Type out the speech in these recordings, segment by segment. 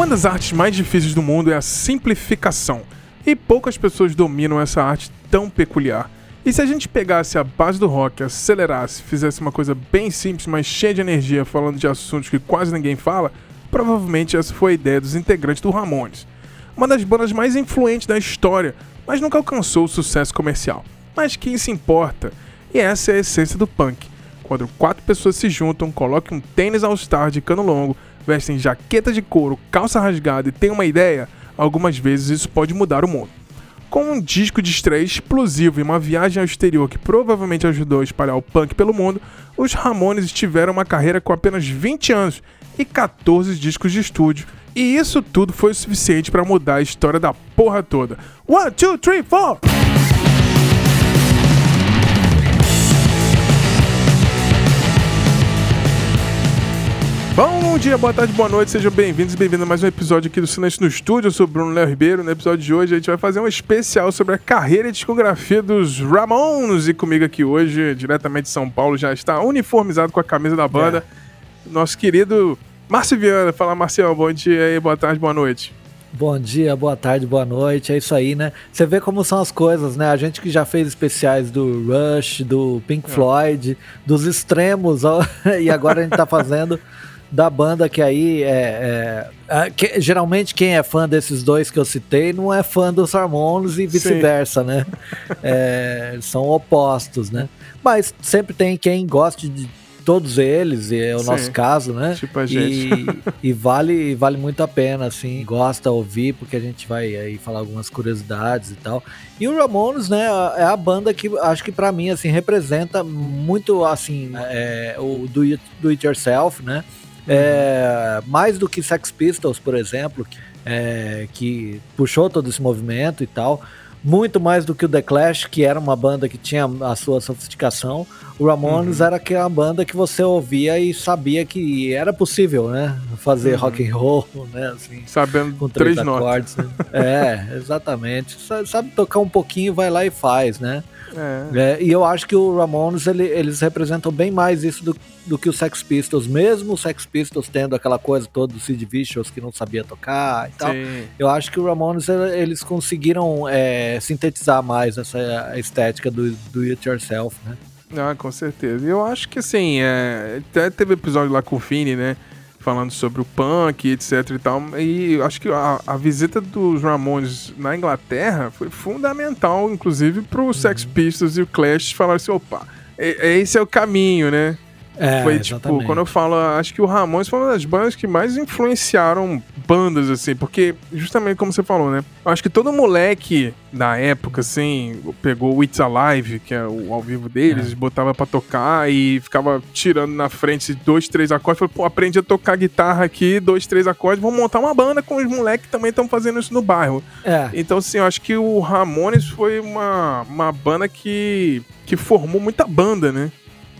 Uma das artes mais difíceis do mundo é a simplificação, e poucas pessoas dominam essa arte tão peculiar. E se a gente pegasse a base do rock, acelerasse, fizesse uma coisa bem simples, mas cheia de energia, falando de assuntos que quase ninguém fala, provavelmente essa foi a ideia dos integrantes do Ramones. Uma das bandas mais influentes da história, mas nunca alcançou o sucesso comercial. Mas quem se importa? E essa é a essência do punk. Quando quatro pessoas se juntam, colocam um tênis all-star de cano longo, vestem jaqueta de couro, calça rasgada e têm uma ideia, algumas vezes isso pode mudar o mundo. Com um disco de estreia explosivo e uma viagem ao exterior que provavelmente ajudou a espalhar o punk pelo mundo, os Ramones tiveram uma carreira com apenas 20 anos e 14 discos de estúdio. E isso tudo foi o suficiente para mudar a história da porra toda. One, two, three, four! Bom dia, boa tarde, boa noite, sejam bem-vindos e bem-vindos a mais um episódio aqui do Silêncio no Estúdio. Eu sou o Bruno Léo Ribeiro. No episódio de hoje a gente vai fazer um especial sobre a carreira e discografia dos Ramones. E comigo aqui hoje, diretamente de São Paulo, já está uniformizado com a camisa da banda, é. nosso querido Márcio Viana. Fala, Marcião, bom dia aí, boa tarde, boa noite. Bom dia, boa tarde, boa noite, é isso aí, né? Você vê como são as coisas, né? A gente que já fez especiais do Rush, do Pink é. Floyd, dos extremos, ó, e agora a gente tá fazendo da banda que aí é, é, é que, geralmente quem é fã desses dois que eu citei não é fã dos Ramones e vice-versa, né? É, são opostos, né? Mas sempre tem quem goste de todos eles, e é o Sim, nosso caso, né? Tipo a gente. E, e, vale, vale muito a pena, assim, gosta ouvir, porque a gente vai aí falar algumas curiosidades e tal. E o Ramones, né, é a banda que acho que para mim, assim, representa muito, assim, é, o do it, do it yourself, né? É, mais do que Sex Pistols, por exemplo, é, que puxou todo esse movimento e tal. Muito mais do que o The Clash, que era uma banda que tinha a sua sofisticação. O Ramones uhum. era aquela banda que você ouvia e sabia que era possível, né? Fazer uhum. rock and roll, né? Assim, Sabendo com três, três acordes. Né? é, exatamente. Sabe tocar um pouquinho, vai lá e faz, né? É. É, e eu acho que o Ramones ele, eles representam bem mais isso do, do que o Sex Pistols, mesmo o Sex Pistols tendo aquela coisa toda do Sid Vicious que não sabia tocar e tal. Sim. Eu acho que o Ramones eles conseguiram é, sintetizar mais essa estética do, do It Yourself, né? Ah, com certeza. Eu acho que assim, é, até teve episódio lá com o Fini, né? Falando sobre o punk, etc e tal. E acho que a, a visita dos Ramones na Inglaterra foi fundamental, inclusive, para os Sex uhum. Pistols e o Clash falarem assim, opa, esse é o caminho, né? É, foi tipo, exatamente. quando eu falo, acho que o Ramones foi uma das bandas que mais influenciaram bandas, assim, porque justamente como você falou, né? Acho que todo moleque da época, assim, pegou o It's Alive, que é o ao vivo deles, é. botava pra tocar e ficava tirando na frente dois, três acordes. Falei, pô, aprende a tocar guitarra aqui, dois, três acordes, vamos montar uma banda com os moleques que também estão fazendo isso no bairro. É. Então, assim, eu acho que o Ramones foi uma, uma banda que, que formou muita banda, né?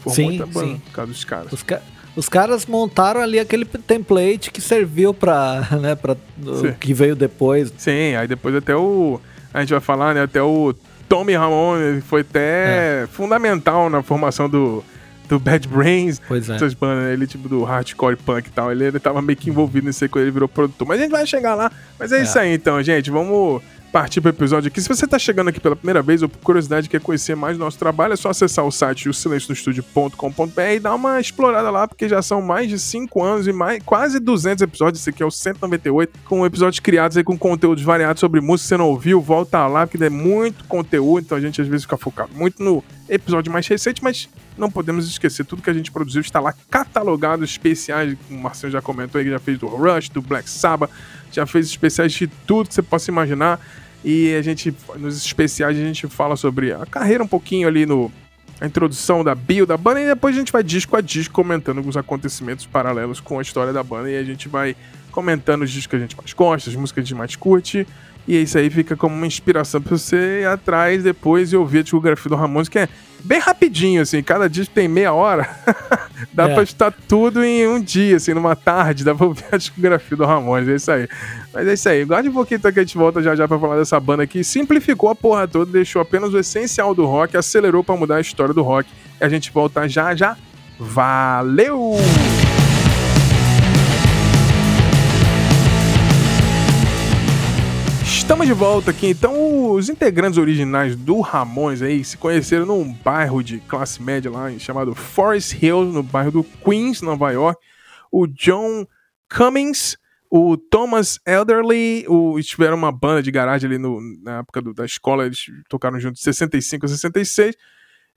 Por sim, muita banda, sim. por causa dos caras. Os, ca os caras montaram ali aquele template que serviu pra, né, pra o que veio depois. Sim, aí depois até o, a gente vai falar, né, até o Tommy Ramone foi até é. fundamental na formação do, do Bad Brains, pois é. essas bandas, né, ele tipo do hardcore punk e tal, ele, ele tava meio que envolvido nisso aí quando ele virou produtor. Mas a gente vai chegar lá, mas é, é. isso aí então, gente, vamos partir para o episódio aqui. Se você está chegando aqui pela primeira vez ou por curiosidade quer conhecer mais do nosso trabalho, é só acessar o site o e dar uma explorada lá, porque já são mais de 5 anos e mais, quase 200 episódios. Esse aqui é o 198, com episódios criados aí com conteúdos variados sobre música. Se você não ouviu, volta lá, porque é muito conteúdo, então a gente às vezes fica focado muito no episódio mais recente, mas não podemos esquecer, tudo que a gente produziu está lá catalogado, especiais, como o Marcelo já comentou aí, que já fez do Rush, do Black Sabbath, já fez especiais de tudo que você possa imaginar. E a gente, nos especiais, a gente fala sobre a carreira um pouquinho ali no. A introdução da bio da banda e depois a gente vai disco a disco comentando os acontecimentos paralelos com a história da banda e a gente vai comentando os discos que a gente mais gosta, as músicas que a gente mais curte e isso aí fica como uma inspiração pra você ir atrás depois e ouvir a discografia do Ramones, que é bem rapidinho, assim, cada disco tem meia hora. dá é. pra estar tudo em um dia, assim, numa tarde, dá pra ouvir a discografia do Ramones, é isso aí. Mas é isso aí, guarde um pouquinho então que a gente volta já já pra falar dessa banda que simplificou a porra toda, deixou apenas o essencial do rock, acelerou para mudar a história do rock. E a gente volta já já. Valeu! Estamos de volta aqui. Então, os integrantes originais do Ramones aí se conheceram num bairro de classe média lá chamado Forest Hills, no bairro do Queens, Nova York. O John Cummings, o Thomas Elderly, o, tiveram uma banda de garagem ali no, na época do, da escola, eles tocaram juntos de 65 a 66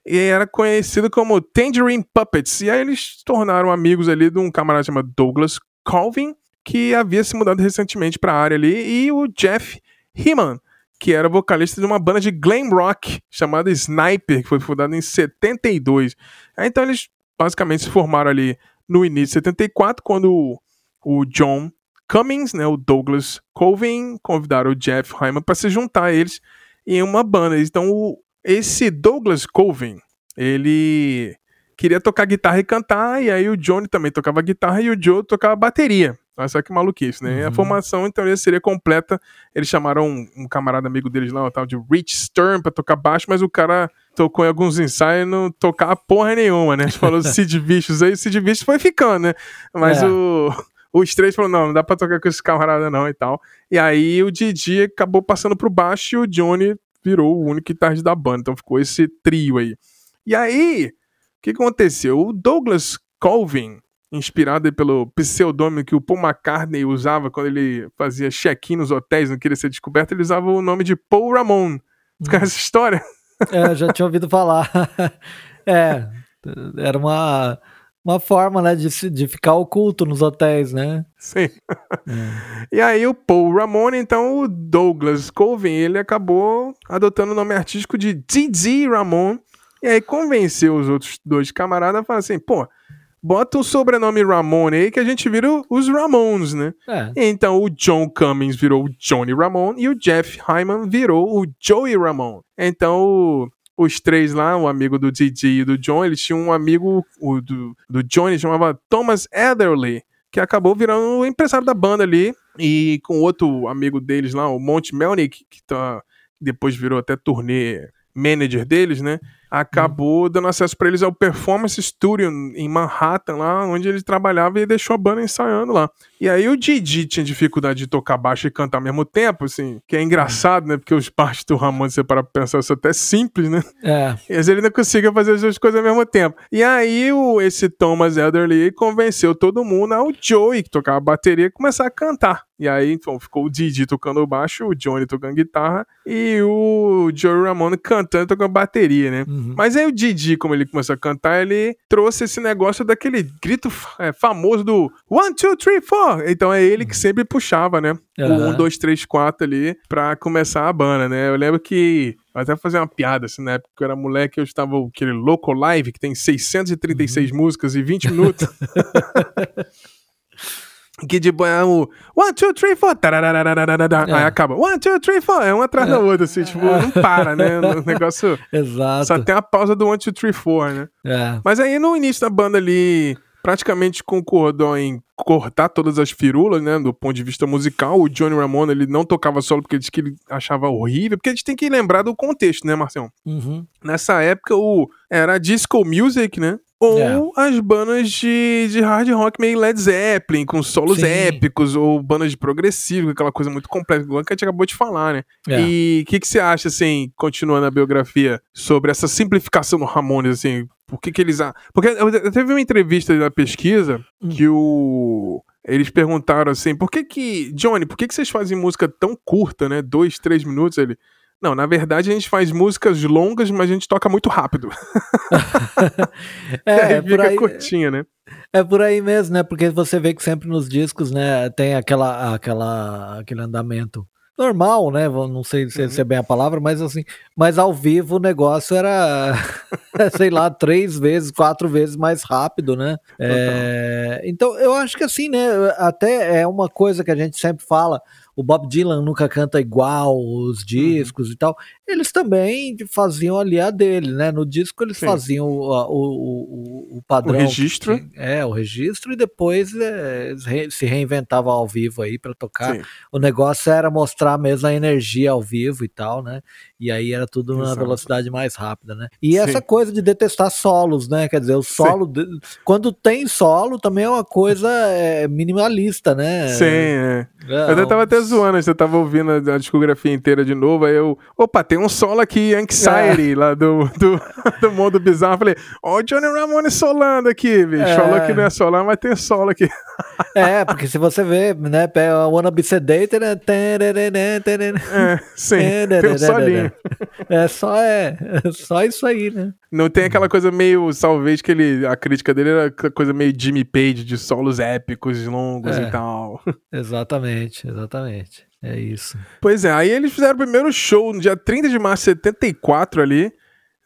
e era conhecido como Tangerine Puppets. E aí eles se tornaram amigos ali de um camarada chamado Douglas Colvin, que havia se mudado recentemente para a área ali, e o Jeff Heeman, que era vocalista de uma banda de glam rock chamada Sniper, que foi fundada em 72. Aí, então eles basicamente se formaram ali no início de 74, quando o John Cummings, né, o Douglas Colvin, convidaram o Jeff Hyman para se juntar a eles em uma banda. Então, o, esse Douglas Colvin, ele queria tocar guitarra e cantar, e aí o Johnny também tocava guitarra e o Joe tocava bateria. Olha só que maluquice, né? Uhum. A formação, então, seria completa. Eles chamaram um, um, camarada amigo deles lá, o tal de Rich Stern, pra tocar baixo, mas o cara tocou em alguns ensaios e não tocava porra nenhuma, né? A gente falou Sid Vicious aí, o Sid Vicious foi ficando, né? Mas é. o, os três falaram, não, não dá pra tocar com esse camarada não e tal. E aí o Didi acabou passando pro baixo e o Johnny virou o único guitarrista da banda. Então ficou esse trio aí. E aí, o que aconteceu? O Douglas Colvin, inspirado pelo pseudônimo que o Paul McCartney usava quando ele fazia check-in nos hotéis, não queria ser descoberto, ele usava o nome de Paul Ramon. Você conhece essa história? É, já tinha ouvido falar. é, era uma, uma forma, né, de, de ficar oculto nos hotéis, né? Sim. É. E aí o Paul Ramon, então o Douglas Colvin, ele acabou adotando o nome artístico de Didi Ramon, e aí convenceu os outros dois camaradas a falar assim, pô, bota o sobrenome Ramone aí que a gente vira os Ramones, né? É. Então o John Cummings virou o Johnny Ramone e o Jeff Hyman virou o Joey Ramone. Então os três lá, o amigo do Didi e do John, eles tinham um amigo o do, do Johnny chamava Thomas Etherly, que acabou virando o empresário da banda ali e com outro amigo deles lá, o Monte Melnick, que tá, depois virou até turnê manager deles, né? Acabou dando acesso para eles ao Performance Studio em Manhattan, lá onde ele trabalhava e deixou a banda ensaiando lá. E aí o Didi tinha dificuldade de tocar baixo e cantar ao mesmo tempo, assim, que é engraçado, né? Porque os baixos do Ramon, você para pensar, isso é até simples, né? É. Mas ele ainda conseguia fazer as duas coisas ao mesmo tempo. E aí o, esse Thomas Elderly convenceu todo mundo ao Joey, que tocava bateria, começar a cantar. E aí, então, ficou o Didi tocando baixo, o Johnny tocando guitarra e o Joey Ramone cantando tocando bateria, né? Uhum. Mas aí o Didi, como ele começou a cantar, ele trouxe esse negócio daquele grito é, famoso do one, two, three, four. Então é ele que uhum. sempre puxava, né? Uhum. O 1, 2, 3, 4 ali pra começar a banda, né? Eu lembro que. Vou até fazer uma piada, assim, na época que eu era moleque, eu estava aquele Local Live, que tem 636 uhum. músicas e 20 minutos. Que tipo é o one, two, three, four. É. Aí acaba one, two, three, four. É um atrás é. da outra, assim, tipo, não para, né? O negócio. Exato. Só tem a pausa do one, two, three, four, né? É. Mas aí no início da banda ali, praticamente concordou em cortar todas as firulas, né? Do ponto de vista musical. O Johnny Ramone, ele não tocava solo porque ele disse que ele achava horrível. Porque a gente tem que lembrar do contexto, né, Marcelo? Uhum. Nessa época, o era disco music, né? Ou é. as bandas de, de hard rock meio Led Zeppelin, com solos Sim. épicos, ou bandas de progressivo, aquela coisa muito complexa, igual que a gente acabou de falar, né? É. E o que, que você acha, assim, continuando a biografia, sobre essa simplificação do Ramones, assim? Por que, que eles. Porque eu teve uma entrevista na pesquisa hum. que o. Eles perguntaram assim, por que que. Johnny, por que que vocês fazem música tão curta, né? Dois, três minutos? Ele. Não, na verdade a gente faz músicas longas, mas a gente toca muito rápido. é, é por aí, curtinha, né? É por aí mesmo, né? Porque você vê que sempre nos discos, né, tem aquela, aquela, aquele andamento normal, né? Não sei se, uhum. se, é bem a palavra, mas assim, mas ao vivo o negócio era, sei lá, três vezes, quatro vezes mais rápido, né? É, então eu acho que assim, né? Até é uma coisa que a gente sempre fala o Bob Dylan nunca canta igual os uhum. discos uhum. e tal. Eles também faziam ali a dele, né? No disco eles Sim. faziam o, o, o, o, padrão. O registro. Que, é, o registro e depois é, se reinventavam ao vivo aí para tocar. Sim. O negócio era mostrar mesmo a energia ao vivo e tal, né? E aí era tudo na velocidade mais rápida, né? E Sim. essa coisa de detestar solos, né? Quer dizer, o solo, de... quando tem solo, também é uma coisa é, minimalista, né? Sim, é. é eu tava até zoando, você tava ouvindo a discografia inteira de novo, aí eu, opa, tem um solo aqui, Anxiety, é. lá do, do, do Mundo Bizarro. Falei, ó, o Johnny Ramone solando aqui, bicho. É. Falou que não é solar, mas tem solo aqui. É, porque se você vê, né, Wanna Be Sedated, né? É, sim, tem um solinho. É só, é, é só isso aí, né? Não tem aquela coisa meio, talvez que ele, a crítica dele era coisa meio Jimmy Page, de solos épicos, longos é, e tal. Exatamente, exatamente. É isso. Pois é, aí eles fizeram o primeiro show no dia 30 de março de 74 ali,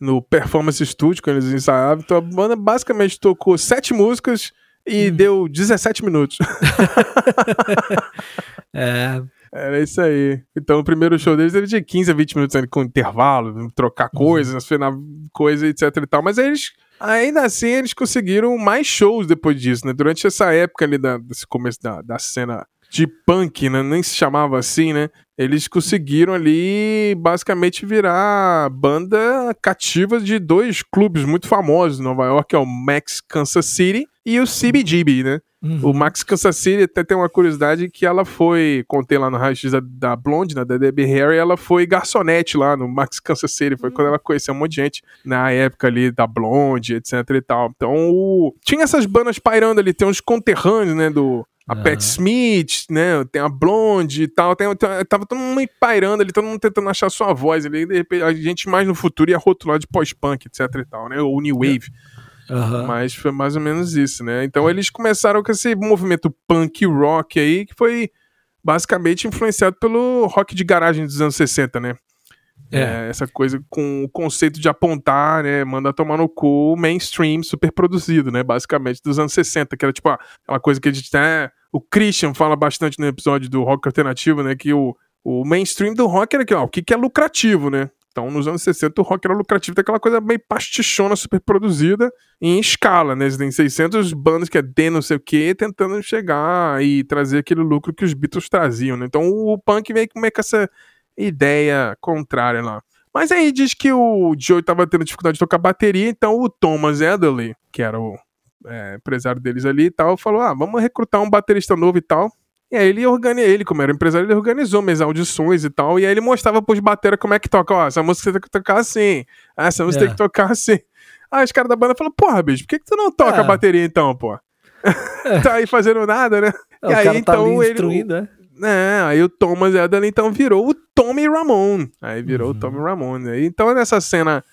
no Performance Studio, quando eles ensaiavam. Então a banda basicamente tocou sete músicas e hum. deu 17 minutos. é. Era isso aí. Então o primeiro show deles ele tinha 15 a 20 minutos com intervalo, trocar uhum. coisas, afinar coisa, etc e tal. Mas eles Ainda assim, eles conseguiram mais shows depois disso, né? Durante essa época ali, da, desse começo da, da cena de punk, né? Nem se chamava assim, né? Eles conseguiram ali basicamente virar banda cativa de dois clubes muito famosos em Nova York, que é o Max Kansas City e o CBGB, né? Uhum. O Max Kansas City até tem uma curiosidade que ela foi, contei lá no raio da, da Blonde, né, da Debbie Harry, ela foi garçonete lá no Max Kansas City, foi uhum. quando ela conheceu um monte de gente na época ali da Blonde, etc e tal. Então, o... tinha essas bandas pairando ali, tem uns conterrâneos, né, do a uhum. Pat Smith, né? Tem a Blonde e tal. Tem, tem, tava todo mundo pairando ali, todo mundo tentando achar sua voz ali. De repente, a gente mais no futuro ia rotular de pós-punk, etc e tal, né? Ou New Wave. Uhum. Mas foi mais ou menos isso, né? Então eles começaram com esse movimento punk rock aí, que foi basicamente influenciado pelo rock de garagem dos anos 60, né? É. é. essa coisa com o conceito de apontar, né, manda tomar no cu mainstream super produzido, né, basicamente dos anos 60, que era tipo aquela coisa que a gente até o Christian fala bastante no episódio do rock alternativo, né, que o, o mainstream do rock era que, ó, o que, que é lucrativo, né? Então, nos anos 60, o rock era lucrativo, tem aquela coisa meio pastichona, super produzida, em escala, né? Tem 600 bandas que é D não sei o que, tentando chegar e trazer aquele lucro que os Beatles traziam, né? Então, o punk veio meio com essa ideia contrária lá. Mas aí diz que o Joe estava tendo dificuldade de tocar bateria, então o Thomas Adderley, que era o é, empresário deles ali e tal, falou: ah, vamos recrutar um baterista novo e tal. E aí ele organizou, ele, como era empresário, ele organizou minhas audições e tal. E aí ele mostrava pros bateras como é que toca. Ó, essa música tem que tocar assim. Ah, essa música é. tem que tocar assim. Aí os caras da banda falaram, porra, bicho, por que, que tu não toca é. a bateria então, pô? É. tá aí fazendo nada, né? É, e aí, tá então, ele. Né? É, aí o Thomas Eden então virou o Tommy Ramone. Aí virou uhum. o Tommy Ramone. Então nessa cena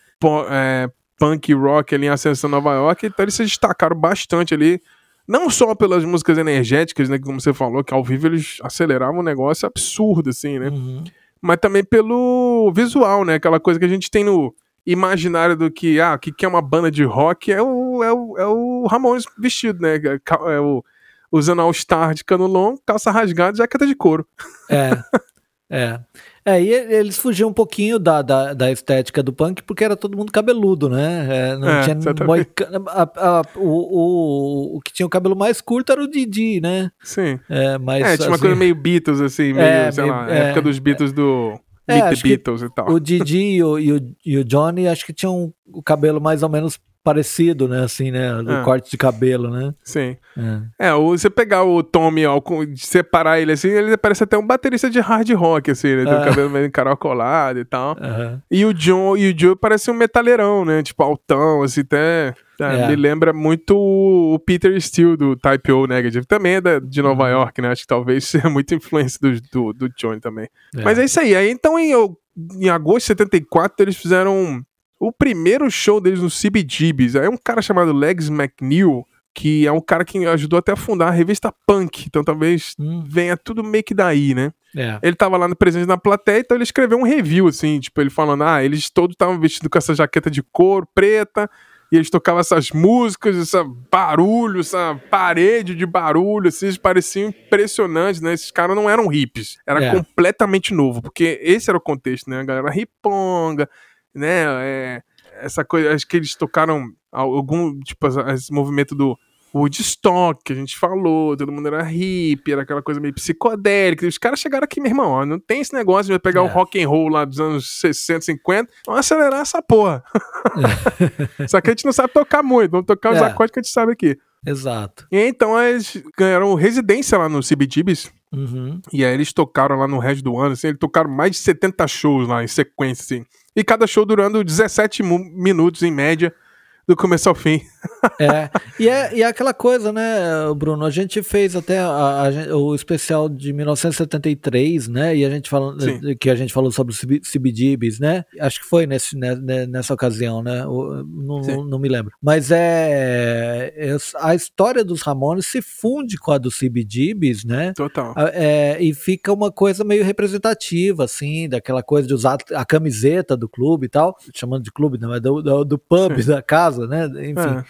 é, punk rock ali em Ascensão Nova York, então eles se destacaram bastante ali. Não só pelas músicas energéticas, né? Como você falou, que ao vivo eles aceleravam um negócio absurdo, assim, né? Uhum. Mas também pelo visual, né? Aquela coisa que a gente tem no imaginário do que, ah, o que é uma banda de rock é o, é o, é o Ramones vestido, né? É, é o usando All-Star de cano longo, calça rasgada e jaqueta de couro. É. É. É, e eles fugiam um pouquinho da, da, da, estética do punk porque era todo mundo cabeludo, né? É, não é, tinha a, a, o, o, o que tinha o cabelo mais curto era o Didi, né? Sim. É, mas, é tinha uma coisa assim, meio Beatles, assim, meio, é, sei meio, lá, é, época dos Beatles do. É, Meet the Beatles e tal. O Didi e o, e, o, e o Johnny acho que tinham o cabelo mais ou menos parecido, né? Assim, né? Do é. corte de cabelo, né? Sim. É, é você pegar o Tommy, ó, separar ele assim, ele parece até um baterista de hard rock, assim, né? Tem o é. cabelo meio encaracolado e tal. Uhum. E o John e o Joe parece um metaleirão, né? Tipo, altão, assim, até. É, é. Me lembra muito o Peter Steele do Type O Negative. Também é da, de Nova uhum. York, né? Acho que talvez seja muita influência do, do, do John também. É. Mas é isso aí. Aí então em, em agosto de 74 eles fizeram o primeiro show deles no CBGBs é um cara chamado Legs McNeil, que é um cara que ajudou até a fundar a revista Punk. Então talvez hum. venha tudo meio que daí, né? É. Ele tava lá no presente na plateia, então ele escreveu um review, assim, tipo, ele falando, ah, eles todos estavam vestidos com essa jaqueta de couro preta, e eles tocavam essas músicas, esse barulho, essa parede de barulho, assim, eles pareciam impressionantes, né? Esses caras não eram hippies, era é. completamente novo, porque esse era o contexto, né? A galera riponga, né? É, essa coisa, acho que eles tocaram algum, tipo, esse movimento do Woodstock, que a gente falou, todo mundo era hippie, era aquela coisa meio psicodélica. Os caras chegaram aqui, meu irmão, ó, não tem esse negócio de pegar o é. rock and roll lá dos anos 60, 50, vamos acelerar essa porra. Só que a gente não sabe tocar muito, vamos tocar os é. acordes que a gente sabe aqui. Exato. E então eles ganharam residência lá no CBGBs. Uhum. E aí eles tocaram lá no resto do ano, assim, eles tocaram mais de 70 shows lá em sequência, assim. E cada show durando 17 minutos em média do começo ao fim. É, e é, e é aquela coisa, né, Bruno? A gente fez até a, a, o especial de 1973, né? E a gente falou que a gente falou sobre o CBGBs, né? Acho que foi nesse, né, né, nessa ocasião, né? Não, não, não, me lembro. Mas é, é, a história dos Ramones se funde com a do CBGBs, né? Total. É, e fica uma coisa meio representativa, assim, daquela coisa de usar a camiseta do clube e tal, chamando de clube, não é do, do, do pub Sim. da casa casa, né? Enfim. É.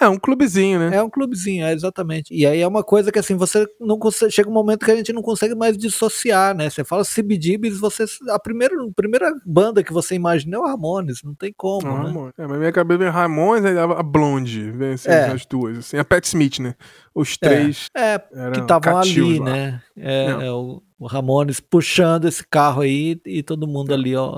É um clubezinho, né? É um clubezinho, é, exatamente. E aí é uma coisa que assim, você não consegue. Chega um momento que a gente não consegue mais dissociar, né? Você fala CBGBs, você. A primeira, a primeira banda que você imagina é o Ramones, não tem como. Não, né? Ramones. É, mas minha cabeça vem Ramones e a Blonde, vem assim, é. as duas. Assim, a Pat Smith, né? Os três. É, é que estavam ali, lá. né? É, é o o Ramones puxando esse carro aí e todo mundo ali ao,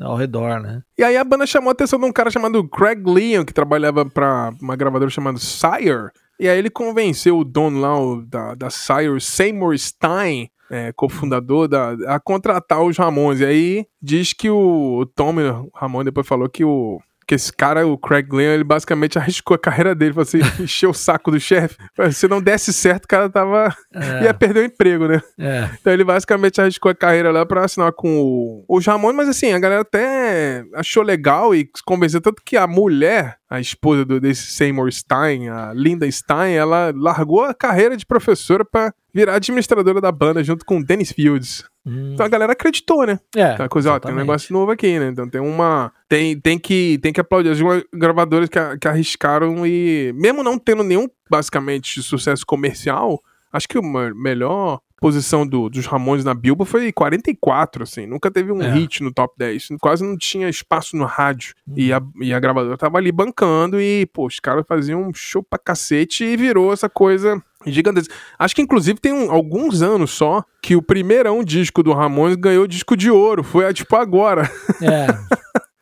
ao, redor, né? E aí a banda chamou a atenção de um cara chamado Craig Leon, que trabalhava para uma gravadora chamada Sire. E aí ele convenceu o dono lá o, da, da Sire, Seymour Stein, é, cofundador, da, a contratar os Ramones. E aí diz que o, o Tommy Ramone depois falou que o que esse cara, o Craig Glenn, ele basicamente arriscou a carreira dele, falou assim, encheu o saco do chefe. Se não desse certo, o cara tava. É. ia perder o emprego, né? É. Então ele basicamente arriscou a carreira lá pra assinar com o, o Jamon, mas assim, a galera até achou legal e convenceu tanto que a mulher, a esposa do, desse Seymour Stein, a Linda Stein, ela largou a carreira de professora pra virar administradora da banda junto com o Dennis Fields. Hum. Então a galera acreditou, né? É. Aquela coisa, ó, tem um negócio novo aqui, né? Então tem uma. Tem, tem, que, tem que aplaudir as gravadoras que, que arriscaram e, mesmo não tendo nenhum, basicamente, sucesso comercial, acho que o melhor posição do, dos Ramones na Bilba foi 44, assim. Nunca teve um é. hit no top 10. Quase não tinha espaço no rádio. Uhum. E, a, e a gravadora tava ali bancando e, pô, os caras faziam um show pra cacete e virou essa coisa gigantesca. Acho que, inclusive, tem um, alguns anos só que o primeirão disco do Ramones ganhou disco de ouro. Foi, tipo, agora. É.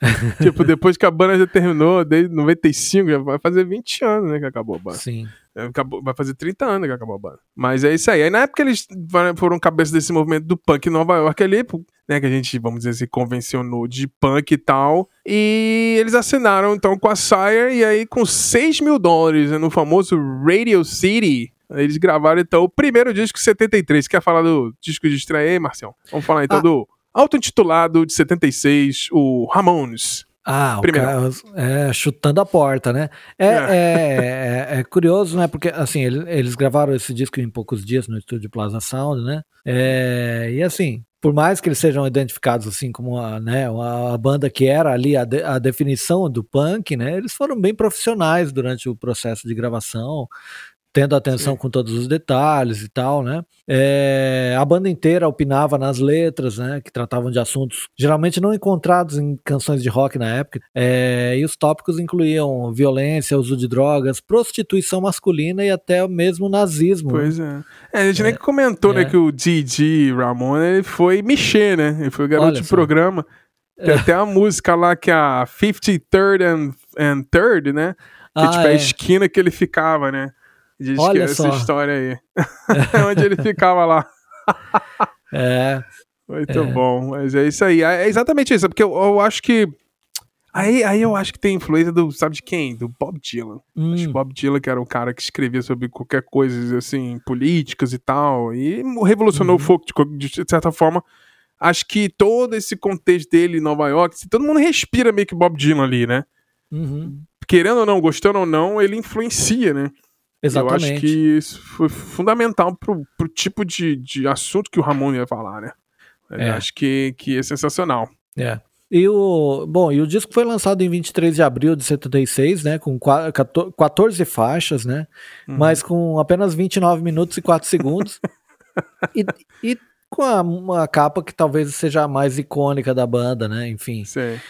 tipo, depois que a banda já terminou, desde 95, já vai fazer 20 anos, né, que acabou a banda. Sim. É, acabou, vai fazer 30 anos que acabou a banda. Mas é isso aí. Aí na época eles foram cabeça desse movimento do punk em Nova York ali, né, que a gente, vamos dizer assim, convencionou de punk e tal. E eles assinaram então com a Sire, e aí com 6 mil dólares né, no famoso Radio City, eles gravaram então o primeiro disco 73. Quer falar do disco de estreia aí, Marcel? Vamos falar então ah. do auto-intitulado de 76, o Ramones. Ah, o cara, é, chutando a porta, né? É, é. é, é, é curioso, né? Porque, assim, eles, eles, gravaram esse disco em poucos dias no estúdio Plaza Sound, né? É, e, assim, por mais que eles sejam identificados, assim, como a, né, a, a banda que era ali a, de, a definição do punk, né? Eles foram bem profissionais durante o processo de gravação tendo atenção Sim. com todos os detalhes e tal, né? É, a banda inteira opinava nas letras, né? Que tratavam de assuntos geralmente não encontrados em canções de rock na época. É, e os tópicos incluíam violência, uso de drogas, prostituição masculina e até mesmo nazismo. Pois é. é a gente nem é, comentou, né? É. Que o Didi Ramon ele foi mexer, né? Ele foi o garoto Olha de só. programa. Tem até a música lá que é a 53rd and, and 3rd, né? Que ah, tipo, é a esquina que ele ficava, né? Diz Olha que é só. essa história aí. É onde ele ficava lá. é. Muito é. bom. Mas é isso aí. É exatamente isso. Porque eu, eu, acho que. Aí, aí eu acho que tem influência do. Sabe de quem? Do Bob Dylan. Hum. Acho que Bob Dylan, que era um cara que escrevia sobre qualquer coisa, assim, políticas e tal. E revolucionou uhum. o folk de, de certa forma acho que todo esse contexto dele em Nova York, assim, todo mundo respira meio que Bob Dylan ali, né? Uhum. Querendo ou não, gostando ou não, ele influencia, né? Exatamente. Eu acho que isso foi fundamental pro, pro tipo de, de assunto que o Ramon ia falar, né? Eu é. acho que, que é sensacional. É. E o, bom, e o disco foi lançado em 23 de abril de 76, né, com 14 faixas, né, uhum. mas com apenas 29 minutos e 4 segundos. e, e com a, uma capa que talvez seja a mais icônica da banda, né, enfim. Sim.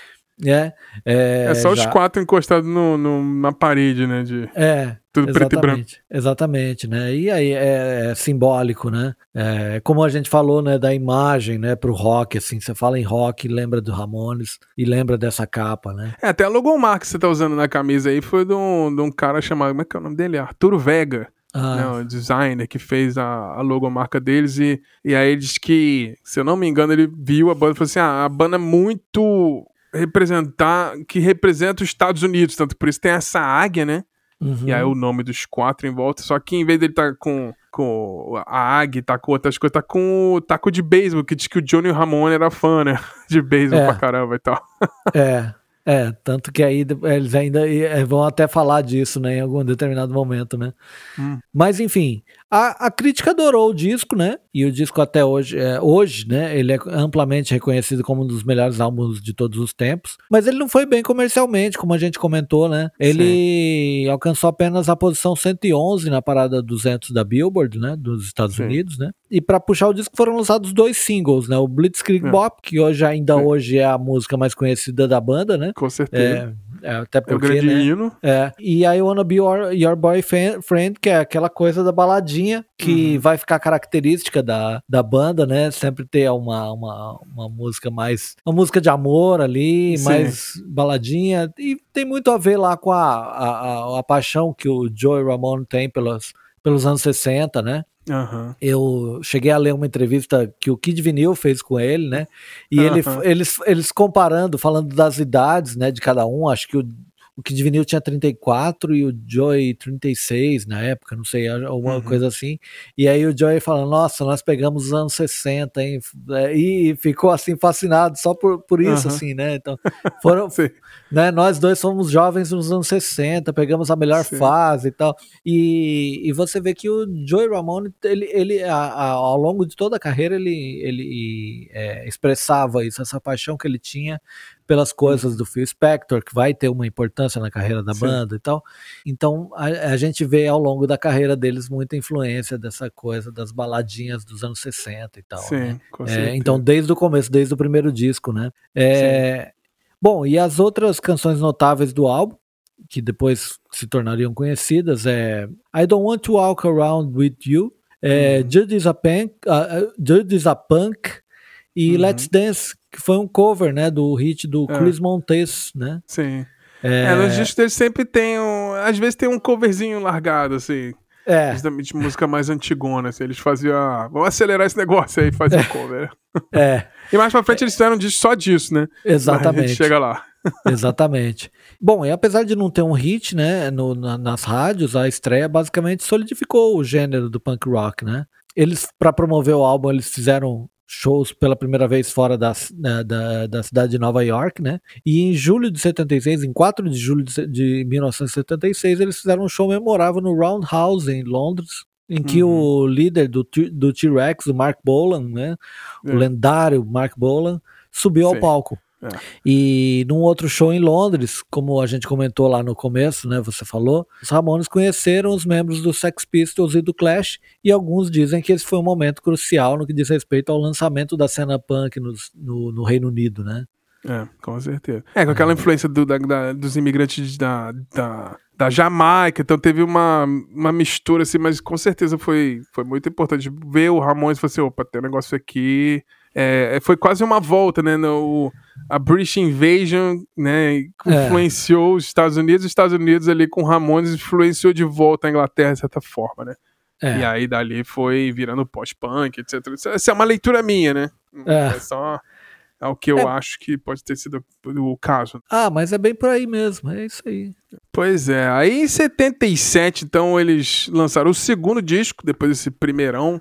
É, é, é só já... os quatro encostados no, no, na parede, né? De... É, tudo preto e branco. Exatamente, né? E aí é, é simbólico, né? É, como a gente falou, né, da imagem, né, pro rock, assim, você fala em rock, lembra do Ramones e lembra dessa capa, né? É, até a logomarca que você tá usando na camisa aí foi de um, de um cara chamado, como é que é o nome dele? Arturo Vega. Ah. Né, o designer que fez a, a logomarca deles e, e aí ele diz que, se eu não me engano, ele viu a banda e falou assim, ah, a banda é muito representar, que representa os Estados Unidos, tanto por isso tem essa águia, né? Uhum. E aí o nome dos quatro em volta. Só que em vez dele tá com, com a águia, tá com outras coisas, tá com o taco de beisebol, que diz que o Johnny Ramone era fã, né? De beisebol é. pra caramba e tal. É. É, tanto que aí eles ainda é, vão até falar disso, né, em algum determinado momento, né? Hum. Mas enfim, a, a, crítica adorou o disco, né? E o disco até hoje, é, hoje, né? Ele é amplamente reconhecido como um dos melhores álbuns de todos os tempos. Mas ele não foi bem comercialmente, como a gente comentou, né? Ele Sim. alcançou apenas a posição 111 na parada 200 da Billboard, né? Dos Estados Sim. Unidos, né? E para puxar o disco foram lançados dois singles, né? O Blitzkrieg é. Bop, que hoje ainda Sim. hoje é a música mais conhecida da banda, né? Com certeza. É, é, até porque, é o grande né? hino. É. E I Wanna Be Your, your Boyfriend, que é aquela coisa da baladinha que uhum. vai ficar característica da, da banda, né? Sempre ter uma, uma, uma música mais. Uma música de amor ali, Sim. mais baladinha. E tem muito a ver lá com a, a, a, a paixão que o Joey Ramone tem pelos, pelos anos 60, né? Uhum. Eu cheguei a ler uma entrevista que o Kid Vinil fez com ele, né? E uhum. ele, eles, eles comparando, falando das idades, né, de cada um. Acho que o o Kid Vinil tinha 34 e o Joy 36 na época, não sei, alguma uhum. coisa assim. E aí o Joy falando, nossa, nós pegamos os anos 60, hein? É, e ficou assim fascinado só por, por isso, uhum. assim, né? Então, foram, né? Nós dois somos jovens nos anos 60, pegamos a melhor Sim. fase e tal. E, e você vê que o Joey Ramone, ele, ele a, a, ao longo de toda a carreira, ele, ele é, expressava isso, essa paixão que ele tinha pelas coisas do Phil Spector, que vai ter uma importância na carreira da Sim. banda e tal. Então a, a, gente vê ao longo da carreira deles muita influência dessa coisa das baladinhas dos anos 60 e tal. Sim, né? é, então, desde o começo, desde o primeiro disco, né? É, bom, e as outras canções notáveis do álbum, que depois se tornariam conhecidas, é I Don't Want to Walk Around With You, é, uhum. Jude, is a punk, uh, Jude is a Punk e uhum. Let's Dance, que foi um cover, né, do hit do é. Chris Montes, né? Sim. É, é nos discos deles sempre tem um. Às vezes tem um coverzinho largado, assim. É. Justamente música mais antigona, assim. Eles faziam. Ah, vamos acelerar esse negócio aí, fazer é. cover. É. e mais pra frente eles fizeram um só disso, né? Exatamente. Mas a gente chega lá. Exatamente. Bom, e apesar de não ter um hit, né, no, na, nas rádios, a estreia basicamente solidificou o gênero do punk rock, né? Eles, para promover o álbum, eles fizeram shows pela primeira vez fora da, da, da, cidade de Nova York, né? E em julho de 76, em 4 de julho de, de 1976, eles fizeram um show memorável no Roundhouse, em Londres, em que uhum. o líder do, do T-Rex, o Mark Bolan, né? É. O lendário Mark Bolan, subiu Sim. ao palco. É. E num outro show em Londres, como a gente comentou lá no começo, né, você falou, os Ramones conheceram os membros do Sex Pistols e do Clash, e alguns dizem que esse foi um momento crucial no que diz respeito ao lançamento da cena punk no, no, no Reino Unido, né? É, com certeza. É, com aquela influência do, da, da, dos imigrantes da, da, da, Jamaica, então teve uma, uma mistura, assim, mas com certeza foi, foi muito importante ver o Ramones e falar assim, opa, tem um negócio aqui é, foi quase uma volta, né? No, a British Invasion, né? É. Influenciou é. os Estados Unidos, os Estados Unidos ali com Ramones influenciou de volta a Inglaterra de certa forma, né? É. E aí dali foi virando pós-punk, etc. Essa é uma leitura minha, né? É, é só é o que eu é. acho que pode ter sido o caso. Ah, mas é bem por aí mesmo, é isso aí. Pois é, aí em 77, então, eles lançaram o segundo disco, depois desse primeirão,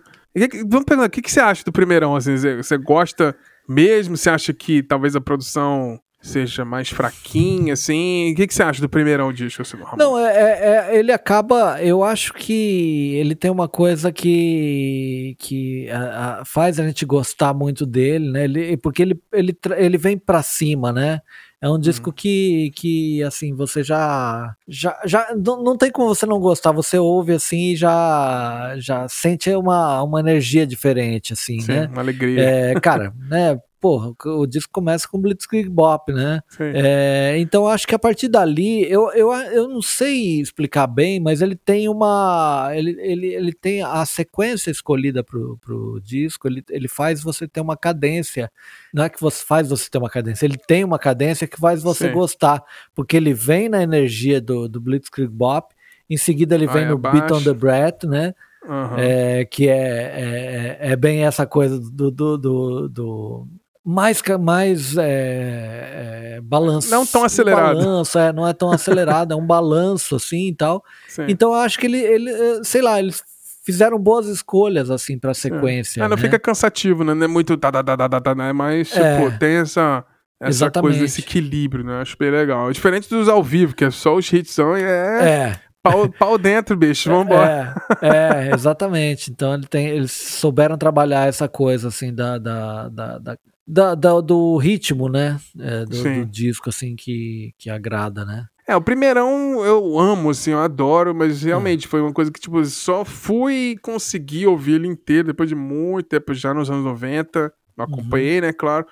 Vamos perguntar, o que, que você acha do primeirão? Assim, você gosta mesmo? Você acha que talvez a produção seja mais fraquinha, assim? O que, que você acha do primeirão disco? Assim, Não, é, é, é, ele acaba. Eu acho que ele tem uma coisa que, que a, a, faz a gente gostar muito dele, né? Ele, porque ele, ele, ele vem pra cima, né? É um disco uhum. que, que, assim, você já. já, já não, não tem como você não gostar. Você ouve assim e já, já sente uma, uma energia diferente, assim, Sim, né? Uma alegria. É, cara, né? Porra, o disco começa com Blitzkrieg Bop, né? É, então acho que a partir dali, eu, eu, eu não sei explicar bem, mas ele tem uma. Ele, ele, ele tem a sequência escolhida pro, pro disco, ele, ele faz você ter uma cadência. Não é que você faz você ter uma cadência, ele tem uma cadência que faz você Sim. gostar, porque ele vem na energia do, do Blitzkrieg Bop, em seguida ele vem no Beat on the Breath, né? Uhum. É, que é, é, é, bem essa coisa do, do, do, do mais, mais é, é, balanço. Não tão acelerado. balanço, é, não é tão acelerado, é um balanço assim e tal. Sim. Então eu acho que ele, ele, eh, sei lá, eles fizeram boas escolhas assim para sequência. É. Ah, não né? fica cansativo, né? Não é muito tá, tá, tá, tá, tá, tá né? Mas, tipo, é. tem essa essa Exatamente. coisa desse equilíbrio, né? Acho bem legal. Diferente dos ao vivo, que é só os hits são é, é. Pau, pau dentro, bicho, vambora. É, é, exatamente. Então ele tem, eles souberam trabalhar essa coisa assim da, da, da, da, da, da do ritmo, né? É, do, do, disco, assim, que, que agrada, né? É, o primeirão eu amo, assim, eu adoro, mas realmente hum. foi uma coisa que, tipo, só fui conseguir ouvir ele inteiro depois de muito tempo, já nos anos 90. Não acompanhei, uhum. né, claro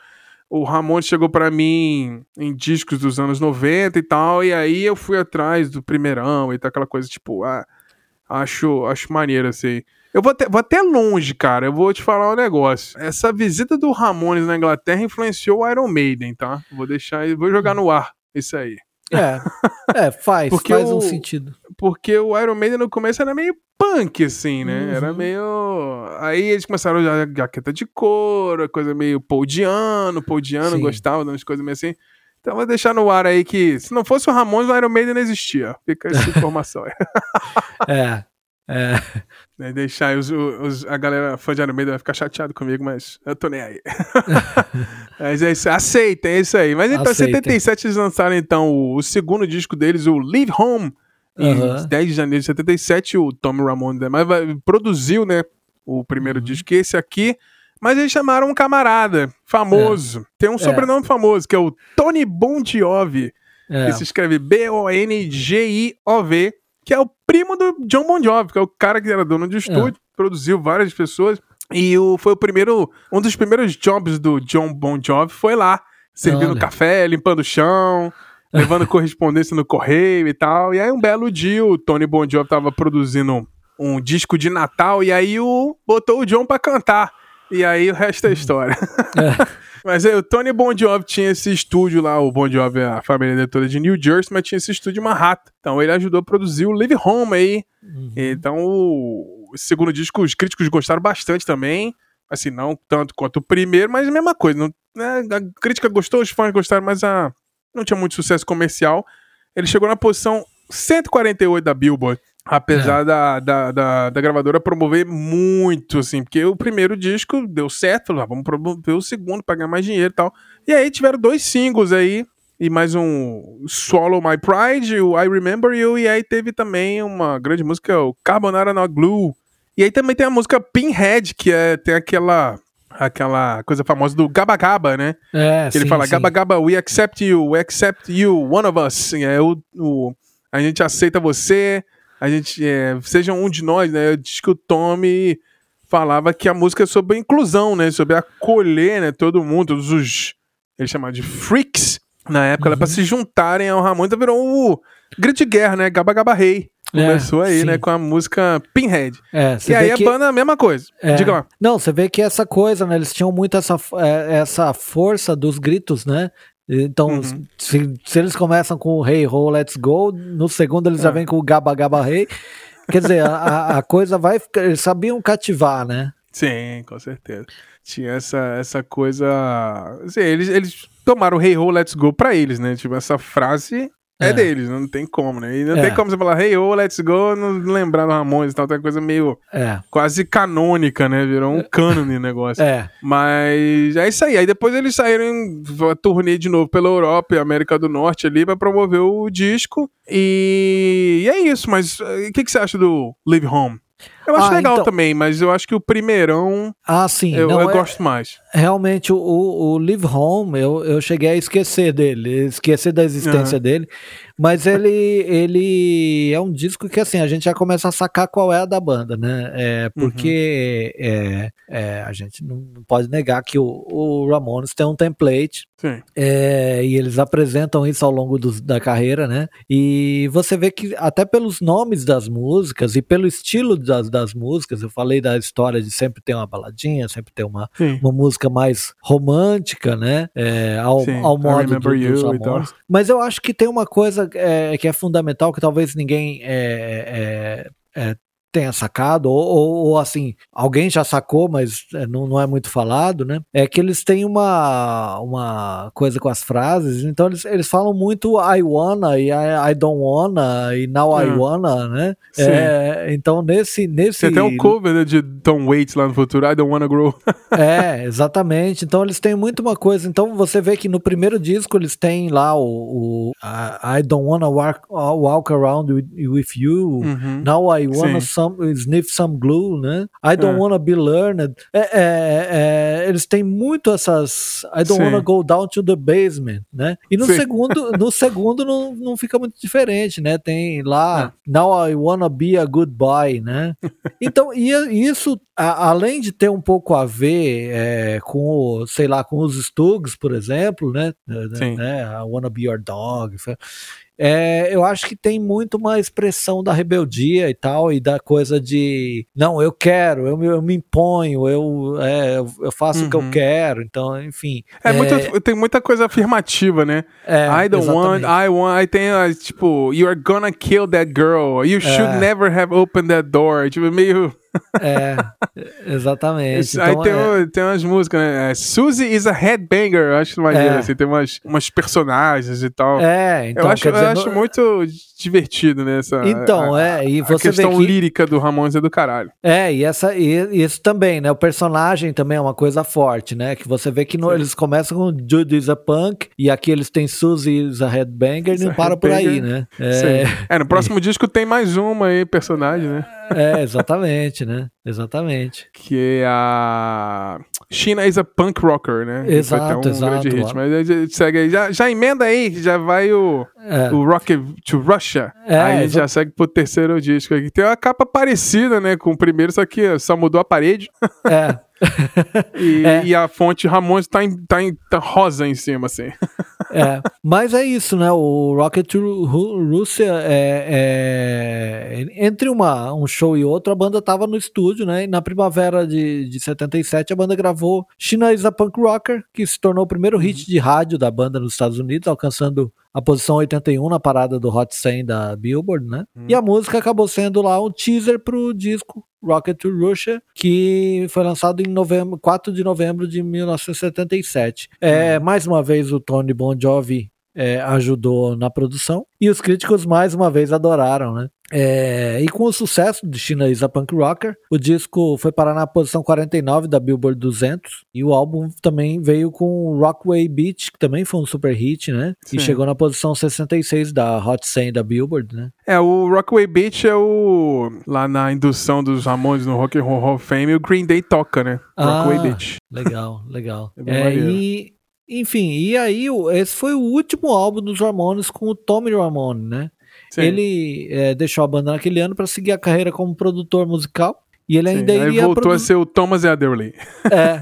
o Ramon chegou para mim em discos dos anos 90 e tal, e aí eu fui atrás do primeirão e tal, aquela coisa tipo, ah, acho, acho maneiro assim. Eu vou até, vou até longe, cara, eu vou te falar um negócio. Essa visita do Ramones na Inglaterra influenciou o Iron Maiden, tá? Vou deixar, vou jogar no ar isso aí. É, é faz, porque faz o, um sentido. Porque o Iron Maiden no começo era meio punk, assim, né? Uhum. Era meio. Aí eles começaram a jaqueta de couro, coisa meio poldiano, poldiano, gostava de umas coisas meio assim. Então vou deixar no ar aí que se não fosse o Ramones, o Iron Maiden não existia. Fica essa informação aí. é, é. Né, deixar os, os, a galera fã de Iron Maiden vai ficar chateado comigo, mas eu tô nem aí. mas é isso, aceitem, é isso aí. Mas então, em 77 eles lançaram então o, o, segundo disco deles, o Leave Home. Uhum. Em 10 de janeiro de 77, o Tommy Ramone produziu, né, o primeiro uhum. disco, é esse aqui. Mas eles chamaram um camarada famoso. É. Tem um é. sobrenome famoso, que é o Tony Bon Jovi. É. Que se escreve B-O-N-G-I-O-V que é o primo do John Bon Jovi, que é o cara que era dono de estúdio, é. produziu várias pessoas. E o, foi o primeiro, um dos primeiros jobs do John Bon Jovi foi lá, servindo Olha. café, limpando o chão, levando correspondência no correio e tal. E aí um belo dia o Tony Bon Jovi tava produzindo um disco de Natal e aí o botou o John para cantar. E aí o resto é história. É. Mas aí, o Tony Bon Jovi tinha esse estúdio lá, o Bon Jovi, a família é toda de New Jersey, mas tinha esse estúdio em Manhattan. Então ele ajudou a produzir o Live Home aí. Uhum. Então o segundo disco, os críticos gostaram bastante também. Assim, não tanto quanto o primeiro, mas a mesma coisa. Não, né, a crítica gostou, os fãs gostaram, mas a, não tinha muito sucesso comercial. Ele chegou na posição 148 da Billboard. Apesar é. da, da, da, da, gravadora promover muito, assim, porque o primeiro disco deu certo, falou, ah, vamos promover o segundo pra ganhar mais dinheiro e tal. E aí tiveram dois singles aí, e mais um Swallow My Pride, o I Remember You, e aí teve também uma grande música, o Carbonara No Glue. E aí também tem a música Pinhead, que é, tem aquela aquela coisa famosa do Gaba Gaba, né? É, que ele sim, fala, sim. Gaba Gaba, we accept you, we accept you, one of us. É o, o, a gente aceita você, a gente é, seja um de nós, né? Diz que o Tommy falava que a música é sobre inclusão, né? Sobre acolher, né? Todo mundo, todos os ele chamava de freaks na época, uhum. para se juntarem ao Ramones, então virou o grito de guerra, né? Gaba Gaba Rei. É, Começou é, aí, sim. né, com a música Pinhead. É, e aí a banda a mesma coisa. É, Diga lá. Não, você vê que essa coisa, né? Eles tinham muito essa, é, essa força dos gritos, né? Então, uhum. se, se, eles começam com o Hey Ho, Let's Go, no segundo eles é. já vêm com o Gaba Gaba Hey. Quer dizer, a, a coisa vai ficar. Eles sabiam cativar, né? Sim, com certeza. Tinha essa, essa coisa. Assim, eles, eles tomaram o Hey Ho, Let's Go pra eles, né? Tipo, essa frase é, é, deles, não tem como, né? E não é. tem como você falar, hey, oh, let's go, não lembrar do Ramones e tal, tem coisa meio é. quase canônica, né? Virou um cânone o negócio. É. Mas é isso aí. Aí depois eles saíram em turnê de novo pela Europa e América do Norte ali pra promover o disco. E, e é isso, mas eh, o que, que você acha do Live Home? Eu acho Ah, legal então- também, mas eu acho que o primeirão Ah, sim. eu, não, eu é- gosto mais. Realmente, o, o Live Home, eu, eu cheguei a esquecer dele, esquecer da existência dele. Mas ele, ele é um disco que, assim, a gente já começa a sacar qual é a da banda, né? É, porque é, é, a gente não, pode negar que o, o Ramones tem um template é, e eles apresentam isso ao longo dos- da carreira, né? E você vê que até pelos nomes das músicas e pelo estilo das, das músicas, eu falei da história de sempre ter uma baladinha, sempre ter uma, Sim. uma música mais romântica, né? É, ao, Sim, ao modo do, dos. Ramones. Mas eu acho que tem uma coisa é, que é fundamental, que talvez ninguém é, é, é, tenha sacado, ou, ou, ou, assim, alguém já sacou, mas é, não, não é muito falado, né? É que eles têm uma, uma coisa com as frases, então eles, eles falam muito I wanna e I, I don't wanna e now I É. wanna, né? É, então nesse, nesse Tem até um cover né, de Tom Waits lá no futuro, I Don't Wanna Grow. É, exatamente. Então eles têm muito uma coisa. Então você vê que no primeiro disco eles têm lá o, o I I don't wanna walk, walk around with, with you. Uhum. Now I wanna Sim. Some, sniff some glue, né? I don't É. wanna be learned. É, é, é, eles têm muito essas. I don't Sim. wanna go down to the basement, né? E no Sim. segundo, no segundo não, não fica muito diferente, né? Tem lá É. Now I wanna be a good boy, né? Então, e isso, a- além de ter um pouco a ver é, com, o, sei lá, com os Stugs, por exemplo, né? Sim. né? I wanna be your dog. É, eu acho que tem muito uma expressão da rebeldia e tal, e da coisa de não, eu quero, eu, me- eu me imponho, eu, é, eu- faço o que eu Uhum. quero, então, enfim. É, Muito, tem muita coisa afirmativa, né? é, I don't want, exatamente. I want, aí tem ah, tipo, you are gonna kill that girl, you should É. never have opened that door, tipo, meio... É, exatamente. aí Então, tem, é, tem umas músicas, né? É, Suzy is a headbanger, eu acho maneiro, É. assim, tem umas, umas personagens e tal. é, então, eu acho, dizer, eu acho muito divertido, né? Essa, Então, a, é, e a você vê questão que lírica do Ramones é do caralho. É, e, essa, e isso também, né? O personagem também é uma coisa forte, né? Que você vê que no- eles começam com Judy is a punk, e aqui eles têm Suzy is a headbanger e não a para por aí, né? É, É, no próximo disco tem mais uma aí, personagem, né? É, exatamente, né? Exatamente. Que é a. China is a punk rocker, né? Exato, um exato, grande hit. Mas segue. Já, já emenda aí, já vai o, É. o Rocket to Russia. É, aí exa- já segue pro terceiro disco aqui. Tem uma capa parecida, né? Com o primeiro, só que só mudou a parede. É, E, É. e a fonte Ramones tá, em, tá, em, tá rosa em cima, assim. é. Mas é isso, né? O Rocket to Ru- Russia é, é- entre uma, um show e outro, a banda tava no estúdio, né? E na primavera de, de 77 a banda gravou China is a Punk Rocker, que se tornou o primeiro hit de rádio da banda nos Estados Unidos, alcançando a posição 81 na parada do Hot 100 da Billboard, né? E a música acabou sendo lá um teaser pro disco Rocket to Russia, que foi lançado em novembro, 4 de novembro de 1977. É, mais uma vez o Tony Bon Jovi é, ajudou na produção e os críticos mais uma vez adoraram, né? É, e com o sucesso de China is a Punk Rocker, o disco foi parar na posição 49 da Billboard 200 e o álbum também veio com Rockway Beach, que também foi um super hit, né? Sim. E chegou na posição 66 da Hot 100 da Billboard, né? É, o Rockaway Beach é o. Lá na indução dos Ramones no Rock and Roll Hall of Fame, o Green Day toca, né? Ah, Beach. Legal, legal. É É, e, enfim, e aí esse foi o último álbum dos Ramones com o Tommy Ramone, né? Sim. Ele é, deixou a banda naquele ano para seguir a carreira como produtor musical. E ele Sim, ainda Aí iria voltou a produ- ser o Thomas Adderley. é.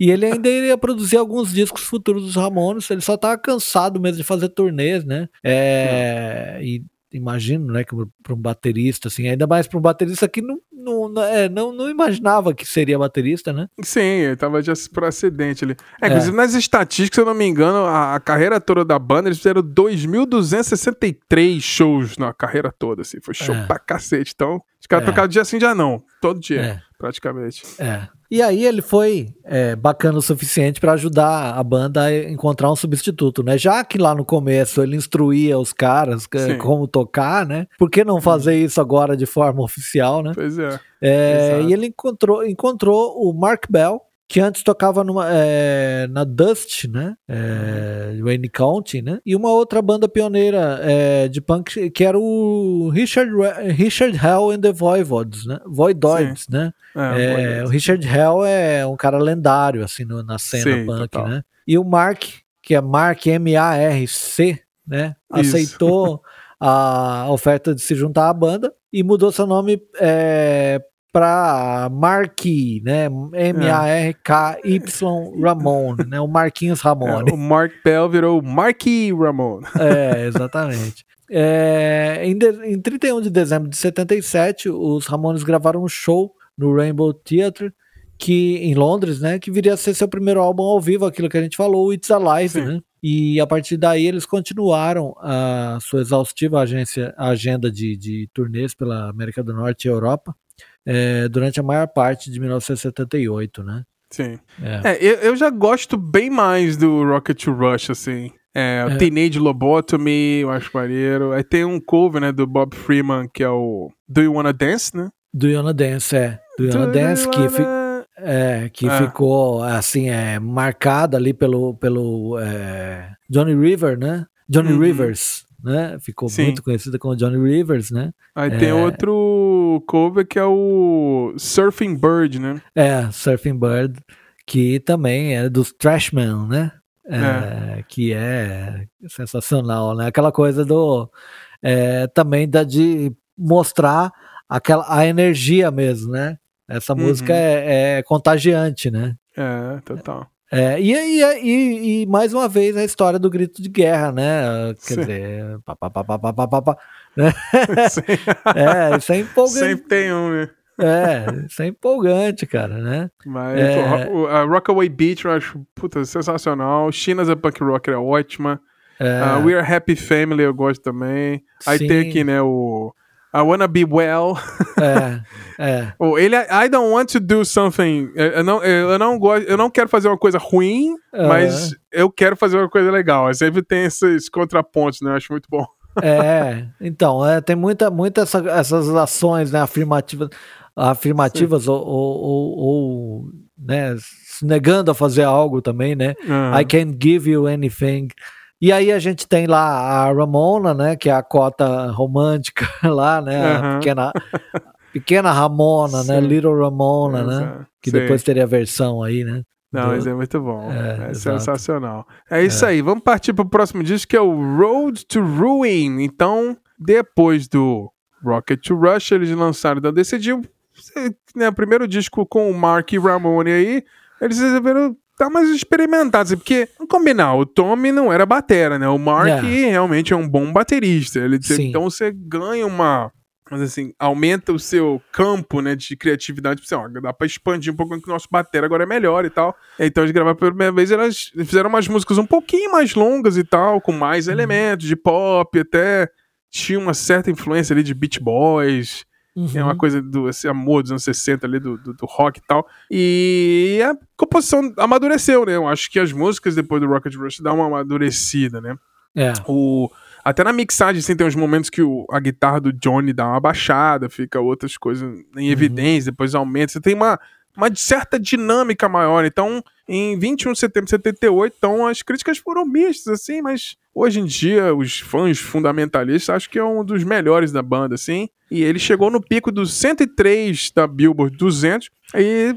E ele ainda iria produzir alguns discos futuros dos Ramones. Ele só tava cansado mesmo de fazer turnês, né? É, e imagino, né, que para um baterista, assim, ainda mais para um baterista que não, não, é, não, não imaginava que seria baterista, né? Sim, ele tava já por acidente ali. É, É. inclusive, nas estatísticas, se eu não me engano, a, a carreira toda da banda, eles fizeram 2.263 shows na carreira toda, assim. Foi show É. pra cacete. Então, os caras É. tocavam dia sim, dia não. Todo dia, É. praticamente. É. E aí ele foi é, bacana o suficiente para ajudar a banda a encontrar um substituto, né? Já que lá no começo ele instruía os caras Sim. como tocar, né? Por que não fazer isso agora de forma oficial, né? Pois é. É, e ele encontrou, encontrou o Mark Bell, que antes tocava numa, é, na Dust, né? É, Wayne County, né? E uma outra banda pioneira é, de punk que era o Richard, Richard Hell and the Voivods, né? Voidoids, Sim. né? É, o Richard Hell é um cara lendário, assim, no, na cena Sim, punk, total. né? E o Mark, que é Mark M-A-R-C, né? Isso. Aceitou a oferta de se juntar à banda e mudou seu nome é, para Marky, né? M-A-R-K-Y Ramon, né? O Marquinhos Ramon. É, o Mark Bell virou Marky Ramon. É, exatamente. É, em, de, em 31 de dezembro de 77, os Ramones gravaram um show no Rainbow Theatre que em Londres, né, que viria a ser seu primeiro álbum ao vivo, aquilo que a gente falou, It's Alive, Sim. né? E a partir daí eles continuaram a sua exaustiva agência, agenda de, de turnês pela América do Norte e Europa é, durante a maior parte de 1978, né? Sim. É. é eu, eu, já gosto bem mais do Rocket to Rush, assim. É, é. Teenage Lobotomy, eu acho maneiro. Aí tem um cover, né, do Bob Freeman, que é o Do You Wanna Dance, né? Do You Wanna Dance, é. Do You Wanna Do Dance, you wanna... que... É, que é. ficou assim, é, marcado ali pelo, pelo é, Johnny River, né? Johnny uhum. Rivers, né? Ficou Sim. muito conhecida como Johnny Rivers, né? Aí é... tem outro cover que é o Surfing Bird, né? É, Surfing Bird, que também é dos Trashman, né? É, é. Que é sensacional, né? Aquela coisa do é, também da de mostrar aquela a energia mesmo, né? Essa uhum. música é, é contagiante, né? É, total. É, e, e, e, e, mais uma vez a história do grito de guerra, né? Quer Sim. dizer, pá, pá, pá, pá, pá, pá, pá, né? é, isso é empolgante. Sempre tem um, né? É, isso é empolgante, cara, né? Mas é... pô, a Rockaway Beach eu acho puta, sensacional. China's a Punk Rocker é ótima. É... Uh, We Are Happy Family eu gosto também. Aí Sim. tem aqui, né, o I wanna be well. É, é. oh, ele, I don't want to do something. Eu não, eu não gosto, eu não quero fazer uma coisa ruim, mas eu quero fazer uma coisa legal. Sempre tem esses contrapontos, né? Eu acho muito bom. É, então, é, tem muita, muita essa, essas ações né, afirmativas, afirmativas ou, ou, ou, ou, né, negando a fazer algo também, né? Uhum. I can't give you anything. E aí a gente tem lá a Ramona, né, que é a cota romântica lá, né, uhum. a pequena, pequena Ramona, né, Sim. né, Little Ramona, né, Exato. né, que Sim. depois teria a versão aí, né. Não, mas é muito bom. É, é sensacional. É isso é. aí. Vamos partir para o próximo disco que é o Road to Ruin. Então, depois do Rocket to Rush, eles lançaram. Então, decidiu. Né, o primeiro disco com o Mark Ramone aí. Eles resolveram tá mais experimentado, assim, porque, vamos combinar, o Tommy não era batera, né? O Mark é. realmente é um bom baterista. Ele, então você ganha uma. Mas assim, aumenta o seu campo, né, de criatividade. Tipo assim, ó, dá pra expandir um pouco que o nosso batera agora é melhor e tal. Então eles gravaram pela primeira vez, elas fizeram umas músicas um pouquinho mais longas e tal, com mais uhum. elementos de pop, até tinha uma certa influência ali de Beach Boys. Uhum. É uma uhum. coisa do esse amor dos anos 60 ali, do, do, do, rock e tal. E a composição amadureceu, né? Eu acho que as músicas depois do Rocket Rush dão uma amadurecida, né? É. O, até na mixagem, assim, tem uns momentos que o, a guitarra do Johnny dá uma baixada, fica outras coisas em uhum. evidência, uhum. depois aumenta. Você tem uma, uma certa dinâmica maior. Então, em 21 de setembro de 78, então as críticas foram mistas, assim, mas hoje em dia os fãs fundamentalistas acham que é um dos melhores da banda, assim. E ele chegou no pico dos 103 da Billboard 200 e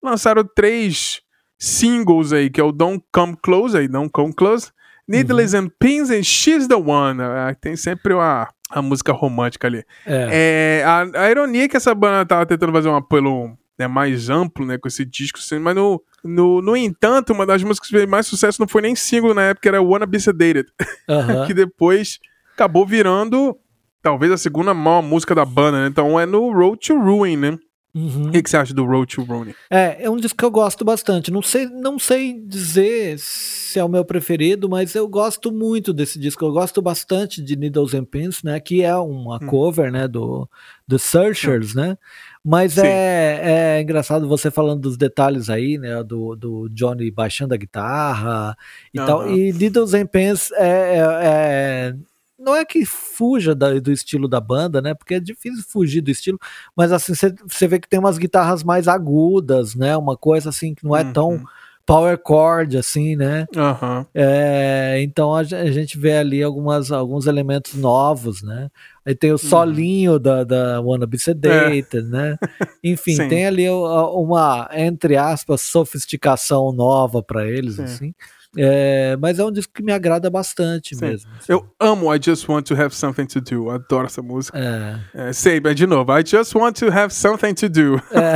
lançaram três singles aí, que é o Don't Come Close, aí Don't Come Close, Needles uhum. and Pins e She's the One. É, tem sempre uma, a música romântica ali. É. é a, a, ironia é que essa banda tava tentando fazer um apelo né, mais amplo, né, com esse disco, assim, mas no, no, no entanto, uma das músicas que fez mais sucesso não foi nem single na época, era Wanna Be Sedated, que depois acabou virando talvez a segunda maior música da banda, né? Então é no Road to Ruin, né? Uhum. O que, que, você acha do Road to Ruin? É, é um disco que eu gosto bastante. Não sei, não sei dizer se é o meu preferido, mas eu gosto muito desse disco. Eu gosto bastante de Needles and Pins, né? Que é uma hum. cover, né? Do The Searchers, hum. né? Mas é, é engraçado você falando dos detalhes aí, né? Do, do Johnny baixando a guitarra e uhum. tal. E Needles and Pens é, é, é, não é que fuja da, do estilo da banda, né? Porque é difícil fugir do estilo, mas assim, você vê que tem umas guitarras mais agudas, né? Uma coisa assim que não é uhum. tão power chord, assim, né? Uhum. É, então a, gente vê ali algumas, alguns elementos novos, né? Aí tem o uhum. solinho uhum. da, da Wanna Be Sedated, é. né? Enfim, tem ali uma, entre aspas, sofisticação nova para eles, Sim. assim. É, mas é um disco que me agrada bastante Sim. mesmo. Assim. Eu amo I Just Want to Have Something to Do. Adoro essa música. É. É, sei, mas de novo, I Just Want to Have Something to Do. É,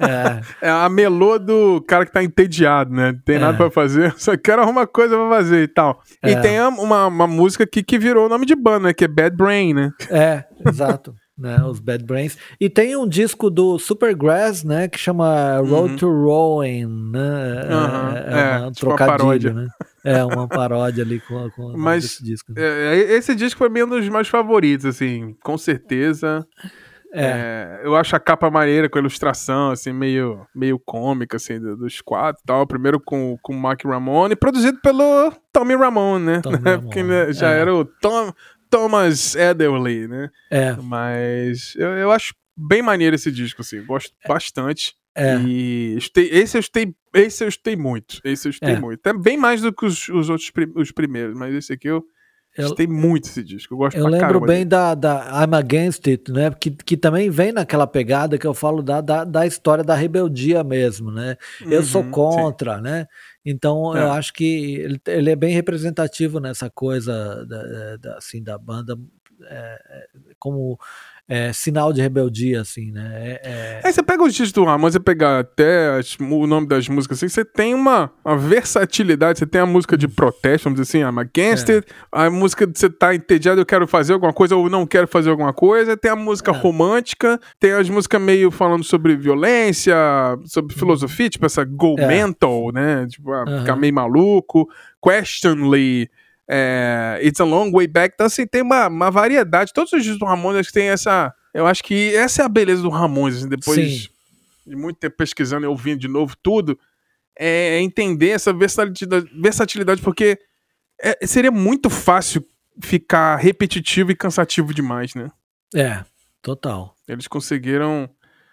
é. é a melô do cara que tá entediado, né? Tem nada é. pra fazer, só quero arrumar coisa pra fazer e tal. E é. tem uma, uma música que, que virou o nome de banda, né? Que é Bad Brain, né? É, exato né? Os Bad Brains. E tem um disco do Supergrass, né? Que chama Road uhum. to Ruin, né? Uhum. É, é, uma tipo trocadilho, né? É uma paródia ali com, com Mas esse disco. Né? É, esse disco foi um dos meus favoritos, assim, com certeza. É. é. eu acho a capa maneira com a ilustração, assim, meio, meio cômica, assim, dos quatro e tal. Primeiro com, com o Mark Ramone, produzido pelo Tommy Ramone, né? Tommy Ramone. Porque já é. era o Tom, Thomas Ederly, né? É. Mas eu, eu acho bem maneiro esse disco, assim. Gosto é. bastante. É. E estei, esse eu estei, esse eu estei muito. Esse eu estei é. muito. É bem mais do que os, os outros os primeiros, mas esse aqui eu, eu gostei muito desse disco. Eu gosto Eu lembro bem da, da I'm Against It, né? Que, que também vem naquela pegada que eu falo da, da, da história da rebeldia mesmo, né? Eu uhum, sou contra, sim. né? Então é. eu acho que ele, ele, é bem representativo nessa coisa da, da assim, da banda é, é como é, sinal de rebeldia, assim, né? É, é... Aí você pega os discos do Ramones, você pega até as, o nome das músicas, assim, você tem uma, uma, versatilidade, você tem a música de protesto, vamos dizer assim, I'm against it, a música de você tá entediado, eu quero fazer alguma coisa, ou não quero fazer alguma coisa, tem a música é. romântica, tem as músicas meio falando sobre violência, sobre filosofia, tipo essa go é. mental, né? Tipo, ah, ficar meio maluco, questionly, é, It's a Long Way Back. Então, assim, tem uma, uma variedade. Todos os discos do Ramones tem essa. Eu acho que essa é a beleza do Ramones. Assim, depois Sim. de muito tempo pesquisando e ouvindo de novo tudo, é entender essa versatilidade, versatilidade porque é, seria muito fácil ficar repetitivo e cansativo demais, né? É, total. Eles conseguiram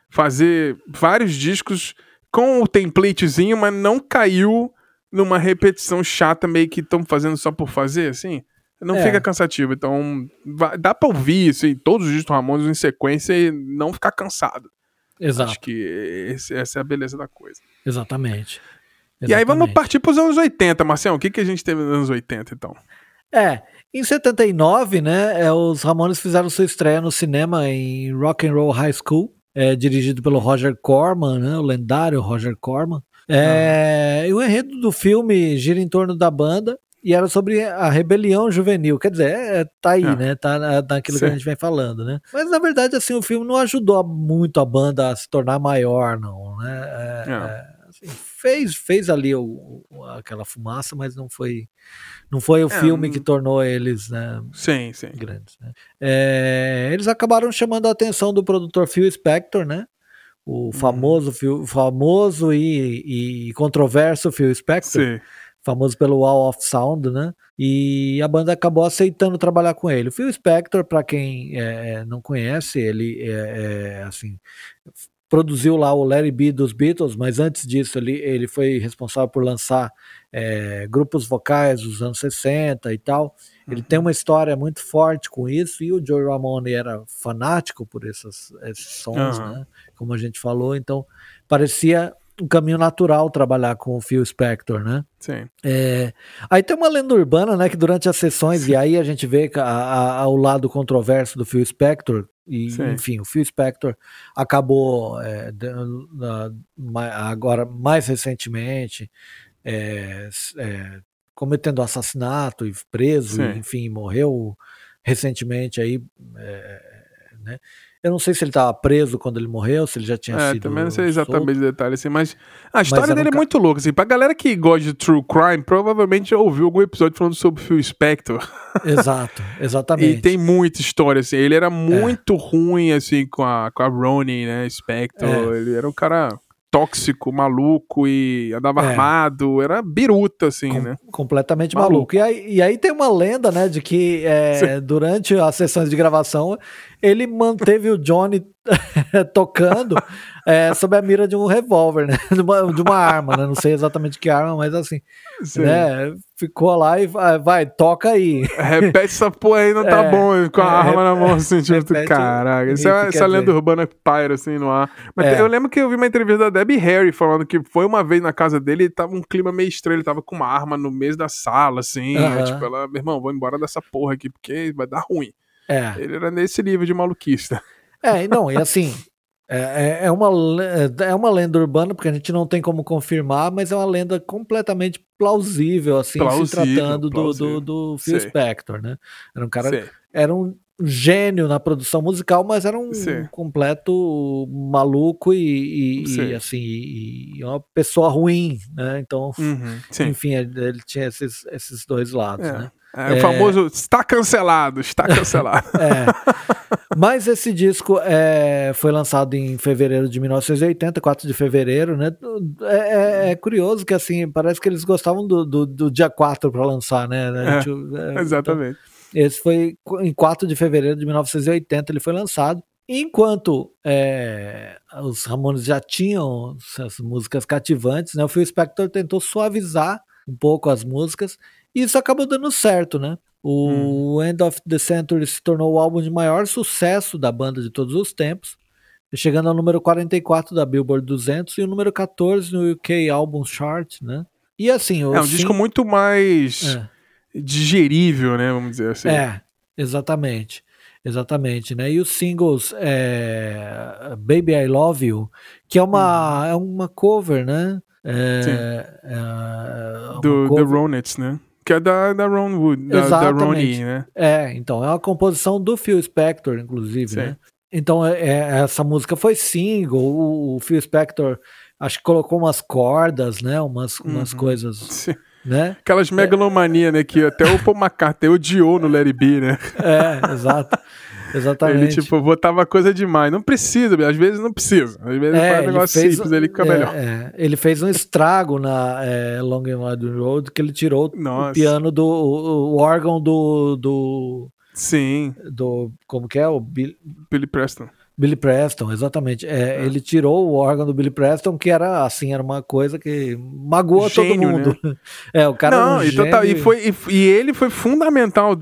fazer vários discos com o templatezinho, mas não caiu numa repetição chata, meio que estão fazendo só por fazer, assim. Não é. fica cansativo. Então, dá pra ouvir assim, todos os discos Ramones em sequência e não ficar cansado. Exato. Acho que esse, essa é a beleza da coisa. Exatamente. Exatamente. E aí vamos partir pros anos 80, Marcelo. O que, que a gente teve nos anos 80, então? É, em 79, né, é, os Ramones fizeram sua estreia no cinema em Rock and Roll High School, é, dirigido pelo Roger Corman, né, o lendário Roger Corman. É, e o enredo do filme gira em torno da banda e era sobre a rebelião juvenil. Quer dizer, é, tá aí, é. né? Tá naquilo Sim. que a gente vem falando, né? Mas na verdade, assim, o filme não ajudou muito a banda a se tornar maior, não, né? É, é. é assim, fez, fez ali o, o, aquela fumaça, mas não foi, não foi o é, filme que tornou eles né, sim, sim. grandes. Né? eles acabaram chamando a atenção do produtor Phil Spector, né? O uhum. famoso, hum. famoso e, e, controverso Phil Spector, Sim. famoso pelo Wall of Sound, né? E a banda acabou aceitando trabalhar com ele. O Phil Spector, para quem é, não conhece, ele é, é, assim produziu lá o Larry B dos Beatles, mas antes disso ele, ele foi responsável por lançar é, grupos vocais dos anos 60 e tal. Ele tem uma história muito forte com isso, e o Joe Ramone era fanático por esses, esses sons, uhum. né? Como a gente falou, então parecia um caminho natural trabalhar com o Phil Spector, né? Sim. É, aí tem uma lenda urbana, né, que durante as sessões, Sim. e aí a gente vê a, a, a, o lado controverso do Phil Spector, e Sim. enfim, o Phil Spector acabou é, agora mais recentemente é, é, cometendo assassinato e preso, Sim. enfim, morreu recentemente aí, é, né? Eu não sei se ele estava preso quando ele morreu, se ele já tinha é, sido. Também não sei exatamente os detalhes, assim, mas a história mas dele é muito louca. Assim, pra galera que gosta de true crime, provavelmente já ouviu algum episódio falando sobre Phil Spector. Exato, exatamente. e tem muita história, assim. Ele era muito é. ruim, assim, com a, com a Ronnie, né? Spector. É. Ele era um cara tóxico, maluco e andava é. armado, era biruta, assim, Com, né? Completamente maluco. maluco. E, aí, e aí tem uma lenda, né, de que é, durante as sessões de gravação ele manteve o Johnny tocando é, sob a mira de um revólver, né? De uma, de uma, arma, né? Não sei exatamente que arma, mas assim, Sim. né? Ficou lá e vai, vai, toca aí. Repete essa porra aí, não tá é, bom, com a é, arma na mão, assim, tipo, caraca. Isso é essa lenda urbana que paira, assim, no ar. Mas é. eu lembro que eu vi uma entrevista da Debbie Harry falando que foi uma vez na casa dele e tava um clima meio estranho, ele tava com uma arma no meio da sala, assim, uh -huh. tipo, ela, meu irmão, vou embora dessa porra aqui, porque vai dar ruim. É. Ele era nesse nível de maluquista. É, não, e assim, é, é, é, uma, é uma lenda urbana, porque a gente não tem como confirmar, mas é uma lenda completamente plausível, assim, plausível, se tratando do, do, do Phil Sei. Spector, né? Era um cara. Sei. Era um gênio na produção musical, mas era um completo maluco e, e, e assim, e uma pessoa ruim, né? Então, uhum. enfim, ele, ele, tinha esses, esses dois lados, é. né? É, o é. famoso está cancelado, está cancelado. é. Mas esse disco é, foi lançado em fevereiro de 1980, 4 de fevereiro, né? É, é, é curioso que assim, parece que eles gostavam do, do, do dia 4 para lançar, né? É, gente, então, exatamente. Então, esse foi em 4 de fevereiro de 1980, ele foi lançado. Enquanto é, os Ramones já tinham essas músicas cativantes, né, o Phil Spector tentou suavizar um pouco as músicas e isso acabou dando certo, né? O hum. End of the Century se tornou o álbum de maior sucesso da banda de todos os tempos, chegando ao número 44 da Billboard 200 e o número 14 no UK Album Chart, né? E assim, é um sim... disco muito mais é. digerível, né? Vamos dizer assim. É, exatamente. Exatamente, né? E os singles é, Baby I Love You, que é uma, hum. é uma cover, né? É, é, Do cover... The Ronettes, né? Que é da, da Ron Wood, da, da Ronnie, né? É, então, é uma composição do Phil Spector, inclusive, Sim. né? Então, é, é, essa música foi single, o, o, Phil Spector acho que colocou umas cordas, né? Umas, umas uhum. coisas. Sim. Né? Aquelas megalomania, né? Que até o Paul McCartney odiou no Larry B, né? É, exato. Exatamente. Ele, tipo, botava coisa demais. Não precisa, às vezes não precisa. Às vezes é, faz um negócio simples que fica é, melhor. É. Ele fez um estrago na é, Long and Wide Road que ele tirou Nossa. o piano do. O, o, órgão do. do Sim. Do. Como que é? O Bill... Billy Preston. Billy Preston, exatamente. É, é. Ele tirou o órgão do Billy Preston, que era assim, era uma coisa que magoou gênio, todo mundo. Né? É, o cara Não, um e, total, e, foi, e, e, ele foi fundamental.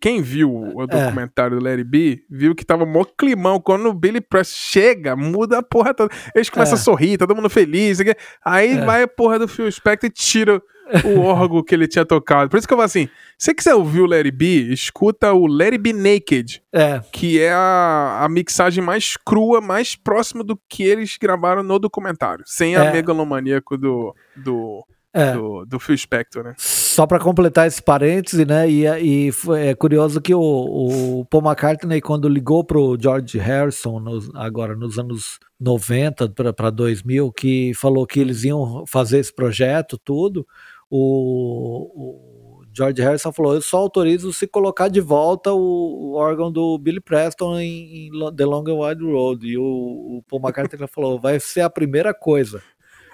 Quem viu o é. documentário do Larry B, viu que tava mó climão. Quando o Billy Preston chega, muda a porra toda. Eles começam é. a sorrir, todo mundo feliz. Aí é. vai a porra do Phil Spector e tira o órgão que ele tinha tocado. Por isso que eu falo assim: se você quiser ouvir o Larry B, escuta o Larry B Naked. É. Que é a, a mixagem mais crua, mais próxima do que eles gravaram no documentário. Sem a é. megalomaníaco do. do é. Do, do Phil Spector, né? Só para completar esse parêntese, né? E, e é curioso que o, o Paul McCartney, quando ligou pro George Harrison, nos, agora nos anos 90 para 2000, que falou que eles iam fazer esse projeto, tudo, o, o George Harrison falou: eu só autorizo se colocar de volta o, o órgão do Billy Preston em, em, The Long and Wide Road. E o, o Paul McCartney falou: vai ser a primeira coisa.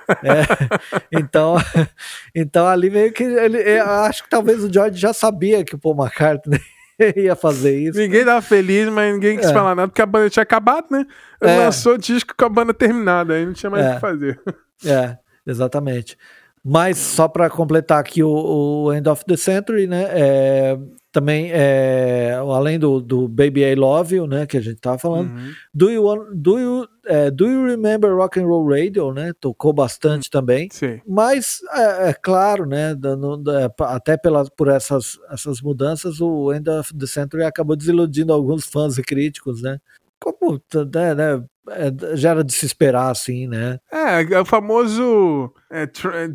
É, então, então ali meio que ele, acho que talvez o George já sabia que o Paul McCartney ia fazer isso. Ninguém tava feliz, mas ninguém quis é. falar nada porque a banda tinha acabado, né? É. lançou o disco com a banda terminada, aí não tinha mais o que fazer. É, exatamente. Mas só para completar aqui o, o, End of the Century, né? É, também, é, além do, do, Baby I Love You, né? Que a gente tava falando, uhum. do, you want, do, you, é, do You Remember Rock and Roll Radio, né? Tocou bastante uhum. também. Sim. Mas é, é claro, né? até pelas, por essas, essas mudanças, o End of the Century acabou desiludindo alguns fãs e críticos, né? Como né, né, já era de se esperar, assim, né? É, é o famoso é,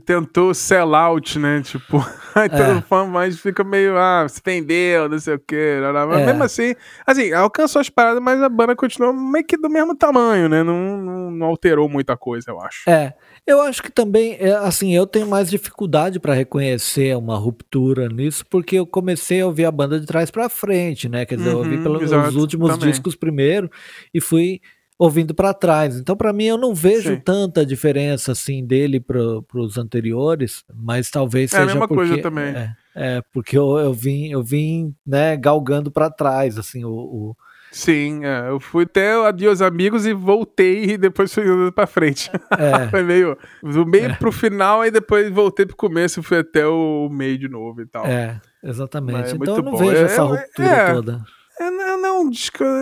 tentou sell out, né? Tipo, aí todo é. fã mais fica meio, ah, se vendeu, não sei o quê. Mas é. mesmo assim, assim, alcançou as paradas, mas a banda continuou meio que do mesmo tamanho, né? Não, não, não alterou muita coisa, eu acho. É. Eu acho que também, é, assim, eu tenho mais dificuldade para reconhecer uma ruptura nisso, porque eu comecei a ouvir a banda de trás para frente, né? Quer dizer, uhum, eu ouvi uhum, pelos últimos também. discos primeiro e fui ouvindo para trás. Então, para mim, eu não vejo Sim. tanta diferença assim dele para os anteriores, mas talvez seja é a mesma porque, coisa também. É, é porque eu, eu vim, eu vim, né, galgando para trás, assim, o, o Sim, é, eu fui até Adios Amigos e voltei e depois fui andando pra frente. É. Foi meio do meio é. pro final e depois voltei pro começo e fui até o meio de novo e tal. É, exatamente. É então eu não bom. vejo é, essa ruptura é, toda. É, não,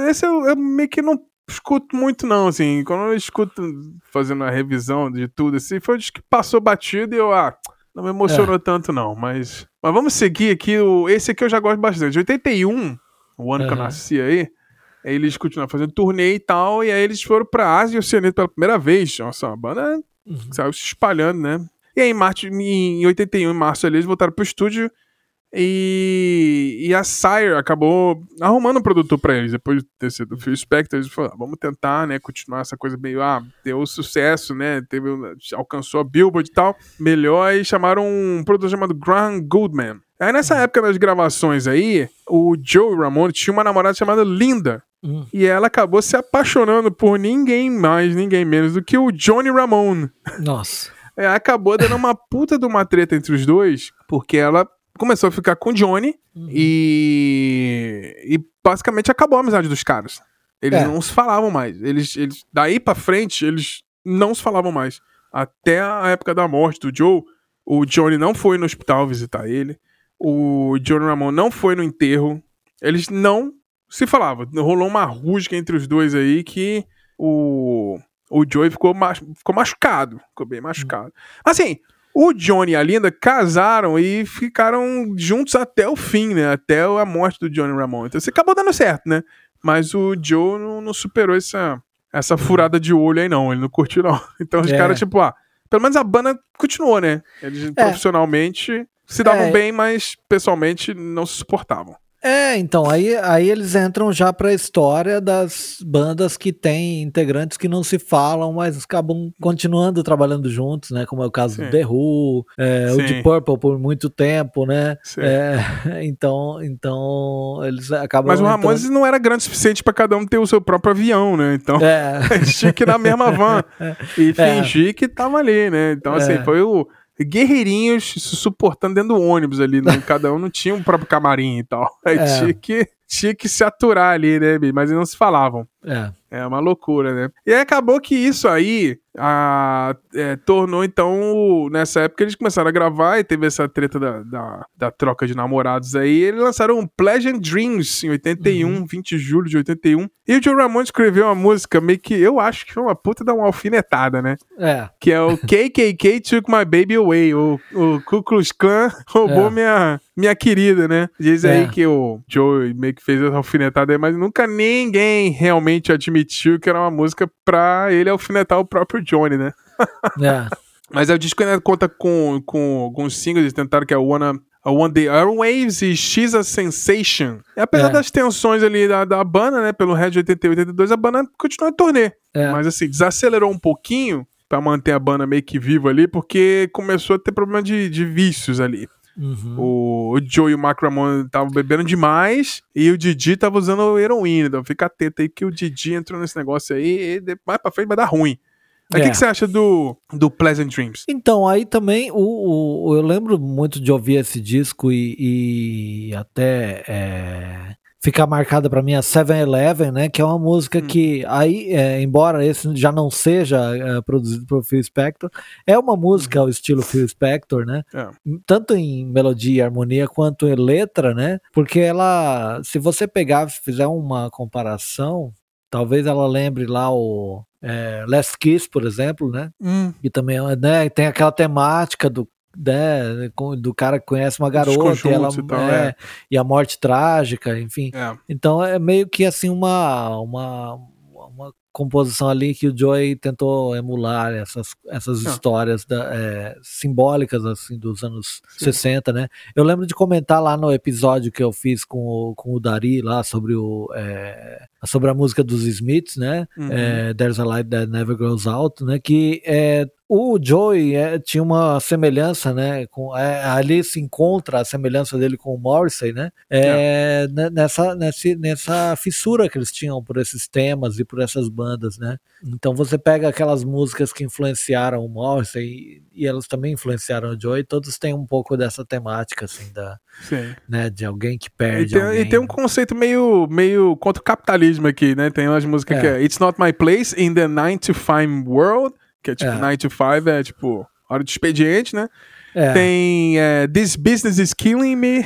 esse eu, eu meio que não escuto muito não, assim, quando eu escuto fazendo a revisão de tudo, assim, foi o que passou batido e eu, ah, não me emocionou é. tanto não, mas... Mas vamos seguir aqui, o, esse aqui eu já gosto bastante, 81, o ano uhum. que eu nasci aí, eles continuaram fazendo turnê e tal, e aí eles foram pra Ásia e Oceania pela primeira vez. Nossa, a banda uhum. saiu se espalhando, né? E aí, em, março, em 81, em março, eles voltaram pro estúdio e, e a Sire acabou arrumando um produtor pra eles. Depois de ter sido o Phil Spector, eles falaram, ah, vamos tentar, né, continuar essa coisa meio, ah, deu sucesso, né, teve, alcançou a Billboard e tal, melhor, e chamaram um produtor chamado Graham Goodman. Aí nessa uhum. época das gravações aí, o Joe Ramone tinha uma namorada chamada Linda, Hum. E ela acabou se apaixonando por ninguém mais, ninguém menos do que o Johnny Ramone. Nossa. É, acabou dando uma puta de uma treta entre os dois, porque ela começou a ficar com o Johnny uhum. e. E basicamente acabou a amizade dos caras. Eles é. não se falavam mais. Eles, eles, daí pra frente, eles não se falavam mais. Até a época da morte do Joe, o Johnny não foi no hospital visitar ele. O Johnny Ramone não foi no enterro. Eles não se falava. Rolou uma rusga entre os dois aí que o, o Joey ficou, ficou machucado. Ficou bem machucado. Assim, o Johnny e a Linda casaram e ficaram juntos até o fim, né? Até a morte do Johnny Ramon. Então você acabou dando certo, né? Mas o Joe não, não superou essa, essa furada de olho aí, não. Ele não curtiu, não. Então os é. caras, tipo, ah, pelo menos a banda continuou, né? Eles é. profissionalmente se davam é. bem, mas pessoalmente não se suportavam. É, então, aí, aí eles entram já para a história das bandas que têm integrantes que não se falam, mas acabam continuando trabalhando juntos, né? Como é o caso Sim. do The Who, é, o Deep Purple por muito tempo, né? É, então, então, eles acabam. Mas o Ramones entrando... não era grande o suficiente para cada um ter o seu próprio avião, né? Então, é. tinha que ir na mesma van e é. fingir que tava ali, né? Então, assim, é. foi o guerreirinhos se suportando dentro do ônibus ali, né? Cada um não tinha um próprio camarim e tal. Aí é. tinha, que, tinha que se aturar ali, né, mas eles não se falavam. É. É uma loucura, né? E aí acabou que isso aí a, é, tornou, então, nessa época eles começaram a gravar e teve essa treta da, da, da troca de namorados aí. E eles lançaram um Pleasant Dreams em 81, uhum. 20 de julho de 81. E o Joe Ramone escreveu uma música meio que eu acho que foi uma puta da uma alfinetada, né? É. Que é o KKK Took My Baby Away. O, o Ku Klux Klan roubou é. minha, minha querida, né? Diz aí é. que o Joe meio que fez essa alfinetada aí, mas nunca ninguém realmente admitiu que era uma música pra ele alfinetar o próprio Johnny, né? É. Mas é o disco ainda conta com, com alguns singles, eles tentaram que é Wanna, a One Day Airwaves e She's a Sensation. E apesar é. das tensões ali da, da banda, né, pelo Red 81 e 82, a banda continuou a turnê. É. Mas assim, desacelerou um pouquinho para manter a banda meio que viva ali, porque começou a ter problema de, de vícios ali. Uhum. O, o Joe e o Mark Ramon estavam bebendo demais e o Didi tava usando heroína. Então fica atento aí que o Didi entrou nesse negócio aí e mais pra frente vai dar ruim. O é. que, que, você acha do, do Pleasant Dreams? Então, aí também o, o eu lembro muito de ouvir esse disco e, e até é, ficar marcada para mim a 7-Eleven, né? Que é uma música hum. que, aí, é, embora esse já não seja é, produzido por Phil Spector, é uma música hum. ao estilo Phil Spector, né? É. Tanto em melodia e harmonia quanto em letra, né? Porque ela, se você pegar, fizer uma comparação, talvez ela lembre lá o é, Last Kiss, por exemplo, né? Hum. E também né, tem aquela temática do né, do cara que conhece uma garota e, ela, e, é, é. e a morte trágica, enfim. É. Então é meio que assim uma, uma composição ali que o Joey tentou emular essas, essas ah. histórias da, é, simbólicas assim dos anos Sim. 60, né? Eu lembro de comentar lá no episódio que eu fiz com o, com o Dari lá sobre o é, sobre a música dos Smiths, né? Uhum. É, There's a Light That Never Grows Out, né? Que é, o Joey é, tinha uma semelhança, né? Com, é, ali se encontra a semelhança dele com o Morrissey, né? É, é. Nessa, nessa, nessa fissura que eles tinham por esses temas e por essas bandas, né? Então você pega aquelas músicas que influenciaram o Morrissey e, e elas também influenciaram o Joey, todos têm um pouco dessa temática, assim, da, Sim. né? De alguém que perde. E tem, alguém. e tem um conceito meio, meio contra o capitalismo aqui, né? Tem umas músicas que é It's Not My Place in the 9 to 5 World que é tipo, é. 9 to 5 é tipo, hora de expediente, né? É. Tem é, This Business is Killing Me.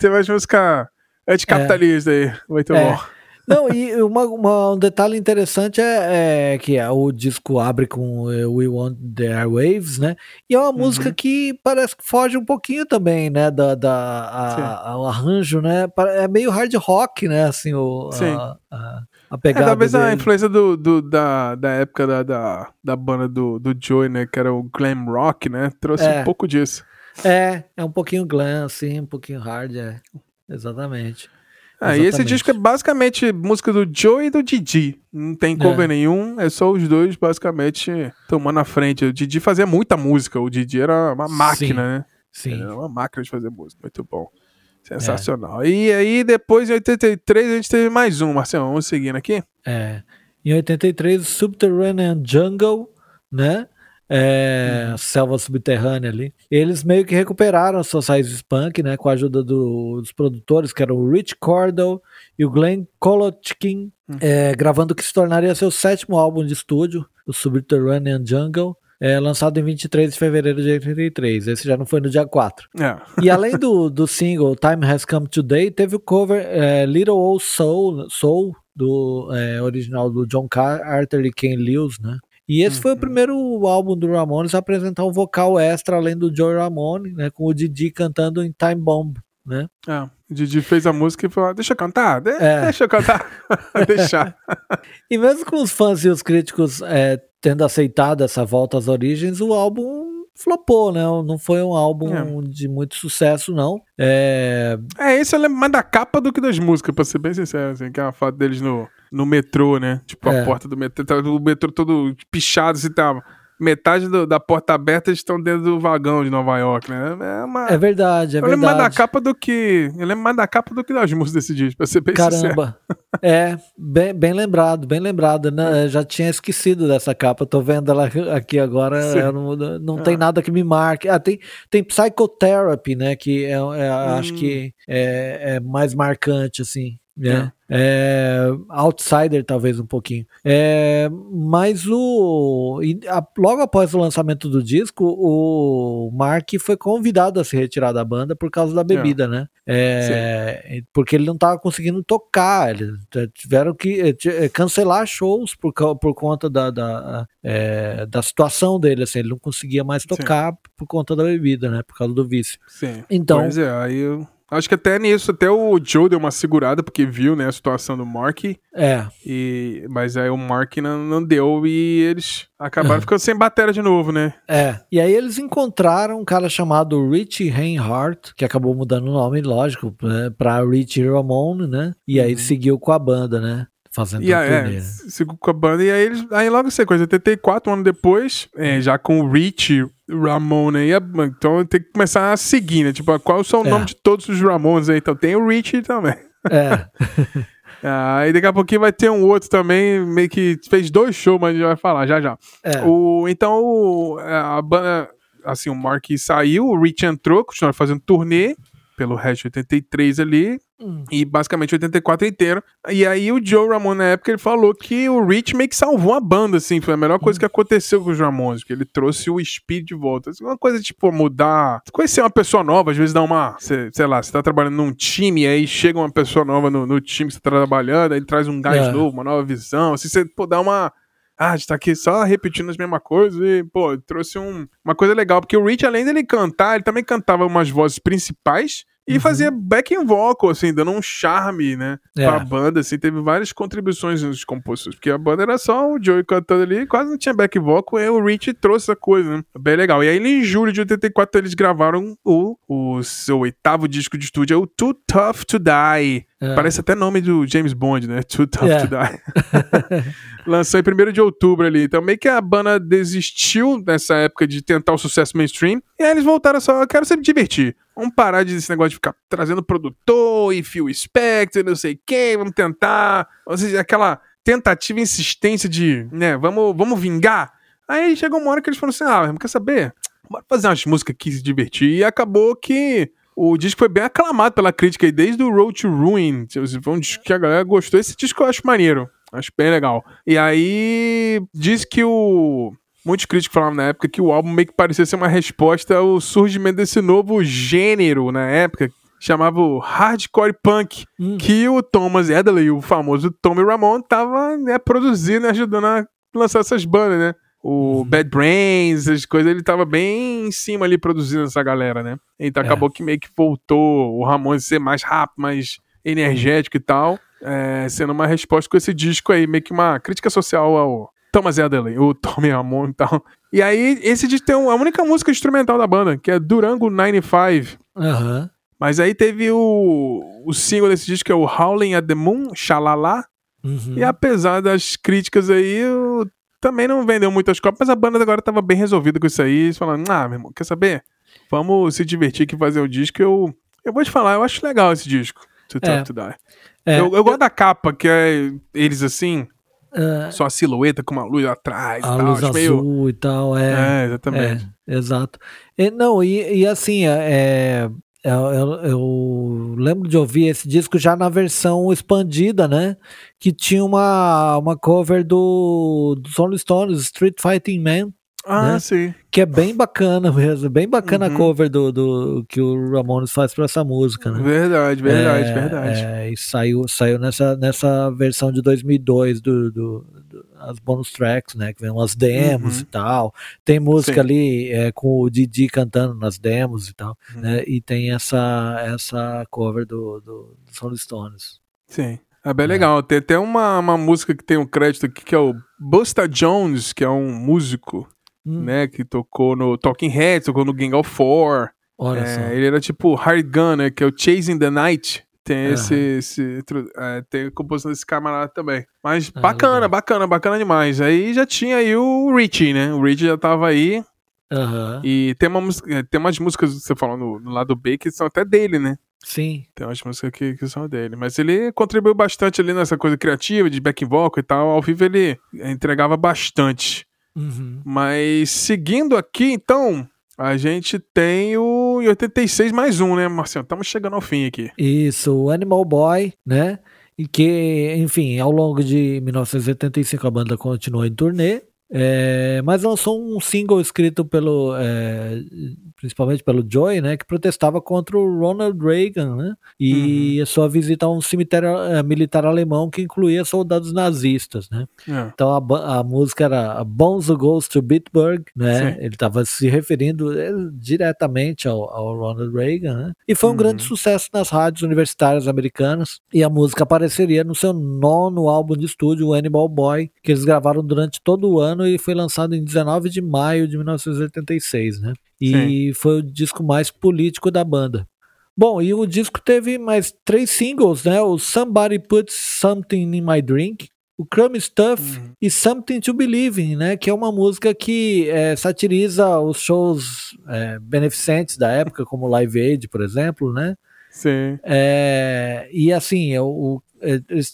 Tem mais música anticapitalista é. aí. Muito é. bom. Não, e uma, uma, um detalhe interessante é, é, que o disco abre com eh, We Want the Airwaves, né? E é uma uhum. música que parece que foge um pouquinho também, né? Da, da a, a, o arranjo, né? É meio hard rock, né? Assim, o, a, a, a pegada. É, talvez a influência do, do, da, da época da, da, da banda do, do Joey, né? Que era o glam rock, né? Trouxe é. um pouco disso. É, é um pouquinho glam, assim, um pouquinho hard, é. Exatamente. Ah, e esse disco é basicamente música do Joey e do Didi. Não tem cover é. nenhum, é só os dois basicamente tomando a frente. O Didi fazia muita música, o Didi era uma máquina, Sim. né? Sim. Era uma máquina de fazer música, muito bom. Sensacional. É. E aí, depois, em 83, a gente teve mais um, Marcelo. Vamos seguindo aqui? É. Em 83, Subterranean Jungle, né? É, uhum. selva subterrânea ali. Eles meio que recuperaram as suas raízes punk, né? Com a ajuda do, dos produtores, que eram o Rich Cordell e o Glenn Kolotkin, uhum. é, gravando o que se tornaria seu sétimo álbum de estúdio, o Subterranean Jungle é, lançado em 23 de fevereiro de 83. Esse já não foi no dia 4. É. E além do, do single Time Has Come Today, teve o cover é, Little Old Soul, Soul do é, original do John Carter e Ken Lewis, né? E esse uhum. foi o uhum. primeiro álbum do Ramones a apresentar um vocal extra além do Joey Ramone, né? Com o Didi cantando em Time Bomb, né? É, Didi fez a música e falou: deixa eu cantar, de é. deixa eu cantar, deixar. e mesmo com os fãs e os críticos é, tendo aceitado essa volta às origens, o álbum flopou, né? Não foi um álbum é. de muito sucesso, não. É... é, esse eu lembro mais da capa do que das músicas, pra ser bem sincero, assim, que é a foto deles no, no metrô, né? Tipo, a é. porta do metrô, tá, o metrô todo pichado, assim, tava. Tá metade do, da porta aberta estão dentro do vagão de Nova York, né? É, uma... é verdade, é eu verdade. Eu lembro mais da capa do que. Eu lembro mais da capa do que das músicas desse disco, pra ser bem Caramba. é, bem, bem lembrado, bem lembrado. Né? Já tinha esquecido dessa capa. Tô vendo ela aqui agora. Não, não tem ah. nada que me marque. Ah, tem, tem Psychotherapy, né? Que é, é hum. acho que é, é mais marcante, assim. Né? É, outsider, talvez um pouquinho. É, mas o. A, logo após o lançamento do disco, o Mark foi convidado a se retirar da banda por causa da bebida, é. né? É, porque ele não estava conseguindo tocar. Eles tiveram que eh, eh, cancelar shows por, por conta da, da, é, da situação dele. Assim, ele não conseguia mais tocar Sim. por conta da bebida, né? Por causa do vício. Sim. Então, pois é, aí eu Acho que até nisso, até o Joe deu uma segurada, porque viu, né, a situação do Mark. É. E, mas aí o Mark não, não deu e eles acabaram ficando sem bateria de novo, né? É. E aí eles encontraram um cara chamado Richie Reinhardt, que acabou mudando o nome, lógico, né, pra Richie Ramone, né? E aí uhum. seguiu com a banda, né? Fazendo e aí, é, sigo com a banda. E aí, eles, aí logo sequência, 84 anos depois, é, já com o Rich Ramone aí, então tem que começar a seguir, né? Tipo, qual é o nome de todos os Ramones aí? Então tem o Rich também. É. Aí daqui a pouquinho vai ter um outro também, meio que fez dois shows, mas a gente vai falar já já. É. O, então o, a banda, assim, o Mark saiu, o Rich entrou, continuaram fazendo turnê pelo de 83 ali. Hum. E basicamente 84 inteiro. E aí o Joe Ramone, na época, ele falou que o Rich meio que salvou a banda, assim. Foi a melhor coisa hum. que aconteceu com os Ramones, porque ele trouxe o speed de volta. Assim, uma coisa tipo mudar. Conhecer uma pessoa nova, às vezes dá uma. Cê, sei lá, você tá trabalhando num time, aí chega uma pessoa nova no, no time que você tá trabalhando, aí traz um gás é. novo, uma nova visão. Assim, você pô, dá uma. Ah, a gente tá aqui só repetindo as mesmas coisas e, pô, trouxe um, uma coisa legal, porque o Rich, além dele cantar, ele também cantava umas vozes principais e uhum. fazia backing vocal, assim, dando um charme, né? É. Pra banda, assim, teve várias contribuições nos compositores, porque a banda era só o Joey cantando ali, quase não tinha back vocal, e o Rich trouxe essa coisa, né? Bem legal. E aí, em julho de 84, eles gravaram o, o seu oitavo disco de estúdio, é o Too Tough to Die. É. Parece até nome do James Bond, né? Too Tough é. to Die. Lançou em 1 de outubro ali. Então, meio que a banda desistiu nessa época de tentar o sucesso mainstream. E aí eles voltaram só, eu quero sempre divertir. Vamos parar desse negócio de ficar trazendo produtor e Phil Spector, não sei quem, vamos tentar. Ou seja, aquela tentativa e insistência de, né, vamos, vamos vingar. Aí chegou uma hora que eles falaram assim: ah, quer saber? Bora fazer umas músicas aqui se divertir. E acabou que o disco foi bem aclamado pela crítica aí, desde o Road to Ruin. Foi um disco que a galera gostou. Esse disco eu acho maneiro. Acho bem legal. E aí, diz que o. Muitos críticos falavam na época que o álbum meio que parecia ser uma resposta ao surgimento desse novo gênero na época, chamava o hardcore punk, hum. que o Thomas Edley, o famoso Tommy Ramone, tava né, produzindo, ajudando a lançar essas bandas, né? O uhum. Bad Brains, as coisas, ele tava bem em cima ali produzindo essa galera, né? Então é. acabou que meio que voltou o Ramon ser mais rápido, mais energético e tal, é, sendo uma resposta com esse disco aí, meio que uma crítica social ao Thomas Adderley, o Tommy Ramon e tal. E aí, esse disco tem a única música instrumental da banda, que é Durango 95. Uhum. Mas aí teve o, o single desse disco, que é o Howling at the Moon, Xalala. Uhum. E apesar das críticas aí, também não vendeu muitas cópias, mas a banda agora tava bem resolvida com isso aí, falando, ah, meu irmão, quer saber? Vamos se divertir aqui fazer o disco. Eu, eu vou te falar, eu acho legal esse disco, To Talk é. to Die. É. Eu, eu, gosto da capa, que é eles assim, é. só a silhueta com uma luz atrás a e tal. luz azul meio... e tal, é. É, exatamente. É, exato. E, não, e, e assim, é, é eu, eu, eu, lembro de ouvir esse disco já na versão expandida, né? Que tinha uma, uma cover do, do Rolling Stones, Street Fighting Man. Ah, né? sim. Que é bem bacana mesmo, bem bacana uhum. a cover do, do que o Ramones faz para essa música, né? Verdade, verdade, é, verdade. É, e saiu, saiu nessa, nessa versão de 2002 do, do, do as bonus tracks, né? Que vem umas demos uhum. e tal. Tem música Sim. ali é, com o Didi cantando nas demos e tal, uhum. né? E tem essa, essa cover do, do, do Rolling Stones. Sim. É bem é. legal. Tem até uma, uma música que tem um crédito aqui que é o Busta Jones, que é um músico hum. né? Que tocou no Talking Heads, tocou no Gang of Four. Olha é, só. Ele era tipo Hard Gun, né? Que é o Chasing the Night. Tem uhum. esse. esse é, tem a composição desse camarada também. Mas ah, bacana, legal. bacana, bacana demais. Aí já tinha aí o Richie, né? O Richie já tava aí. Uhum. E tem, uma, é, tem umas músicas que você falou no, no, lado B que são até dele, né? Sim. Tem umas músicas que, que são dele. Mas ele contribuiu bastante ali nessa coisa criativa, de back vocal e tal. Ao vivo ele entregava bastante. Uhum. Mas seguindo aqui, então, a gente tem o 86 mais um, né, Marcelo? Estamos chegando ao fim aqui. Isso, o Animal Boy, né? E que, enfim, ao longo de 1985 a banda continuou em turnê, é, mas lançou um single escrito pelo é, principalmente pelo Joy, né, que protestava contra o Ronald Reagan, né, e uhum. sua visita a um cemitério uh, militar alemão que incluía soldados nazistas, né. É. Então a, a, música era Bones Goes to Bitburg, né, Sim. ele estava se referindo eh, diretamente ao, ao, Ronald Reagan, né, e foi um uhum. grande sucesso nas rádios universitárias americanas, e a música apareceria no seu nono álbum de estúdio, Animal Boy, que eles gravaram durante todo o ano e foi lançado em 19 de maio de 1986, né. E Sim. foi o disco mais político da banda. Bom, e o disco teve mais três singles, né? O Somebody Put Something in My Drink, o Crumb Stuff uhum. e Something to Believe in, né? Que é uma música que é, satiriza os shows é, beneficentes da época, como Live Aid, por exemplo, né? Sim. É, e assim, o, é,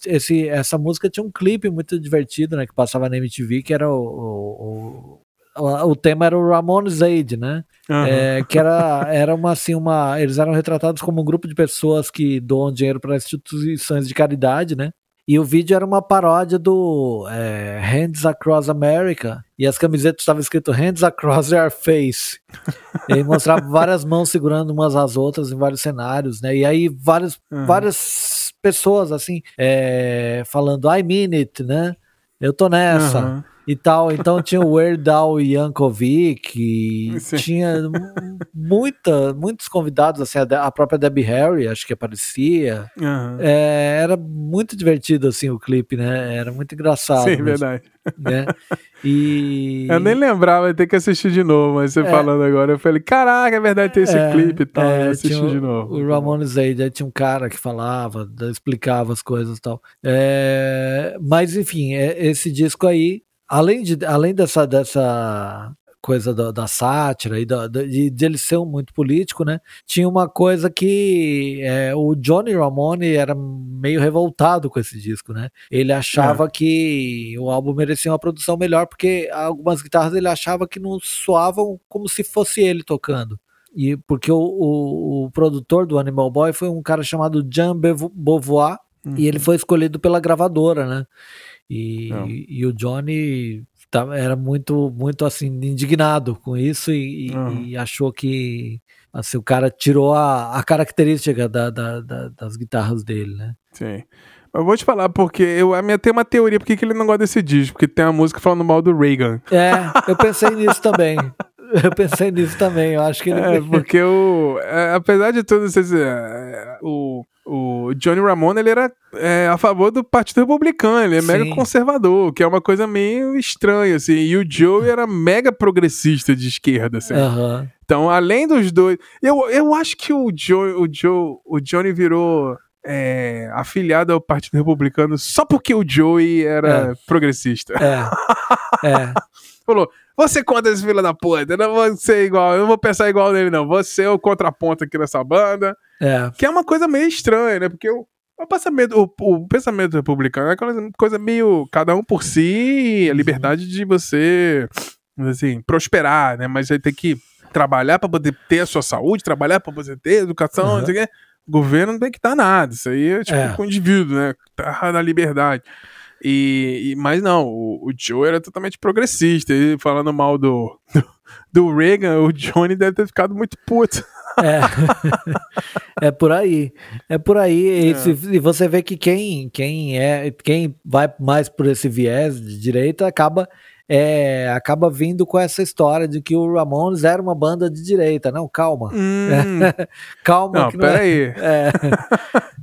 esse, essa música tinha um clipe muito divertido, né? Que passava na MTV, que era o, o, o tema era o Ramones Aid, né? Uhum. É, que era, era uma assim, uma. Eles eram retratados como um grupo de pessoas que doam dinheiro para instituições de caridade, né? E o vídeo era uma paródia do é, Hands Across America. E as camisetas estavam escrito Hands Across Your Face. e mostrava várias mãos segurando umas às outras em vários cenários, né? E aí várias, uhum. várias pessoas, assim, é, falando I mean it, né? Eu tô nessa. Uhum. E tal. Então tinha o Weird Al Yankovic, e tinha muita, muitos convidados, assim, a, a, própria Debbie Harry, acho que aparecia. Uhum. É, era muito divertido, assim, o clipe, né? Era muito engraçado. Sim, mesmo, verdade. Né? E... Eu nem lembrava, ter que assistir de novo, mas você é. falando agora, eu falei, caraca, é verdade, tem esse é, clipe e tal, é, eu assisti de novo. O Ramones aí, aí tinha um cara que falava, explicava as coisas e tal. É, mas enfim, é, esse disco aí, além, de, além dessa, dessa coisa da, da sátira e da, de, de, ele ser um muito político, né? Tinha uma coisa que é, o Johnny Ramone era meio revoltado com esse disco, né? Ele achava é. que o álbum merecia uma produção melhor porque algumas guitarras ele achava que não soavam como se fosse ele tocando. E porque o, o, o produtor do Animal Boy foi um cara chamado Jean Beauvoir uhum. e ele uhum. foi escolhido pela gravadora, né? E, e, o Johnny tá, era muito, muito assim, indignado com isso e, uhum. e achou que assim, o cara tirou a, a característica da, da, da, das guitarras dele, né? Sim. Eu vou te falar, porque eu, a minha tem uma teoria porque que ele não gosta desse disco, porque tem uma música falando mal do Reagan. É, eu pensei nisso também. Eu pensei nisso também, eu acho que ele. É, porque o. É, apesar de tudo, vocês, é, o, o Johnny Ramone ele era é, a favor do Partido Republicano, ele é Sim. mega conservador, que é uma coisa meio estranha, assim. E o Joe era mega progressista de esquerda, assim. Uhum. Então, além dos dois. Eu, eu acho que o Joe, o Joe, o Johnny virou. É, afiliado ao Partido Republicano só porque o Joey era é. progressista. É. é. Falou, você conta esse filho da puta, eu não vou ser igual, eu não vou pensar igual nele, não. Você é o contraponto aqui nessa banda. É. Que é uma coisa meio estranha, né? Porque o, o pensamento, o, o, pensamento republicano é aquela coisa meio cada um por si, a liberdade de você, assim, prosperar, né? Mas aí tem que trabalhar para poder ter a sua saúde, trabalhar para poder ter educação, uhum. não sei o quê. O governo não tem que dar nada. Isso aí é tipo é. com o indivíduo, né? Tá na liberdade. E, e, mas não, o, o, Joe era totalmente progressista. E falando mal do, do, do, Reagan, o Johnny deve ter ficado muito puto. É, é por aí. É por aí. É. E, você vê que quem, quem é, quem vai mais por esse viés de direita acaba é, acaba vindo com essa história de que o Ramones era uma banda de direita. Não, calma. Hum. calma. Não, peraí. É,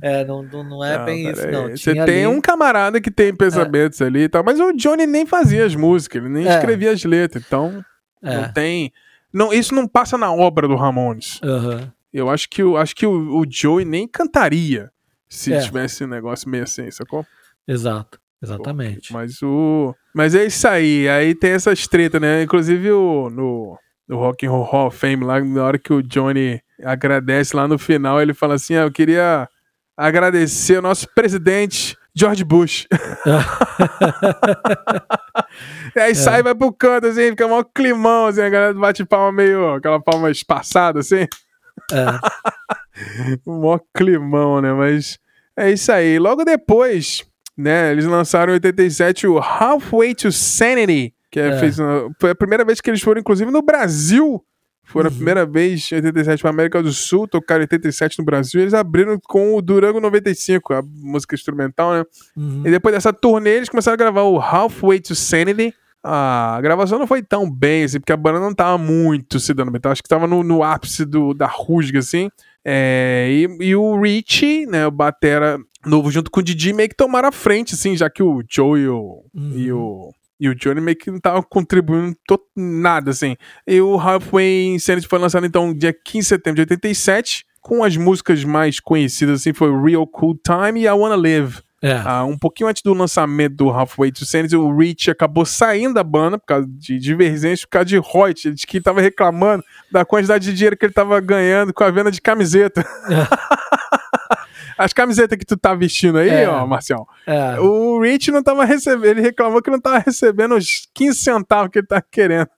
é, não, não é não, bem isso, não. Você tem ali... um camarada que tem pensamentos é. ali e tal, mas o Johnny nem fazia as músicas, ele nem é. escrevia as letras, então não é. tem... Não, isso não passa na obra do Ramones. Uhum. Eu acho que, eu, acho que o, o Joey nem cantaria se tivesse um negócio meio assim, sacou? Exato. Exatamente. Mas o. Mas é isso aí. Aí tem essas tretas, né? Inclusive o, no, no Rock and Roll Hall of Fame, lá na hora que o Johnny agradece lá no final, ele fala assim: ah, eu queria agradecer o nosso presidente George Bush. e aí é. sai, vai pro canto, assim, fica mó climão, assim, a galera bate palma meio, aquela palma espaçada, assim. É. mó climão, né? Mas é isso aí. Logo depois, né? Eles lançaram em 87 o Halfway to Sanity, que é, é. Fez uma, foi a primeira vez que eles foram, inclusive, no Brasil. Foi uhum. a primeira vez em 87 para América do Sul, tocaram em 87 no Brasil. Eles abriram com o Durango 95, a música instrumental, né? Uhum. E depois dessa turnê, eles começaram a gravar o Halfway to Sanity. Ah, a gravação não foi tão bem, assim, porque a banda não tava muito se dando bem. Então, acho que tava no, no ápice do, da rusga, assim. É, e, e, o Rich, né, o Batera novo, junto com o Didi, meio que tomaram a frente, assim, já que o Joe e o, uhum. e o, e o Johnny meio que não estavam contribuindo nada, assim. E o Halfway Insanity foi lançado, então, dia 15 de setembro de 87, com as músicas mais conhecidas, assim, foi Real Cool Time e I Wanna Live. É. Ah, um pouquinho antes do lançamento do Halfway to Sanity, o Rich acabou saindo da banda por causa de divergência, por causa de Reut. Ele disse que estava reclamando da quantidade de dinheiro que ele estava ganhando com a venda de camiseta. As camisetas que tu tá vestindo aí, é. ó, Marcial. É. O Rich não tava recebendo, ele reclamou que não tava recebendo os 15 centavos que ele tá querendo.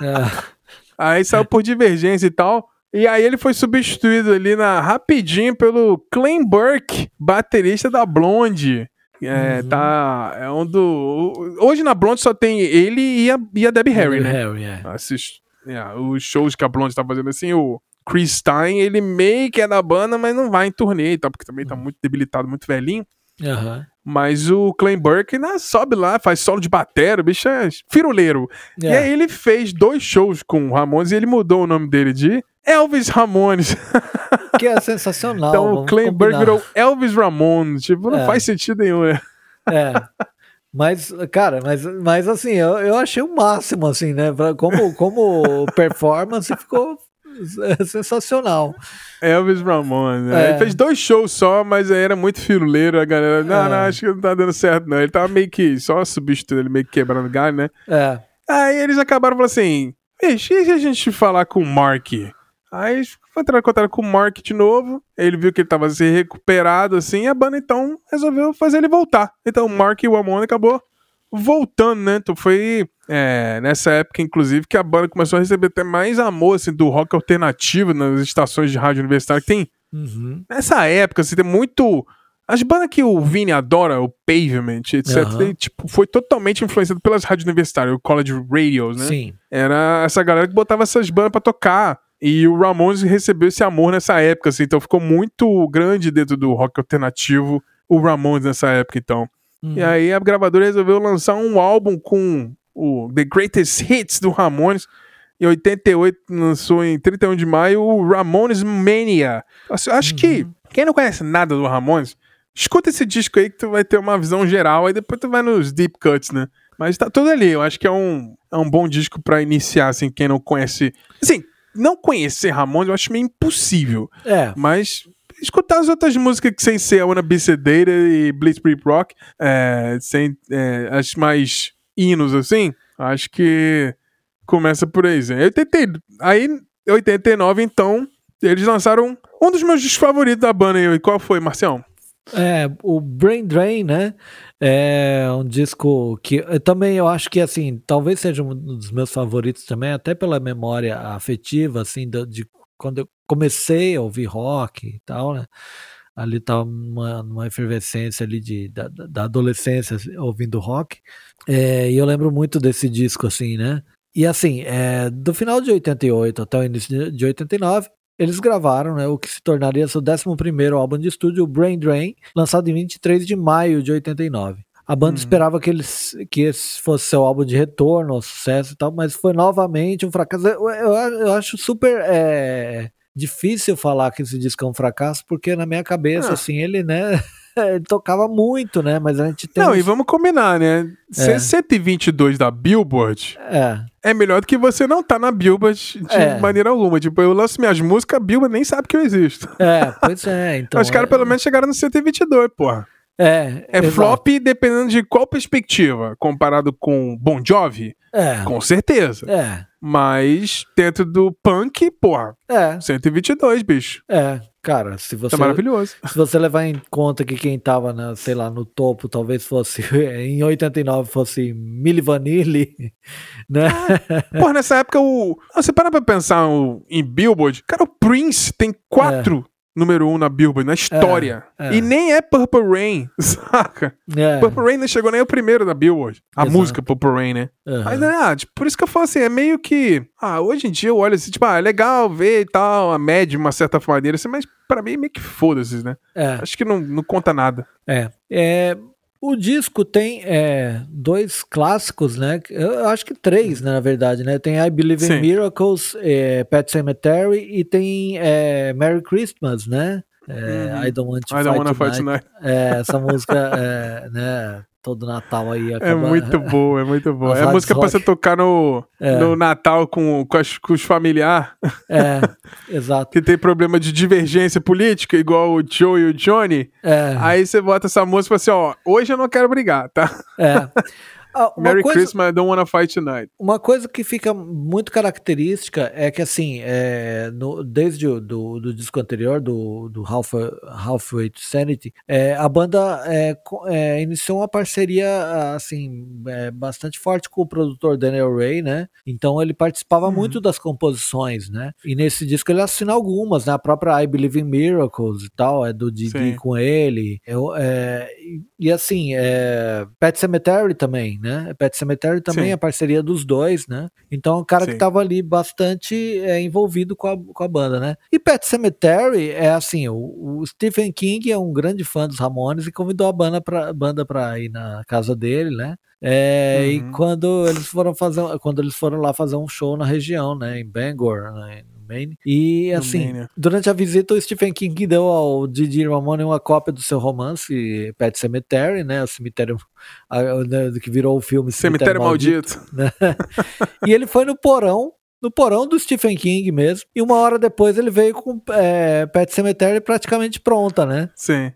É. Aí saiu por divergência e tal. E aí ele foi substituído ali na rapidinho pelo Clay Burke, baterista da Blonde. É, uhum. tá. É um do. Hoje na Blonde só tem ele e a, e a Debbie Harry, né? Harry, é. Assist, yeah, os shows que a Blonde tá fazendo assim, o Chris Stein, ele meio que é da banda, mas não vai em turnê e tal, porque também tá uhum. muito debilitado, muito velhinho. Aham. Mas o Clay Burke né, sobe lá, faz solo de bateria, o bicho é firuleiro. E É. aí ele fez dois shows com o Ramones e ele mudou o nome dele de Elvis Ramones. Que é sensacional. então o combinar. virou Elvis Ramones. Tipo, não É. faz sentido nenhum, né? É. Mas, cara, mas, mas assim, eu, eu achei o máximo, assim, né? Como, como performance ficou sensacional. Elvis Ramones. né? É. Ele fez dois shows só, mas aí era muito firuleiro. A galera, não, É. não, acho que não tá dando certo, não. Ele tava meio que só substituindo, ele meio que quebrando galho, né? É. Aí eles acabaram falando assim: e se a gente falar com o Mark? Aí entraram em contato com o Mark de novo. Ele viu que ele tava se recuperado assim. E a banda então resolveu fazer ele voltar. Então o Mark e o Amon acabou voltando, né? Então foi é, nessa época, inclusive, que a banda começou a receber até mais amor assim, do rock alternativo nas estações de rádio universitária. Que tem Uhum. nessa época, assim, tem muito. As bandas que o Vini adora, o Pavement, etc., ele, tipo, foi totalmente influenciado pelas rádios universitárias, o College Radios, né? Sim. Era essa galera que botava essas bandas pra tocar. E o Ramones recebeu esse amor nessa época, assim, então ficou muito grande dentro do rock alternativo o Ramones nessa época, então. Uhum. E aí a gravadora resolveu lançar um álbum com o The Greatest Hits do Ramones. Em 88, lançou em 31 de maio o Ramones Mania. Assim, Eu acho que quem não conhece nada do Ramones, escuta esse disco aí que tu vai ter uma visão geral, aí depois tu vai nos deep cuts, né? Mas tá tudo ali, eu acho que é um, é um bom disco pra iniciar, assim, quem não conhece. Assim, não conhecer Ramones eu acho meio impossível. É. Mas escutar as outras músicas que sem ser a Wanna Be Sedated e Blitzkrieg Rock, é, sem é, as mais hinos assim, acho que começa por aí. Zé. 80, aí, em 89, então, eles lançaram um dos meus discos favoritos da banda. E qual foi, Marcião? É, o Brain Drain, né? É um disco que eu também eu acho que assim, talvez seja um dos meus favoritos também, até pela memória afetiva, assim, de, de quando eu comecei a ouvir rock e tal, né? Ali tava numa, numa efervescência ali de, da, da adolescência assim, ouvindo rock. É, e eu lembro muito desse disco, assim, né? E assim, é, do final de 88 até o início de 89, eles gravaram né, o que se tornaria seu 11 álbum de estúdio, Brain Drain, lançado em 23 de maio de 89. A banda Uhum. esperava que, eles, que esse fosse seu álbum de retorno ao sucesso e tal, mas foi novamente um fracasso. Eu, eu, eu acho super é, difícil falar que esse disco é um fracasso, porque na minha cabeça, Ah. assim, ele, né, ele tocava muito, né, mas a gente tem... Não, uns- e vamos combinar, né? Ser 122 da Billboard É, é melhor do que você não tá na Billboard de É. maneira alguma. Tipo, eu lanço minhas músicas, a Billboard nem sabe que eu existo. é, pois é, então... Os caras é, pelo menos chegaram no 122, porra. É, É exato. flop dependendo de qual perspectiva. Comparado com Bon Jovi, É, com certeza. é, Mas dentro do punk, porra, é, 122, bicho. é. Cara, se você... É maravilhoso. Se você levar em conta que quem tava, na, sei lá, no topo, talvez fosse em 89 fosse Milli Vanilli, né? Porra, nessa época o. Você para pra pensar o- em Billboard. Cara, o Prince tem quatro número um na Billboard, na história. é. E nem é Purple Rain, saca? É, Purple Rain não chegou nem o primeiro da Billboard. A Exato. música Purple Rain, né? aham. Mas, ah, tipo, por isso que eu falo assim, é meio que. Ah, hoje em dia eu olho assim, tipo, ah, é legal ver e tal, a média de uma certa maneira, assim, mas pra mim meio que foda-se, né? é, Acho que não, não conta nada. é. É, O disco tem é, dois clássicos, né? Eu acho que três, né, na verdade, né? Tem I Believe in Sim. Miracles, é, Pet Cemetery e tem é, Merry Christmas, né? É, Uhum. I Don't Want to I Fight, Tonight. fight tonight. É, essa música, é, né? Todo Natal aí É acaba... muito boa, é muito boa. As É a música pra rock. você tocar no, É. no Natal com, com, as- com os familiares É, exato. que tem problema de divergência política, igual o Joe e o Johnny. É, Aí você bota essa música e fala assim: ó, hoje eu não quero brigar, tá? é. Ah, Merry coisa- Christmas, I don't wanna fight tonight. Uma coisa que fica muito característica é que, assim, é, no- desde o do, do disco anterior, do, do Half, Halfway to Sanity, é, a banda é, é, iniciou uma parceria, assim, é, bastante forte com o produtor Daniel Ray, né? Então ele participava Uhum. muito das composições, né? E nesse disco ele assina algumas, né? A própria I Believe in Miracles e tal, é do Didi Sim. com ele. Eu, é, e, assim, é, Pet Cemetery também, né? Né? Pet Cemetery também Sim. é parceria dos dois, né? Então é um cara Sim. que tava ali bastante é, envolvido com a, com a banda, né? E Pet Cemetery é assim, o, o Stephen King é um grande fã dos Ramones e convidou a banda pra, banda pra ir na casa dele, né? É, E Uhum. quando eles foram fazer, quando eles foram lá fazer um show na região, né, em Bangor, né, Maine. E assim, Maine, é. durante a visita o Stephen King deu ao Didi Ramone uma cópia do seu romance Pet Cemetery, né, o cemitério a- né, que virou o filme Cemitério Maldito. né? e ele foi no porão, no porão do Stephen King mesmo. E uma hora depois ele veio com é, Pet Cemetery praticamente pronta, né? Sim.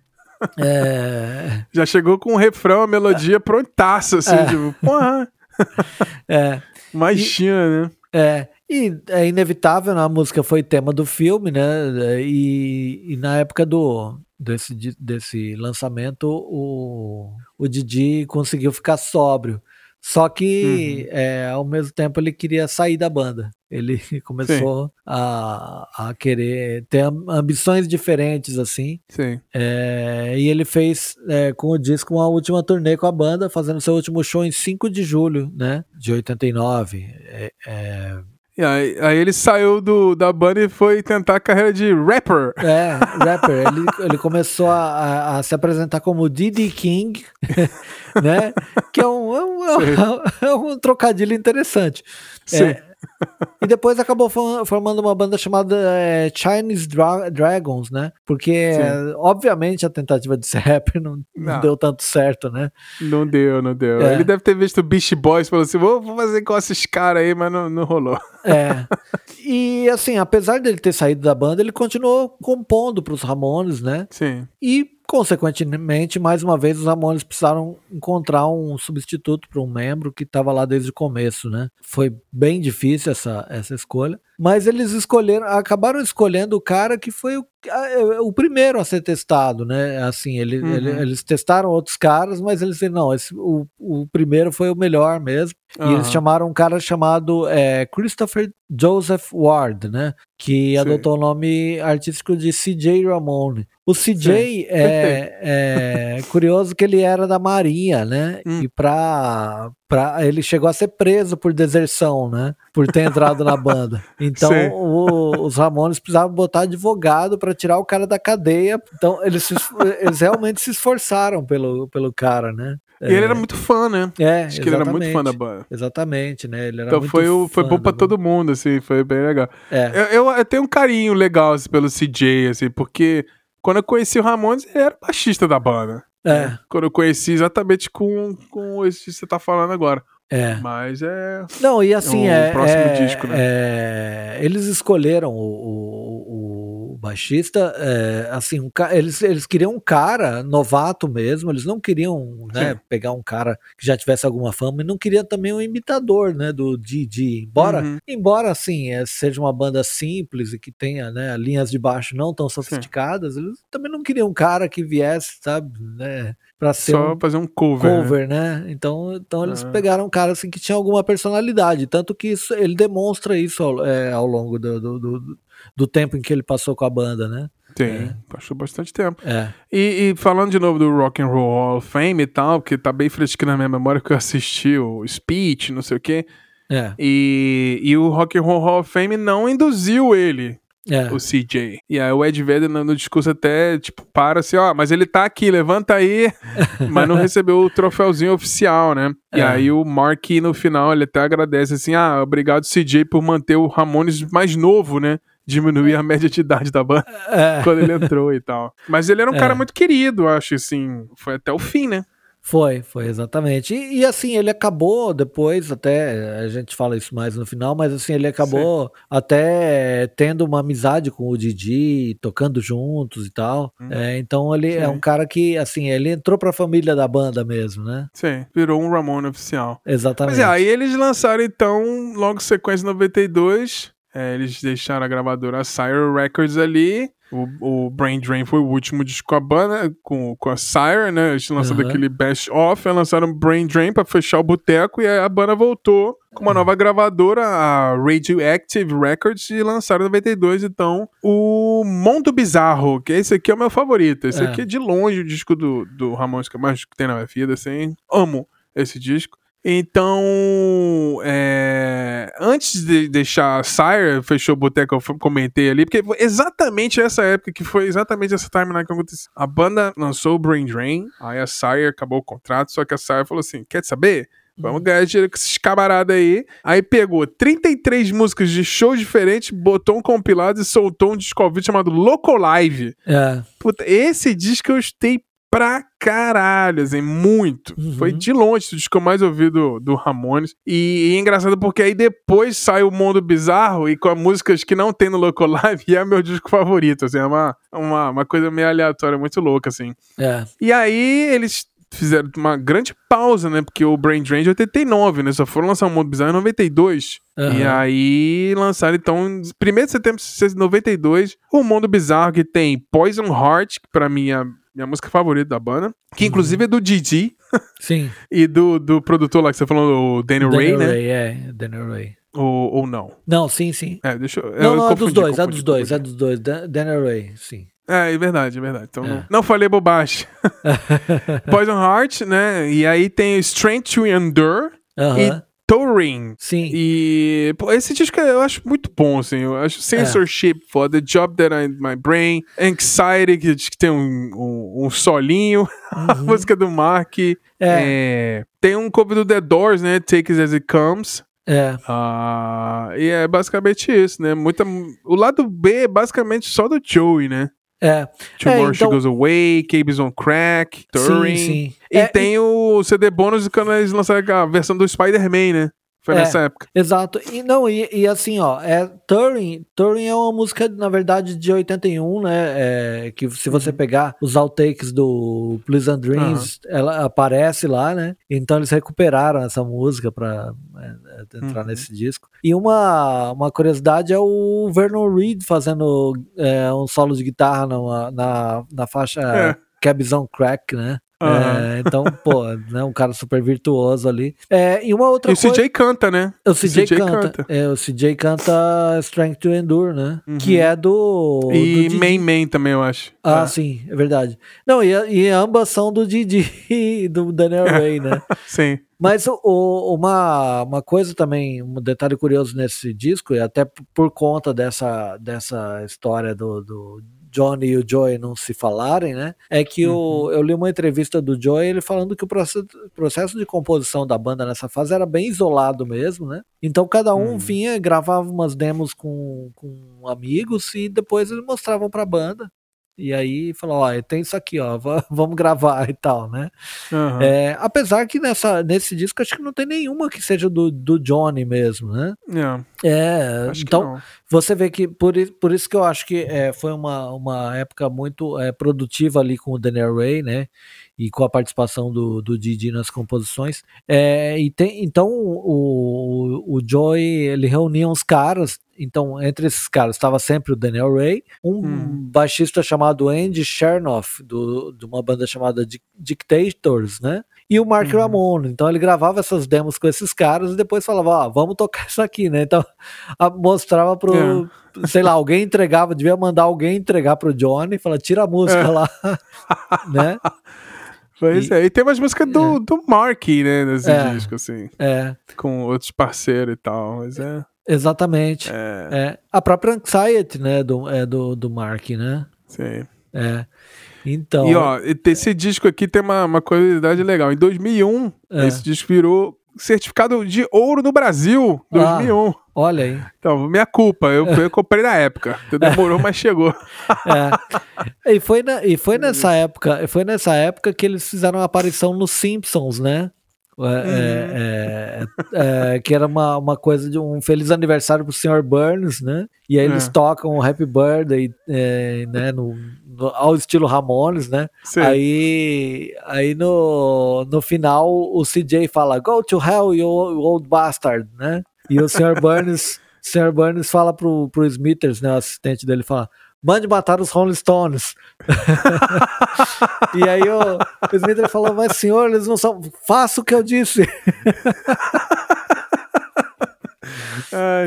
É, Já chegou com o refrão, a melodia prontaça, assim, É. tipo, porra, é, mais E- né? é. E é inevitável, né? a música foi tema do filme, né? E, e na época do desse, desse lançamento, o, o Didi conseguiu ficar sóbrio. Só que é, ao mesmo tempo ele queria sair da banda. Ele começou a, a querer ter am- ambições diferentes, assim. Sim. É, e ele fez é, com o disco uma última turnê com a banda, fazendo seu último show em 5 de julho, né? De 89. É, é, E aí, aí ele saiu do, da banda e foi tentar a carreira de rapper. é, rapper. Ele, ele começou a, a- se apresentar como Diddy King, né? Que é um, é um, é um trocadilho interessante. Sim. É, e depois acabou fo- formando uma banda chamada é, Chinese Dra- Dragons, né? Porque, Sim. obviamente, a tentativa de ser rapper não, não Não. deu tanto certo, né? Não deu, não deu. É. Ele deve ter visto Beast Boys e falou assim: vou, vou fazer com esses caras aí, mas não, não rolou. É. E assim, apesar dele ter saído da banda, ele continuou compondo para os Ramones, né? Sim. E, consequentemente, mais uma vez, os Ramones precisaram encontrar um substituto para um membro que estava lá desde o começo, né? Foi bem difícil essa, essa escolha. Mas eles escolheram, acabaram escolhendo o cara que foi o, a- o primeiro a ser testado, né? Assim, ele, Uhum. ele- eles testaram outros caras, mas eles disseram, não, esse, o, o primeiro foi o melhor mesmo. E eles chamaram um cara chamado é, Christopher Joseph Ward, né? Que Sim. adotou o nome artístico de CJ Ramone. O CJ é, é curioso que ele era da Marinha, né? Hum. E pra, pra, ele chegou a ser preso por deserção, né? Por ter entrado na banda. Então o- os Ramones precisavam botar advogado pra tirar o cara da cadeia. Então eles, se es- eles realmente se esforçaram pelo, pelo cara, né? E ele era muito fã, né? É, Acho que ele era muito fã da exatamente. banda. Exatamente, né? Ele era Então muito foi, o, foi bom pra todo mundo, assim, foi bem legal. É, Eu, eu, eu tenho um carinho legal assim, pelo CJ, assim, porque quando eu conheci o Ramones, ele era baixista da banda. é, Quando eu conheci exatamente com, com esse que você tá falando agora. É. Mas é. Não, e assim, O é, próximo é- disco, né? é, eles escolheram o, o, o baixista, é, assim, um eles, eles queriam um cara novato mesmo, eles não queriam né, Sim. pegar um cara que já tivesse alguma fama, e não queriam também um imitador, né, do Didi, embora, Uhum. embora, assim, é, seja uma banda simples e que tenha, né, linhas de baixo não tão sofisticadas, eles também não queriam um cara que viesse, sabe, né, pra ser Só um fazer um cover. né? cover, né? Então, então eles Ah. pegaram um cara assim que tinha alguma personalidade, tanto que isso, ele demonstra isso ao, é, ao longo do, do, do, do tempo em que ele passou com a banda, né? Tem, passou bastante tempo. É, E, e falando de novo do Rock and Roll Hall of Fame e tal, porque tá bem fresquinho na minha memória que eu assisti o Speech, não sei o quê. é, E, e o Rock and Roll Hall of Fame não induziu ele, é, o CJ. E aí o Ed Vedder no, no discurso até, tipo, para assim, ó, mas ele tá aqui, levanta aí, mas não recebeu o troféuzinho oficial, né? E É. aí o Mark no final, ele até agradece assim, ah, obrigado CJ por manter o Ramones mais novo, né? Diminuir a média de idade da banda é. quando ele entrou e tal. Mas ele era um É. cara muito querido, acho, assim, foi até o fim, né? Foi, foi exatamente. E, e, assim, ele acabou depois, até a gente fala isso mais no final, mas assim, ele acabou até tendo uma amizade com o Didi, tocando juntos e tal. Hum. É, então ele é Sim. um cara que, assim, ele entrou pra família da banda mesmo, né? Sim, virou um Ramone oficial. Exatamente. Mas é, aí eles lançaram então, logo sequência 92, é, eles deixaram a gravadora Sire Records ali. O, o Brain Drain foi o último disco com a banda, com, com a Sire, né? Eles lançaram Aham. aquele Best Off, lançaram Brain Drain pra fechar o boteco, e aí a banda voltou com uma nova gravadora, a Radioactive Records, e lançaram em 92, então, o Mundo Bizarro, que esse aqui é o meu favorito. Esse É. aqui é de longe o disco do, do Ramones que mais que tem na minha vida, assim. Amo esse disco. Então, é, antes de deixar Sire, fechou o boteco, eu comentei ali, porque exatamente essa época que foi exatamente essa timeline que aconteceu. A banda lançou o Brain Drain, aí a Sire acabou o contrato, só que a Sire falou assim: quer saber? Vamos ganhar dinheiro com esses camaradas aí. Aí pegou 33 músicas de shows diferentes, botou um compilado e soltou um disco ao vivo chamado Loco Live. É. Puta, esse disco eu estei pra caralho, assim, muito. Uhum. Foi de longe o disco que eu mais ouvi do, do Ramones. E, e é engraçado porque aí depois sai o Mundo Bizarro e com músicas que não tem no Loco Live e é meu disco favorito, assim, é uma, uma, uma coisa meio aleatória, muito louca, assim. É. E aí eles fizeram uma grande pausa, né? Porque o Brain Drain é de 89, né? Só foram lançar o Mundo Bizarro em 92. Aham. E aí lançaram, então, em 1 de setembro de 92, o Mundo Bizarro, que tem Poison Heart, que pra mim é minha música favorita da banda. Que inclusive é do Didi Sim. e do, do produtor lá que você falou, o Daniel Ray, né? Ray, é. Daniel Ray. Ou, ou não. Não, sim, sim. É, deixa eu. Não, eu não, é dos dois, é dos dois, é dos dois. Dan- Daniel Ray, sim. É, é verdade, é verdade. Então, É. não, não falei bobagem. Poison Heart, né? E aí tem Strength to Endure Aham. e Touring. Sim. E pô, esse disco eu acho muito bom, assim. Eu acho Censorship for The Job That I My Brain, Anxiety, que diz que tem um, um, um solinho, a música do Mark. Uhum. É. É, tem um cover do The Doors, né? Take It As It Comes. É. Ah, e é basicamente isso, né? Muita, o lado B é basicamente só do Joey, né? É. Tomorrow É, She então- Goes Away, Cables on Crack, Touring. Sim, sim. E É, tem o CD bônus quando eles lançaram a versão do Spider-Man, né? Foi É. nessa época. Exato. E não, e, e assim, ó, é Turing, Turing é uma música, na verdade, de 81, né? É, que se você pegar os outtakes do Pleasant Dreams, ela aparece lá, né? Então eles recuperaram essa música pra é, é, entrar Uhum. nesse disco. E uma, uma curiosidade é o Vernon Reed fazendo é, um solo de guitarra numa- na, na faixa É. On Crack, né? É, então, pô, né, um cara super virtuoso ali. É, e uma outra E o coisa. CJ canta, né? O CJ, CJ canta. canta. É, o CJ canta Strength to Endure, né? Uhum. Que é do. E do. Main Man também, eu acho. Ah, É. sim, é verdade. Não, e, e ambas são do Didi e do Daniel Ray, né? Sim. Mas o- o- uma, uma coisa também, um detalhe curioso nesse disco, e até por conta dessa, dessa história do, do Johnny e o Joey não se falarem, né? É que o, eu li uma entrevista do Joey, ele falando que o processo, processo de composição da banda nessa fase era bem isolado mesmo, né? Então cada um Hum. vinha, gravava umas demos com, com amigos e depois eles mostravam pra banda. E aí falou, ó, tem isso aqui, ó, va- vamos gravar e tal, né? Aham. É, apesar que nessa, nesse disco acho que não tem nenhuma que seja do, do Johnny mesmo, né? Não, É, acho então você vê que por, por isso que eu acho que é, foi uma, uma época muito é, produtiva ali com o Daniel Ray, né? E com a participação do, do Didi nas composições. É, e tem, então o, o, o Joy ele reunia uns caras. Então, entre esses caras estava sempre o Daniel Ray, um Hum. baixista chamado Andy Chernoff, do, de uma banda chamada Dic- Dictators, né? E o Mark Uhum. Ramone. Então ele gravava essas demos com esses caras e depois falava, ó, vamos tocar isso aqui, né? Então a- mostrava pro, sei lá, alguém entregava, devia mandar alguém entregar pro Johnny e falar, tira a música É. lá, né? Pois E- é. E tem umas músicas do, do Mark, né? Nesse É. disco, assim. É, Com outros parceiros e tal. Mas é. Exatamente. É. É, a própria Anxiety, né, do, é do, do Mark, né? Sim. É. Então, E ó, esse disco aqui tem uma, uma curiosidade legal. Em 2001, É. esse disco virou certificado de ouro no Brasil. 2001. olha aí. Então, minha culpa. Eu, eu comprei na época. Demorou, mas chegou. É. E foi, na- e foi nessa época, foi nessa época que eles fizeram a aparição nos Simpsons, né? É, é, é, é, que era uma, uma coisa de um feliz aniversário pro Sr. Burns, né? E aí eles tocam o Happy Birthday, né? No, no- ao estilo Ramones, né? Sim. Aí, aí no, no final o CJ fala Go to hell, you old bastard, né? E o Sr. Burns, Sr. Burns fala pro, pro Smithers, né? O assistente dele fala Mande matar os Rolling Stones. e aí o, o Smithers falou, mas senhor, eles não são. Faça o que eu disse.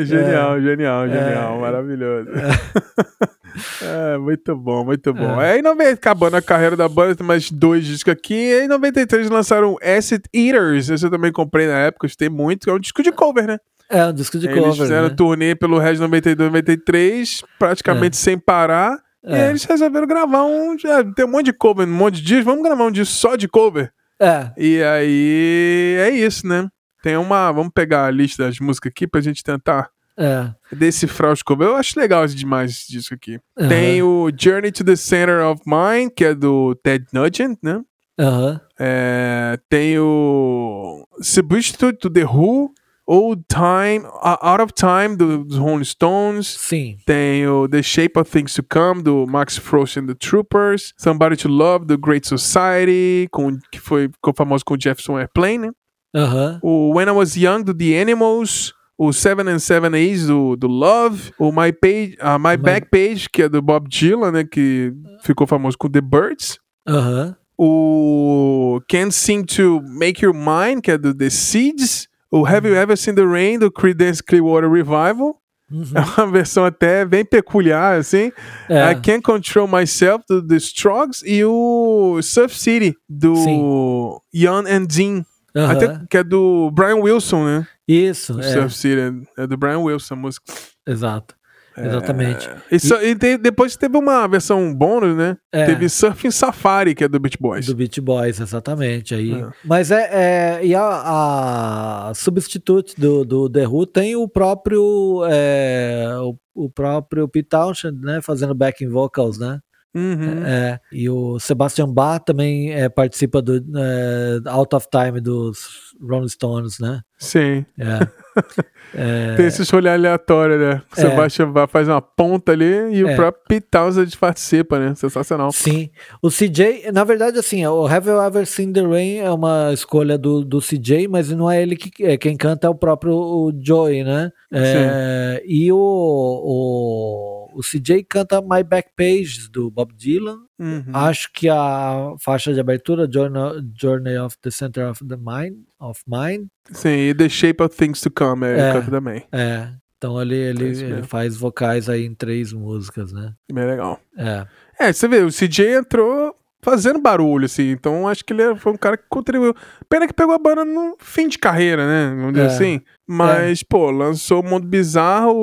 Genial, É. genial, genial. Maravilhoso. É, muito bom, muito bom. É. Aí, é, acabando a carreira da banda, tem mais dois discos aqui. E em 93 lançaram Acid Eaters. Esse eu também comprei na época, gostei muito. É um disco de cover, né? É, um disco de eles cover. Eles fizeram né? turnê pelo Red 92, 93, praticamente é. sem parar. É. E aí eles resolveram gravar um. Já, tem um monte de cover, um monte de disco. Vamos gravar um disco só de cover? É. E aí é isso, né? Tem uma. Vamos pegar a lista das músicas aqui pra gente tentar é. decifrar os covers. Eu acho legal demais esse disco aqui. Uhum. Tem o Journey to the Center of Mind, que é do Ted Nugent, né? Uhum. É, tem o Substitute to The Who, Old Time, uh, Out of Time, do, dos Rolling Stones. Sim. Tem o The Shape of Things to Come, do Max Frost and the Troopers. Somebody to Love, do Great Society, com, que foi, ficou famoso com o Jefferson Airplane, né? Uhum. O When I Was Young, do The Animals. O Seven and Seven A's, do, do Love. O My, page, uh, My, My Back Page, que é do Bob Dylan, né? Que ficou famoso com The Birds. Aham. Uhum. O Can't Sing to Make Your Mind, que é do The Seeds. O Have You Ever Seen the Rain, do Creedence Clearwater Revival. Uhum. É uma versão até bem peculiar, assim. É. I Can't Control Myself, do The Strokes. E o Surf City, do Sim. Ian and Dean. Uhum. Até, que é do Brian Wilson, né? Isso, o é. Surf City é do Brian Wilson, a música. Exato. Exatamente. É... E, e, e tem, depois teve uma versão bônus, né? É. Teve Surfing Safari, que é do Beach Boys. Do Beach Boys, exatamente. Aí. É. Mas é, é. E a, a substitute do, do The Who tem o próprio. É, o, o próprio Pete Townshend, né? Fazendo backing vocals, né? Uhum. É, e o Sebastian Bach também é, participa do é, Out of Time dos Rolling Stones, né? Sim. É. Tem esse olhar aleatório, né? O É. Sebastian Bach faz uma ponta ali e o É. próprio Pete Townsend participa, né? Sensacional. Sim. O CJ, na verdade, assim, o Have You Ever Seen the Rain é uma escolha do, do CJ, mas não é ele que é, quem canta é o próprio o Joey, né? É, e o, o, o CJ canta My Back Page do Bob Dylan. Uhum. Acho que a faixa de abertura, Journey, Journey of the Center of the Mind, of Mind, Sim, e The Shape of Things to Come é, É. canta também. é. Então ele, ele, É ele faz vocais aí em três músicas, né? Bem legal. É. É, você vê, o CJ entrou fazendo barulho, assim, então acho que ele foi um cara que contribuiu. Pena que pegou a banda no fim de carreira, né? Vamos dizer É. assim. Mas, pô, lançou o Mundo Bizarro,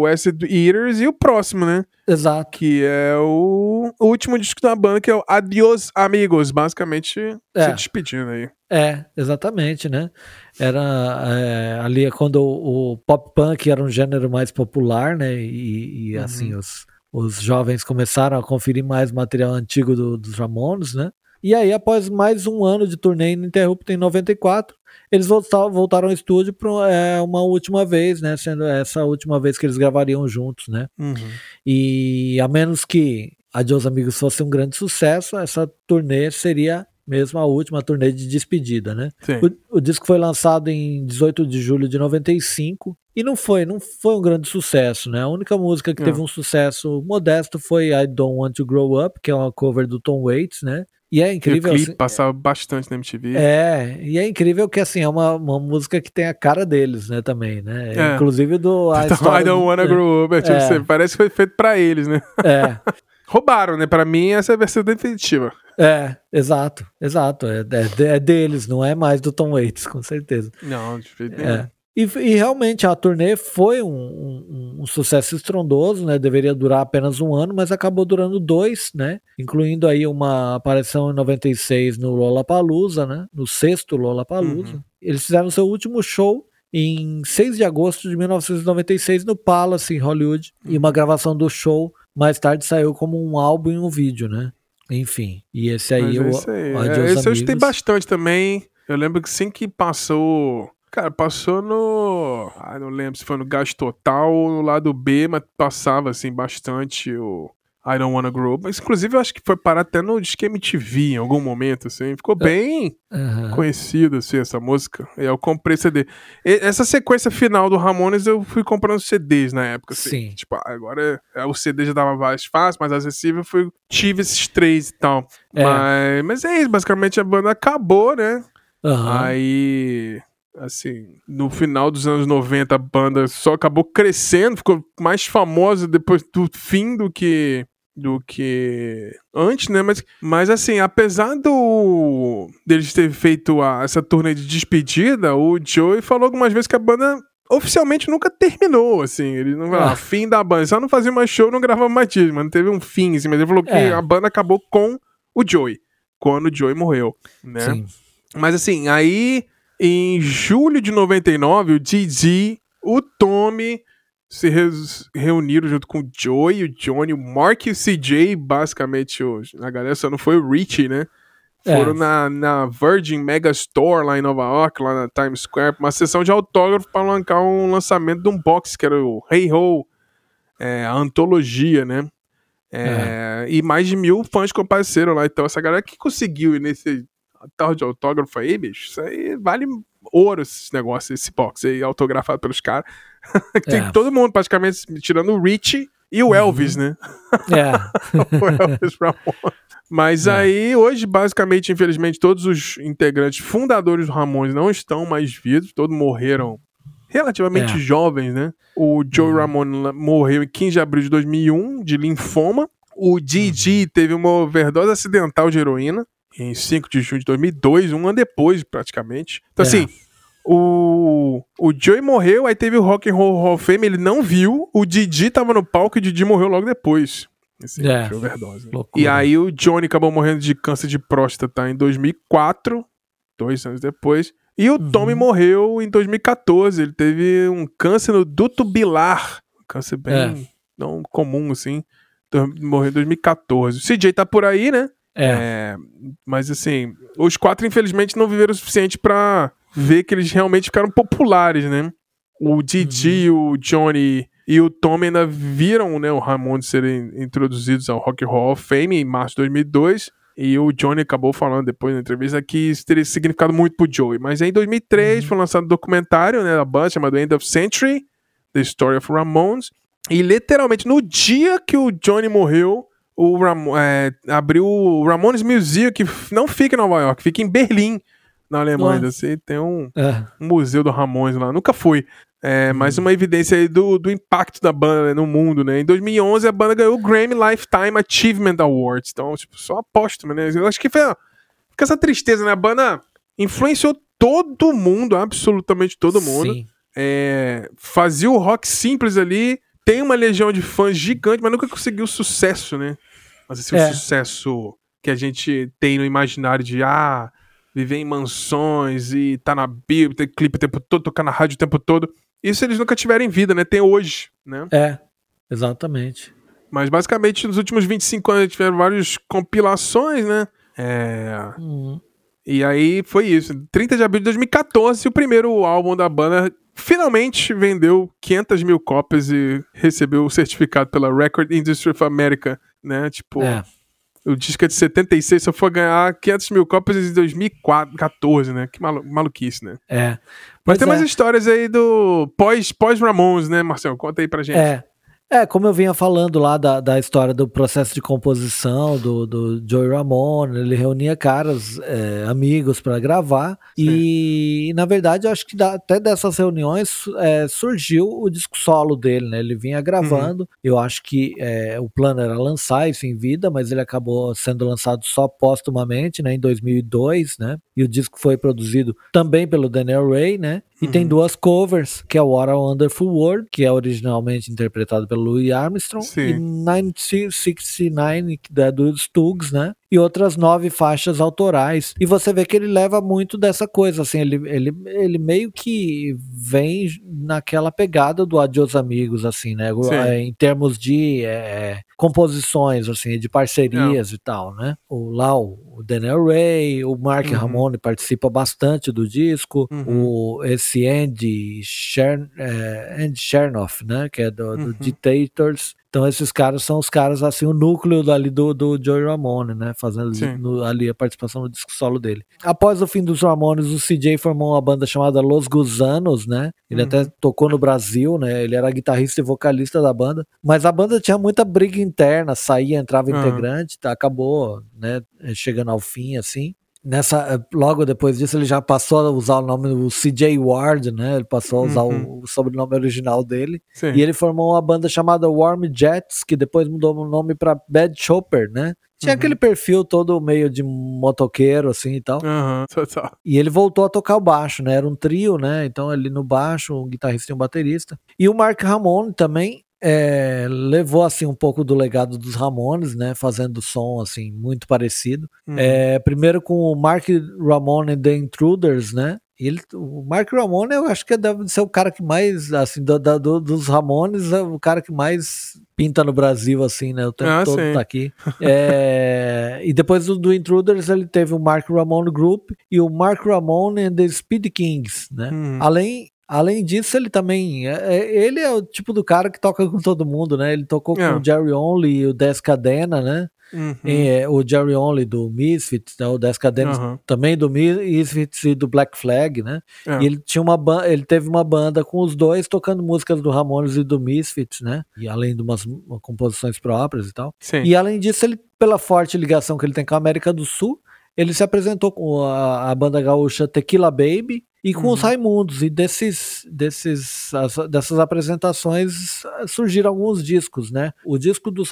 o Acid Eaters e o próximo, né? Exato. Que é o, o último disco da banda, que é o Adios Amigos, basicamente É. se despedindo aí. É, exatamente, né? Era é, ali quando o, o pop punk era um gênero mais popular, né? E, e, Uhum. assim, os, os jovens começaram a conferir mais material antigo do- dos Ramones, né? E aí, após mais um ano de turnê ininterrupta em 94, eles voltaram, ao estúdio para uma última vez, né? Sendo essa última vez que eles gravariam juntos, né? Uhum. E a menos que Adios Amigos fosse um grande sucesso, essa turnê seria mesmo a última turnê de despedida, né? O, o disco foi lançado em 18 de julho de 95 e não foi, não foi um grande sucesso, né? A única música que Não. teve um sucesso modesto foi I Don't Want to Grow Up, que é uma cover do Tom Waits, né? E é E o incrível clipe assim, passava bastante na MTV. é, e é incrível que assim é uma, uma música que tem a cara deles, né, também, né? É. Inclusive do a Então, I don't do- wanna grow up. É, tipo, É. você- parece que foi feito pra eles, né? É, Roubaram, né? Pra mim, essa é a versão definitiva. É, exato, exato. É, é- é deles, não é mais do Tom Waits, com certeza. Não, de jeito nenhum. É. E, e realmente a turnê foi um, um- um sucesso estrondoso, né? Deveria durar apenas um ano, mas acabou durando dois, né? Incluindo aí uma aparição em 96 no Lollapalooza, né? No sexto Lollapalooza. Uhum. Eles fizeram seu último show em 6 de agosto de 1996 no Palace, em Hollywood. E Uhum. uma gravação do show mais tarde saiu como um álbum e um vídeo, né? Enfim, e esse aí, Mas é o, isso aí. o É, esse eu escutei Amigos. bastante também. Eu lembro que assim que passou. Cara, passou no. Ah, não lembro se foi no Gás Total ou no lado B, mas passava assim bastante o I Don't Wanna Grow. Mas inclusive eu acho que foi parar até no Disque MTV em algum momento, assim. Ficou bem Aham. conhecido, assim, essa música. E eu comprei CD. E- essa sequência final do Ramones eu fui comprando CDs na época, assim. Sim. Tipo, ah, agora é, o CD já dava mais fácil, mais acessível. Eu fui, tive esses três e tal. É. Mas, mas é isso, basicamente a banda acabou, né? Aham. Aí. Assim, no final dos anos 90 a banda só acabou crescendo, ficou mais famosa depois do fim do que do que antes, né? Mas, mas assim, apesar do deles ter feito a, essa turnê de despedida, o Joey falou algumas vezes que a banda oficialmente nunca terminou, assim. Ele não ah. fim da banda. Só não fazia mais show, não gravava mais disco, mas não teve um fim, assim. Mas ele falou que é. a banda acabou com o Joey, quando o Joey morreu, né? Sim. Mas assim, aí em julho de 99, o Didi, o Tommy se re reuniram junto com o Joey, o Johnny, o Mark e o CJ, basicamente, hoje. A galera só não foi o Richie, né? É. Foram na, na Virgin Mega Store lá em Nova York, lá na Times Square, uma sessão de autógrafo para lançar um lançamento de um box, que era o Hey Ho, é, a antologia, né? É, é. E mais de mil fãs compareceram lá. Então, essa galera que conseguiu ir nesse tal de autógrafo aí, bicho, isso aí vale ouro esse negócio, esse box aí autografado pelos caras. Tem é. todo mundo, praticamente, tirando o Rich e o uhum. Elvis, né? É. o Elvis Ramon. Mas é. aí, hoje, basicamente, infelizmente, todos os integrantes fundadores do Ramones não estão mais vivos, todos morreram relativamente é. jovens, né? O Joe uhum. Ramone morreu em 15 de abril de 2001, de linfoma. O Didi uhum. teve uma overdose acidental de heroína em 5 de junho de 2002, um ano depois, praticamente. Então, é. assim, o, o Joey morreu, aí teve o Rock and Roll Hall of Fame, ele não viu, o Didi tava no palco e o Didi morreu logo depois. Esse é, overdose. Né? E aí o Johnny acabou morrendo de câncer de próstata em 2004, dois anos depois. E o uhum. Tommy morreu em 2014. Ele teve um câncer no duto bilar. Um câncer bem é. não comum, assim. Morreu em 2014. O CJ tá por aí, né? É. é. Mas assim, os quatro, infelizmente, não viveram o suficiente para ver que eles realmente ficaram populares, né? O Didi, uhum. o Johnny e o Tom ainda viram né, o Ramon serem introduzidos ao Rock Hall of Fame em março de 2002. E o Johnny acabou falando depois na entrevista que isso teria significado muito pro Joey. Mas em 2003 uhum. foi lançado um documentário né, da banda chamado End of Century, The Story of Ramones. E literalmente no dia que o Johnny morreu, o Ram é, abriu o Ramones Museum, que não fica em Nova York, fica em Berlim, na Alemanha. Você tem um, é. um, museu do Ramones lá. Nunca fui. É, hum. Mais uma evidência aí do, do impacto da banda né, no mundo, né? Em 2011 a banda ganhou o Grammy Lifetime Achievement Awards. Então, tipo, só apóstolo, né? Eu acho que foi, ó, fica essa tristeza, né? A banda influenciou todo mundo, absolutamente todo mundo. Sim. É, fazia o rock simples ali, tem uma legião de fãs gigante, mas nunca conseguiu sucesso, né? Mas esse é. sucesso que a gente tem no imaginário de ah, viver em mansões e tá na Bíblia, ter clipe o tempo todo, tocar na rádio o tempo todo. Isso eles nunca tiveram em vida, né? Tem hoje, né? É, exatamente. Mas basicamente nos últimos 25 anos tiveram várias compilações, né? É. Uhum. E aí foi isso. 30 de abril de 2014, o primeiro álbum da banda finalmente vendeu 500 mil cópias e recebeu o certificado pela Record Industry of America né? Tipo, é. o disco é de 76, só foi ganhar 500 mil cópias em 2014, né? Que malu maluquice, né? É. Mas tem é. mais histórias aí do pós-Ramones, pós né, Marcelo? Conta aí pra gente. É. É, como eu vinha falando lá da, da história do processo de composição do, do Joey Ramone, ele reunia caras, é, amigos para gravar, e na verdade eu acho que da, até dessas reuniões é, surgiu o disco solo dele, né? Ele vinha gravando, uhum. eu acho que é, o plano era lançar isso em vida, mas ele acabou sendo lançado só póstumamente, né, em 2002, né? E o disco foi produzido também pelo Daniel Ray, né? E uhum. tem duas covers, que é What a Wonderful World, que é originalmente interpretado pelo Louis Armstrong, Sim. e 1969, que é do Stugs, né? E outras nove faixas autorais. E você vê que ele leva muito dessa coisa, assim, ele, ele, ele meio que vem naquela pegada do Adios Amigos, assim, né? Sim. É, em termos de é, composições, assim, de parcerias e tal, né? O, lá o, Daniel Ray, o Mark uhum. Ramone participa bastante do disco, uhum. o, esse Andy, Chern, é, Andy Chernoff, né? Que é do, do uhum. Dictators, então esses caras são os caras, assim, o núcleo ali do, do Joey Ramone, né? Fazendo no, ali a participação no disco solo dele. Após o fim dos Ramones, o CJ formou uma banda chamada Los Gusanos, né? Ele uhum. até tocou no Brasil, né? Ele era guitarrista e vocalista da banda. Mas a banda tinha muita briga interna, saía, entrava uhum. integrante, tá, acabou, né? Chegando ao fim, assim. Nessa eh, logo depois disso ele já passou a usar o nome do CJ Ward, né? Ele passou a usar uhum. o, o, sobrenome original dele. Sim. E ele formou uma banda chamada Warm Jets, que depois mudou o nome para Bad Chopper, né? Tinha uhum. aquele perfil todo meio de motoqueiro, assim e tal. Uhum, total. E ele voltou a tocar o baixo, né? Era um trio, né? Então ali no baixo, um guitarrista e um baterista. E o Mark Ramone também é, levou assim um pouco do legado dos Ramones, né, fazendo som assim muito parecido. Uhum. É, primeiro com o Mark Ramone the Intruders, né? Ele, o Mark Ramone, eu acho que deve ser o cara que mais, assim, do, do, dos Ramones, é o cara que mais pinta no Brasil, assim, né? O tempo ah, todo sim. tá aqui. É, e depois do, do, Intruders, ele teve o Mark Ramone Group e o Mark Ramone and the Speed Kings, né? Uhum. Além, Além disso, ele também. É, é, ele é o tipo do cara que toca com todo mundo, né? Ele tocou é. com o Jerry Only e o Descadena, né? Uhum. É, o Jerry Only do Misfits, né? o Descadena uhum. também do Misfits e do Black Flag, né? É. E ele tinha uma ele teve uma banda com os dois tocando músicas do Ramones e do Misfits, né? E além de umas composições próprias e tal. Sim. E além disso, ele pela forte ligação que ele tem com a América do Sul, ele se apresentou com a, a banda gaúcha Tequila Baby e com uhum. os Raimundos. E desses, desses, as, dessas apresentações surgiram alguns discos, né? O disco dos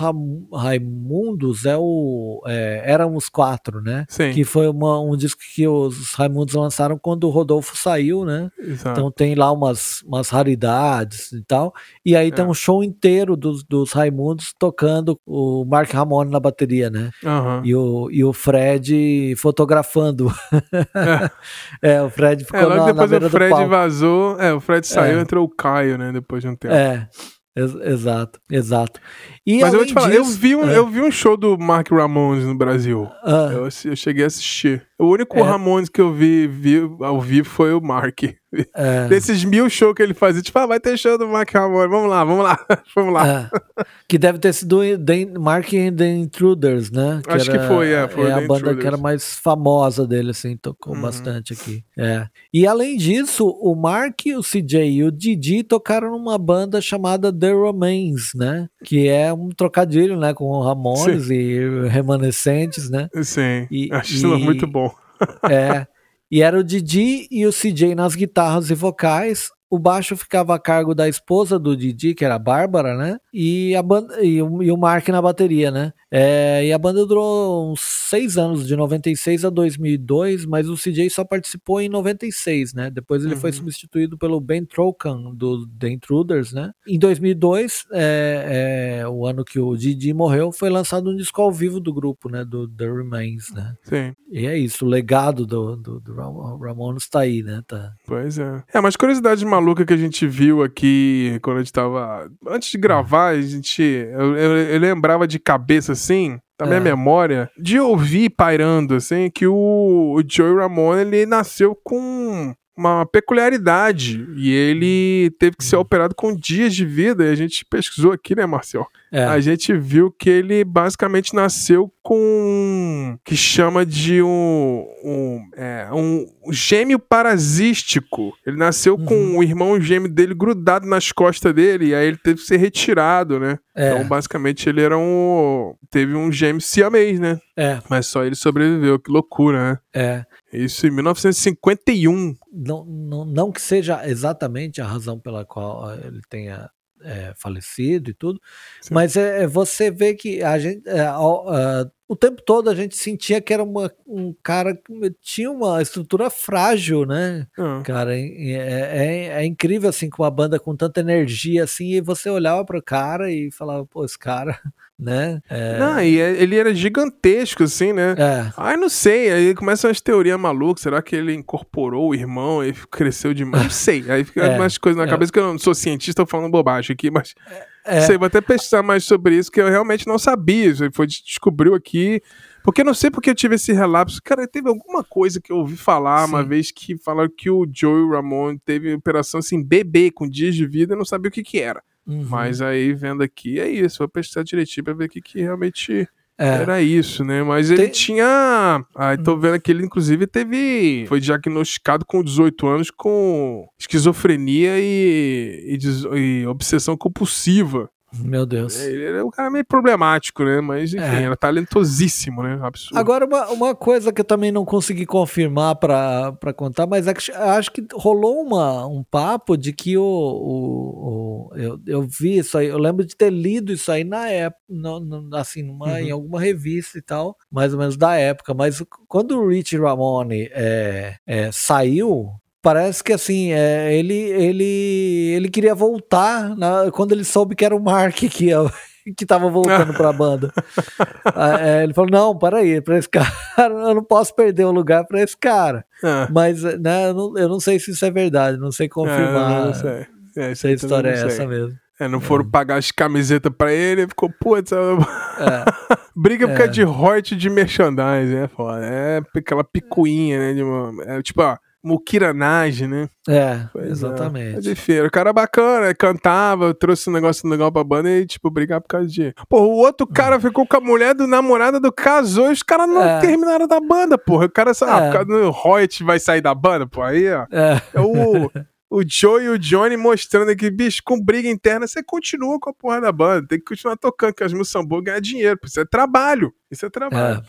Raimundos é o é, Éramos Quatro, né? Sim. Que foi uma, um disco que os Raimundos lançaram quando o Rodolfo saiu, né? Exato. Então tem lá umas, umas raridades e tal. E aí é. tem um show inteiro dos, dos Raimundos tocando o Mark Ramone na bateria, né? Uhum. E, o, e o Fred fotografando. É, é o Fred ficou depois o Fred vazou. É, o Fred saiu, é. entrou o Caio, né? Depois de um tempo. É. Ex exato, exato. E Mas eu vou te falar, disso, eu, vi um, é. eu vi um show do Mark Ramones no Brasil. Ah. Eu, eu, cheguei a assistir. O único é. Ramones que eu vi, vi ao vivo foi o Mark. É. Desses mil shows que ele fazia, tipo, ah, vai ter show do Mark Ramones, vamos lá, vamos lá, vamos lá. É. Que deve ter sido The Mark and the Intruders, né? Que Acho era, que foi, é. Foi é a banda Intruders. que era mais famosa dele, assim, tocou uhum. bastante aqui. É. E além disso, o Mark, o CJ e o Didi tocaram numa banda chamada The Remains, né? Que é um trocadilho, né? Com Ramones Sim. e Remanescentes, né? Sim, e, acho e, muito bom. É. E era o Didi e o CJ nas guitarras e vocais, o baixo ficava a cargo da esposa do Didi, que era a Bárbara, né? E, a banda, e, o, e o Mark na bateria, né? É, e a banda durou uns seis anos, de 96 a 2002, mas o CJ só participou em 96, né? Depois ele uhum. foi substituído pelo Ben Trocan, do The Intruders, né? Em 2002, é, é, o ano que o Didi morreu, foi lançado um disco ao vivo do grupo, né? Do The Remains, né? Sim. E é isso, o legado do, do, do Ramones tá aí, né? Tá. Pois é. É, mas curiosidade maluca que a gente viu aqui quando a gente tava. Antes de gravar, a gente. Eu, eu, eu lembrava de cabeça assim, da minha é. memória, de ouvir pairando assim, que o, o Joey Ramone ele nasceu com uma peculiaridade e ele teve que ser hum. operado com dias de vida. E a gente pesquisou aqui, né, Marcel? É. A gente viu que ele basicamente nasceu com que chama de um, um, é, um gêmeo parasístico. Ele nasceu uhum. com o irmão gêmeo dele grudado nas costas dele, e aí ele teve que ser retirado, né? É. Então, basicamente, ele era um. Teve um gêmeo siamês, né? É. Mas só ele sobreviveu, que loucura, né? É. Isso em 1951. Não, não, não que seja exatamente a razão pela qual ele tenha é, falecido e tudo, Sim. mas é, é, você vê que a gente, é, o tempo todo a gente sentia que era uma, um cara que tinha uma estrutura frágil, né? Uhum. Cara, é, é, é, incrível assim com uma banda com tanta energia assim, e você olhava para o cara e falava, pô, esse cara né? É... Não, e é, ele era gigantesco, assim, né? É. Ai, não sei, aí começam as teorias malucas, será que ele incorporou o irmão e cresceu demais? Não sei, aí fica é. umas coisas na é. cabeça que eu não sou cientista, tô falando bobagem aqui, mas... É. Sei, vou até pesquisar mais sobre isso, que eu realmente não sabia, isso foi descobriu aqui... Porque eu não sei porque eu tive esse relapso. Cara, teve alguma coisa que eu ouvi falar Sim. uma vez que falaram que o Joey Ramone teve operação assim, bebê, com dias de vida, e não sabia o que que era. Uhum. Mas aí, vendo aqui, é isso. Vou pesquisar direitinho pra ver o que, que realmente é. era isso, né? Mas ele Tem... tinha. Ah, tô hum. vendo que ele, inclusive, teve. Foi diagnosticado com 18 anos com esquizofrenia e, e, e obsessão compulsiva. Meu Deus. Ele é um cara meio problemático, né? Mas enfim, é. era talentosíssimo, né? Absurdo. Agora, uma, uma coisa que eu também não consegui confirmar pra contar, mas é que, acho que rolou uma, um papo de que o. o, o eu, eu vi isso aí, eu lembro de ter lido isso aí na época, no, no, assim, numa, uhum. em alguma revista e tal, mais ou menos da época, mas quando o Rich Ramone é, é, saiu, parece que assim, é, ele, ele, ele queria voltar na, quando ele soube que era o Mark que ia, que tava voltando pra banda. Ah, é, ele falou: não, para aí, pra esse cara, eu não posso perder o lugar pra esse cara. É. Mas, né, eu não, eu não, sei se isso é verdade, não sei confirmar. É, não sei. É, se a história é essa mesmo. É, não foram é. pagar as camisetas pra ele, ficou, putz, é. briga por causa de royalty de merchandising, é foda. É aquela picuinha, né? Uma, é, tipo, ó, muquiranagem, né? É, pois exatamente. É, de feira. O cara bacana, cantava, trouxe um negócio legal pra banda e, tipo, brigar por causa de. Pô, o outro cara ficou com a mulher do namorado do casou e os caras não é. terminaram da banda, porra. O cara, sabe, ah, é. por causa do Hoyt vai sair da banda, pô. Aí, ó. É. é o. o Joe e o Johnny mostrando que, bicho, com briga interna, você continua com a porra da banda. Tem que continuar tocando, que as músicas são boas, ganhar dinheiro. Isso é trabalho. Isso é trabalho.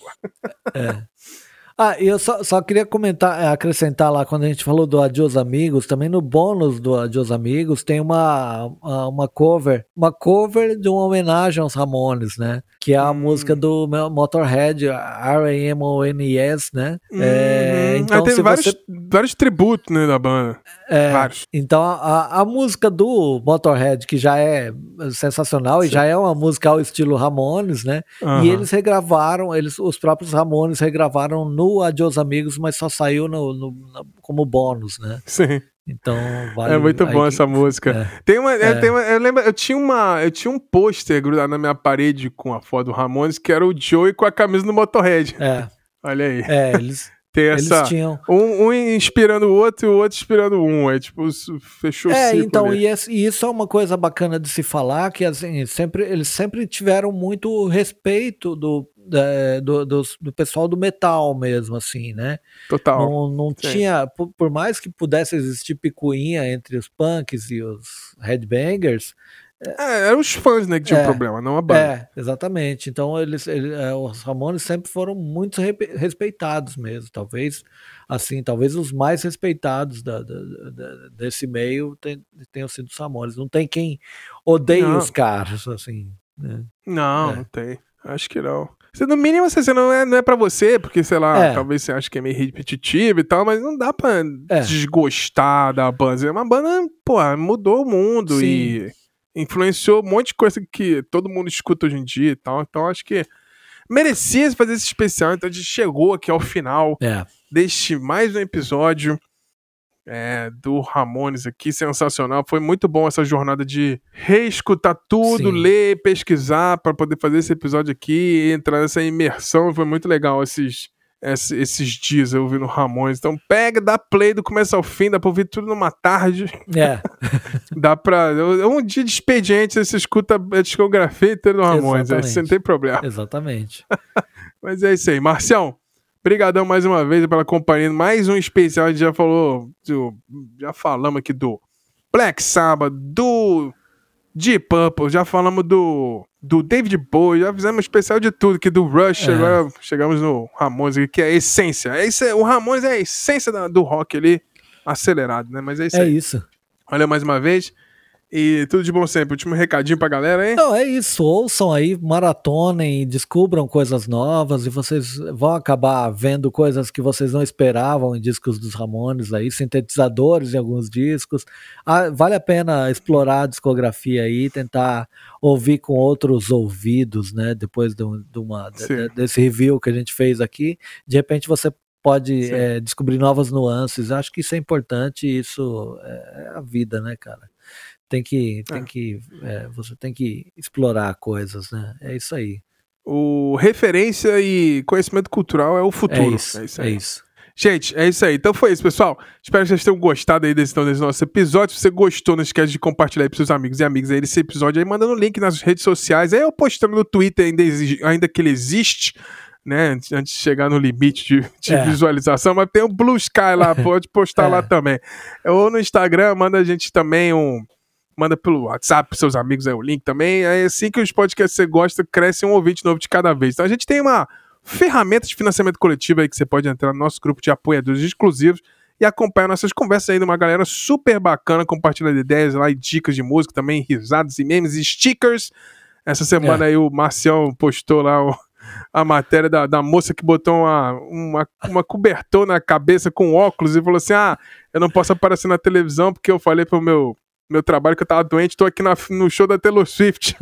É. é. Ah, eu só, só queria comentar, é, acrescentar lá, quando a gente falou do Adios Amigos, também no bônus do Adios Amigos tem uma, uma cover, uma cover de uma homenagem aos Ramones, né? Que é a hum. música do Motorhead, R-A-M-O-N-E-S, né? Hum. É, então, ah, tem vários, você... vários tributos, né, da banda. É, vários. Então, a, a música do Motorhead, que já é sensacional Sim. e já é uma música ao estilo Ramones, né? Uhum. E eles regravaram, eles, os próprios Ramones regravaram no no Adios Amigos, mas só saiu no, no, no como bônus, né? Sim. Então, vale, É muito bom essa música. É. Tem uma, é. tem uma, eu lembro, eu tinha uma, eu tinha um pôster grudado na minha parede com a foto do Ramones, que era o Joey com a camisa do Motorhead. É. Olha aí. É, eles Tem essa. Tinham... Um, um, inspirando o outro e o outro inspirando um. É tipo, fechou É, então, e, e, isso é uma coisa bacana de se falar, que assim, sempre, eles sempre tiveram muito respeito do, é, do, do, do, pessoal do metal mesmo, assim, né? Total. Não, não tinha, por, por, mais que pudesse existir picuinha entre os punks e os headbangers. É, eram os fãs, né, que tinham é, problema, não a banda. É, exatamente. Então, eles, eles é, os Ramones sempre foram muito respeitados mesmo. Talvez, assim, talvez os mais respeitados da, da, da, desse meio tenham sido os Ramones. Não tem quem odeie não. os caras, assim. Né? Não, é. não tem. Acho que não. No mínimo, você, não, é, não é pra você, porque, sei lá, é. talvez você ache que é meio repetitivo e tal, mas não dá pra é. desgostar da banda. É uma banda, pô, mudou o mundo Sim. e influenciou um monte de coisa que todo mundo escuta hoje em dia e tal. Então, acho que merecia fazer esse especial. Então, a gente chegou aqui ao final é. deste mais um episódio é, do Ramones aqui, sensacional. Foi muito bom essa jornada de reescutar tudo, Sim. ler, pesquisar para poder fazer esse episódio aqui, entrar nessa imersão. Foi muito legal esses, esses, dias eu ouvindo Ramones. Então pega, dá play do começo ao fim, dá pra ouvir tudo numa tarde. É. dá pra. Um dia de expediente, você escuta a discografia inteira do Ramones, aí você não tem problema. Exatamente. Mas é isso aí. Marcião, Obrigadão mais uma vez pela companhia. Mais um especial. A gente já falou, já falamos aqui do Black Sabbath, do Deep Purple, já falamos do, do David Bowie, já fizemos um especial de tudo aqui do Rush. É. Agora chegamos no Ramones, que é a essência. É isso, o Ramones é a essência do rock ali, acelerado, né? Mas é isso é aí. isso. Olha mais uma vez. E tudo de bom sempre. Último recadinho pra galera, hein? Não, é isso. Ouçam aí, maratonem, descubram coisas novas e vocês vão acabar vendo coisas que vocês não esperavam em discos dos Ramones aí, sintetizadores em alguns discos. Ah, vale a pena explorar a discografia aí, tentar ouvir com outros ouvidos, né? Depois de, de uma, de, desse review que a gente fez aqui. De repente você pode é, descobrir novas nuances. Acho que isso é importante, isso é a vida, né, cara? Tem que, tem é. que é, você tem que explorar coisas, né? É isso aí. O referência e conhecimento cultural é o futuro. É isso. É isso, é isso. Gente, é isso aí. Então foi isso, pessoal. Espero que vocês tenham gostado aí desse, então, desse nosso episódio. Se você gostou, não esquece de compartilhar aí pros seus amigos e amigas aí desse episódio aí, mandando link nas redes sociais. Aí eu postando no Twitter, ainda, ainda que ele existe, né? Antes de chegar no limite de, de é. visualização, mas tem o Blue Sky lá, pode postar é. lá também. Ou no Instagram, manda a gente também um manda pelo WhatsApp pros seus amigos aí o link também. É assim que os podcasts que você gosta, cresce um ouvinte novo de cada vez. Então a gente tem uma ferramenta de financiamento coletivo aí que você pode entrar no nosso grupo de apoiadores exclusivos e acompanhar nossas conversas aí de uma galera super bacana, compartilhando ideias lá e dicas de música também, risadas e memes e stickers. Essa semana é. aí o Marcial postou lá o, a matéria da, da moça que botou uma, uma, uma cobertor na cabeça com óculos e falou assim: Ah, eu não posso aparecer na televisão porque eu falei pro meu meu trabalho que eu tava doente, tô aqui na, no show da Taylor Swift.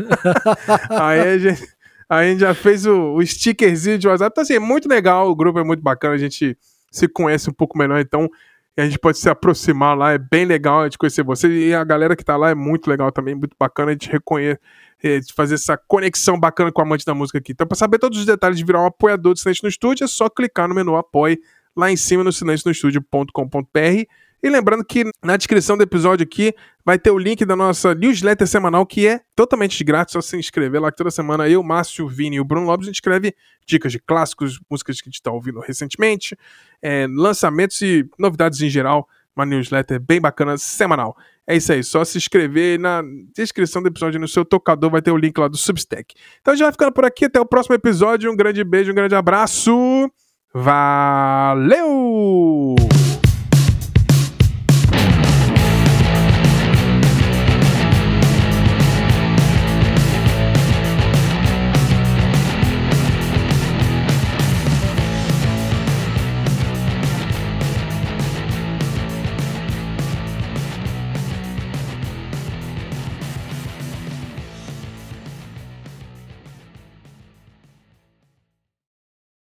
aí, a gente, a gente já fez o, o stickerzinho de WhatsApp. Então, assim, é muito legal, o grupo é muito bacana, a gente se conhece um pouco melhor, então a gente pode se aproximar lá, é bem legal a gente conhecer você. E a galera que tá lá é muito legal também, muito bacana a gente reconhecer, é, fazer essa conexão bacana com a amante da música aqui. Então, para saber todos os detalhes de virar um apoiador do Silêncio no Estúdio, é só clicar no menu Apoie lá em cima no silencionostudio.com.br e lembrando que na descrição do episódio aqui vai ter o link da nossa newsletter semanal, que é totalmente de grátis, só se inscrever lá, que toda semana eu, Márcio, Vini e o Bruno Lopes, a gente escreve dicas de clássicos, músicas que a gente está ouvindo recentemente, é, lançamentos e novidades em geral. Uma newsletter bem bacana, semanal. É isso aí, só se inscrever na descrição do episódio no seu tocador, vai ter o link lá do Substack. Então gente vai ficando por aqui, até o próximo episódio. Um grande beijo, um grande abraço. Valeu!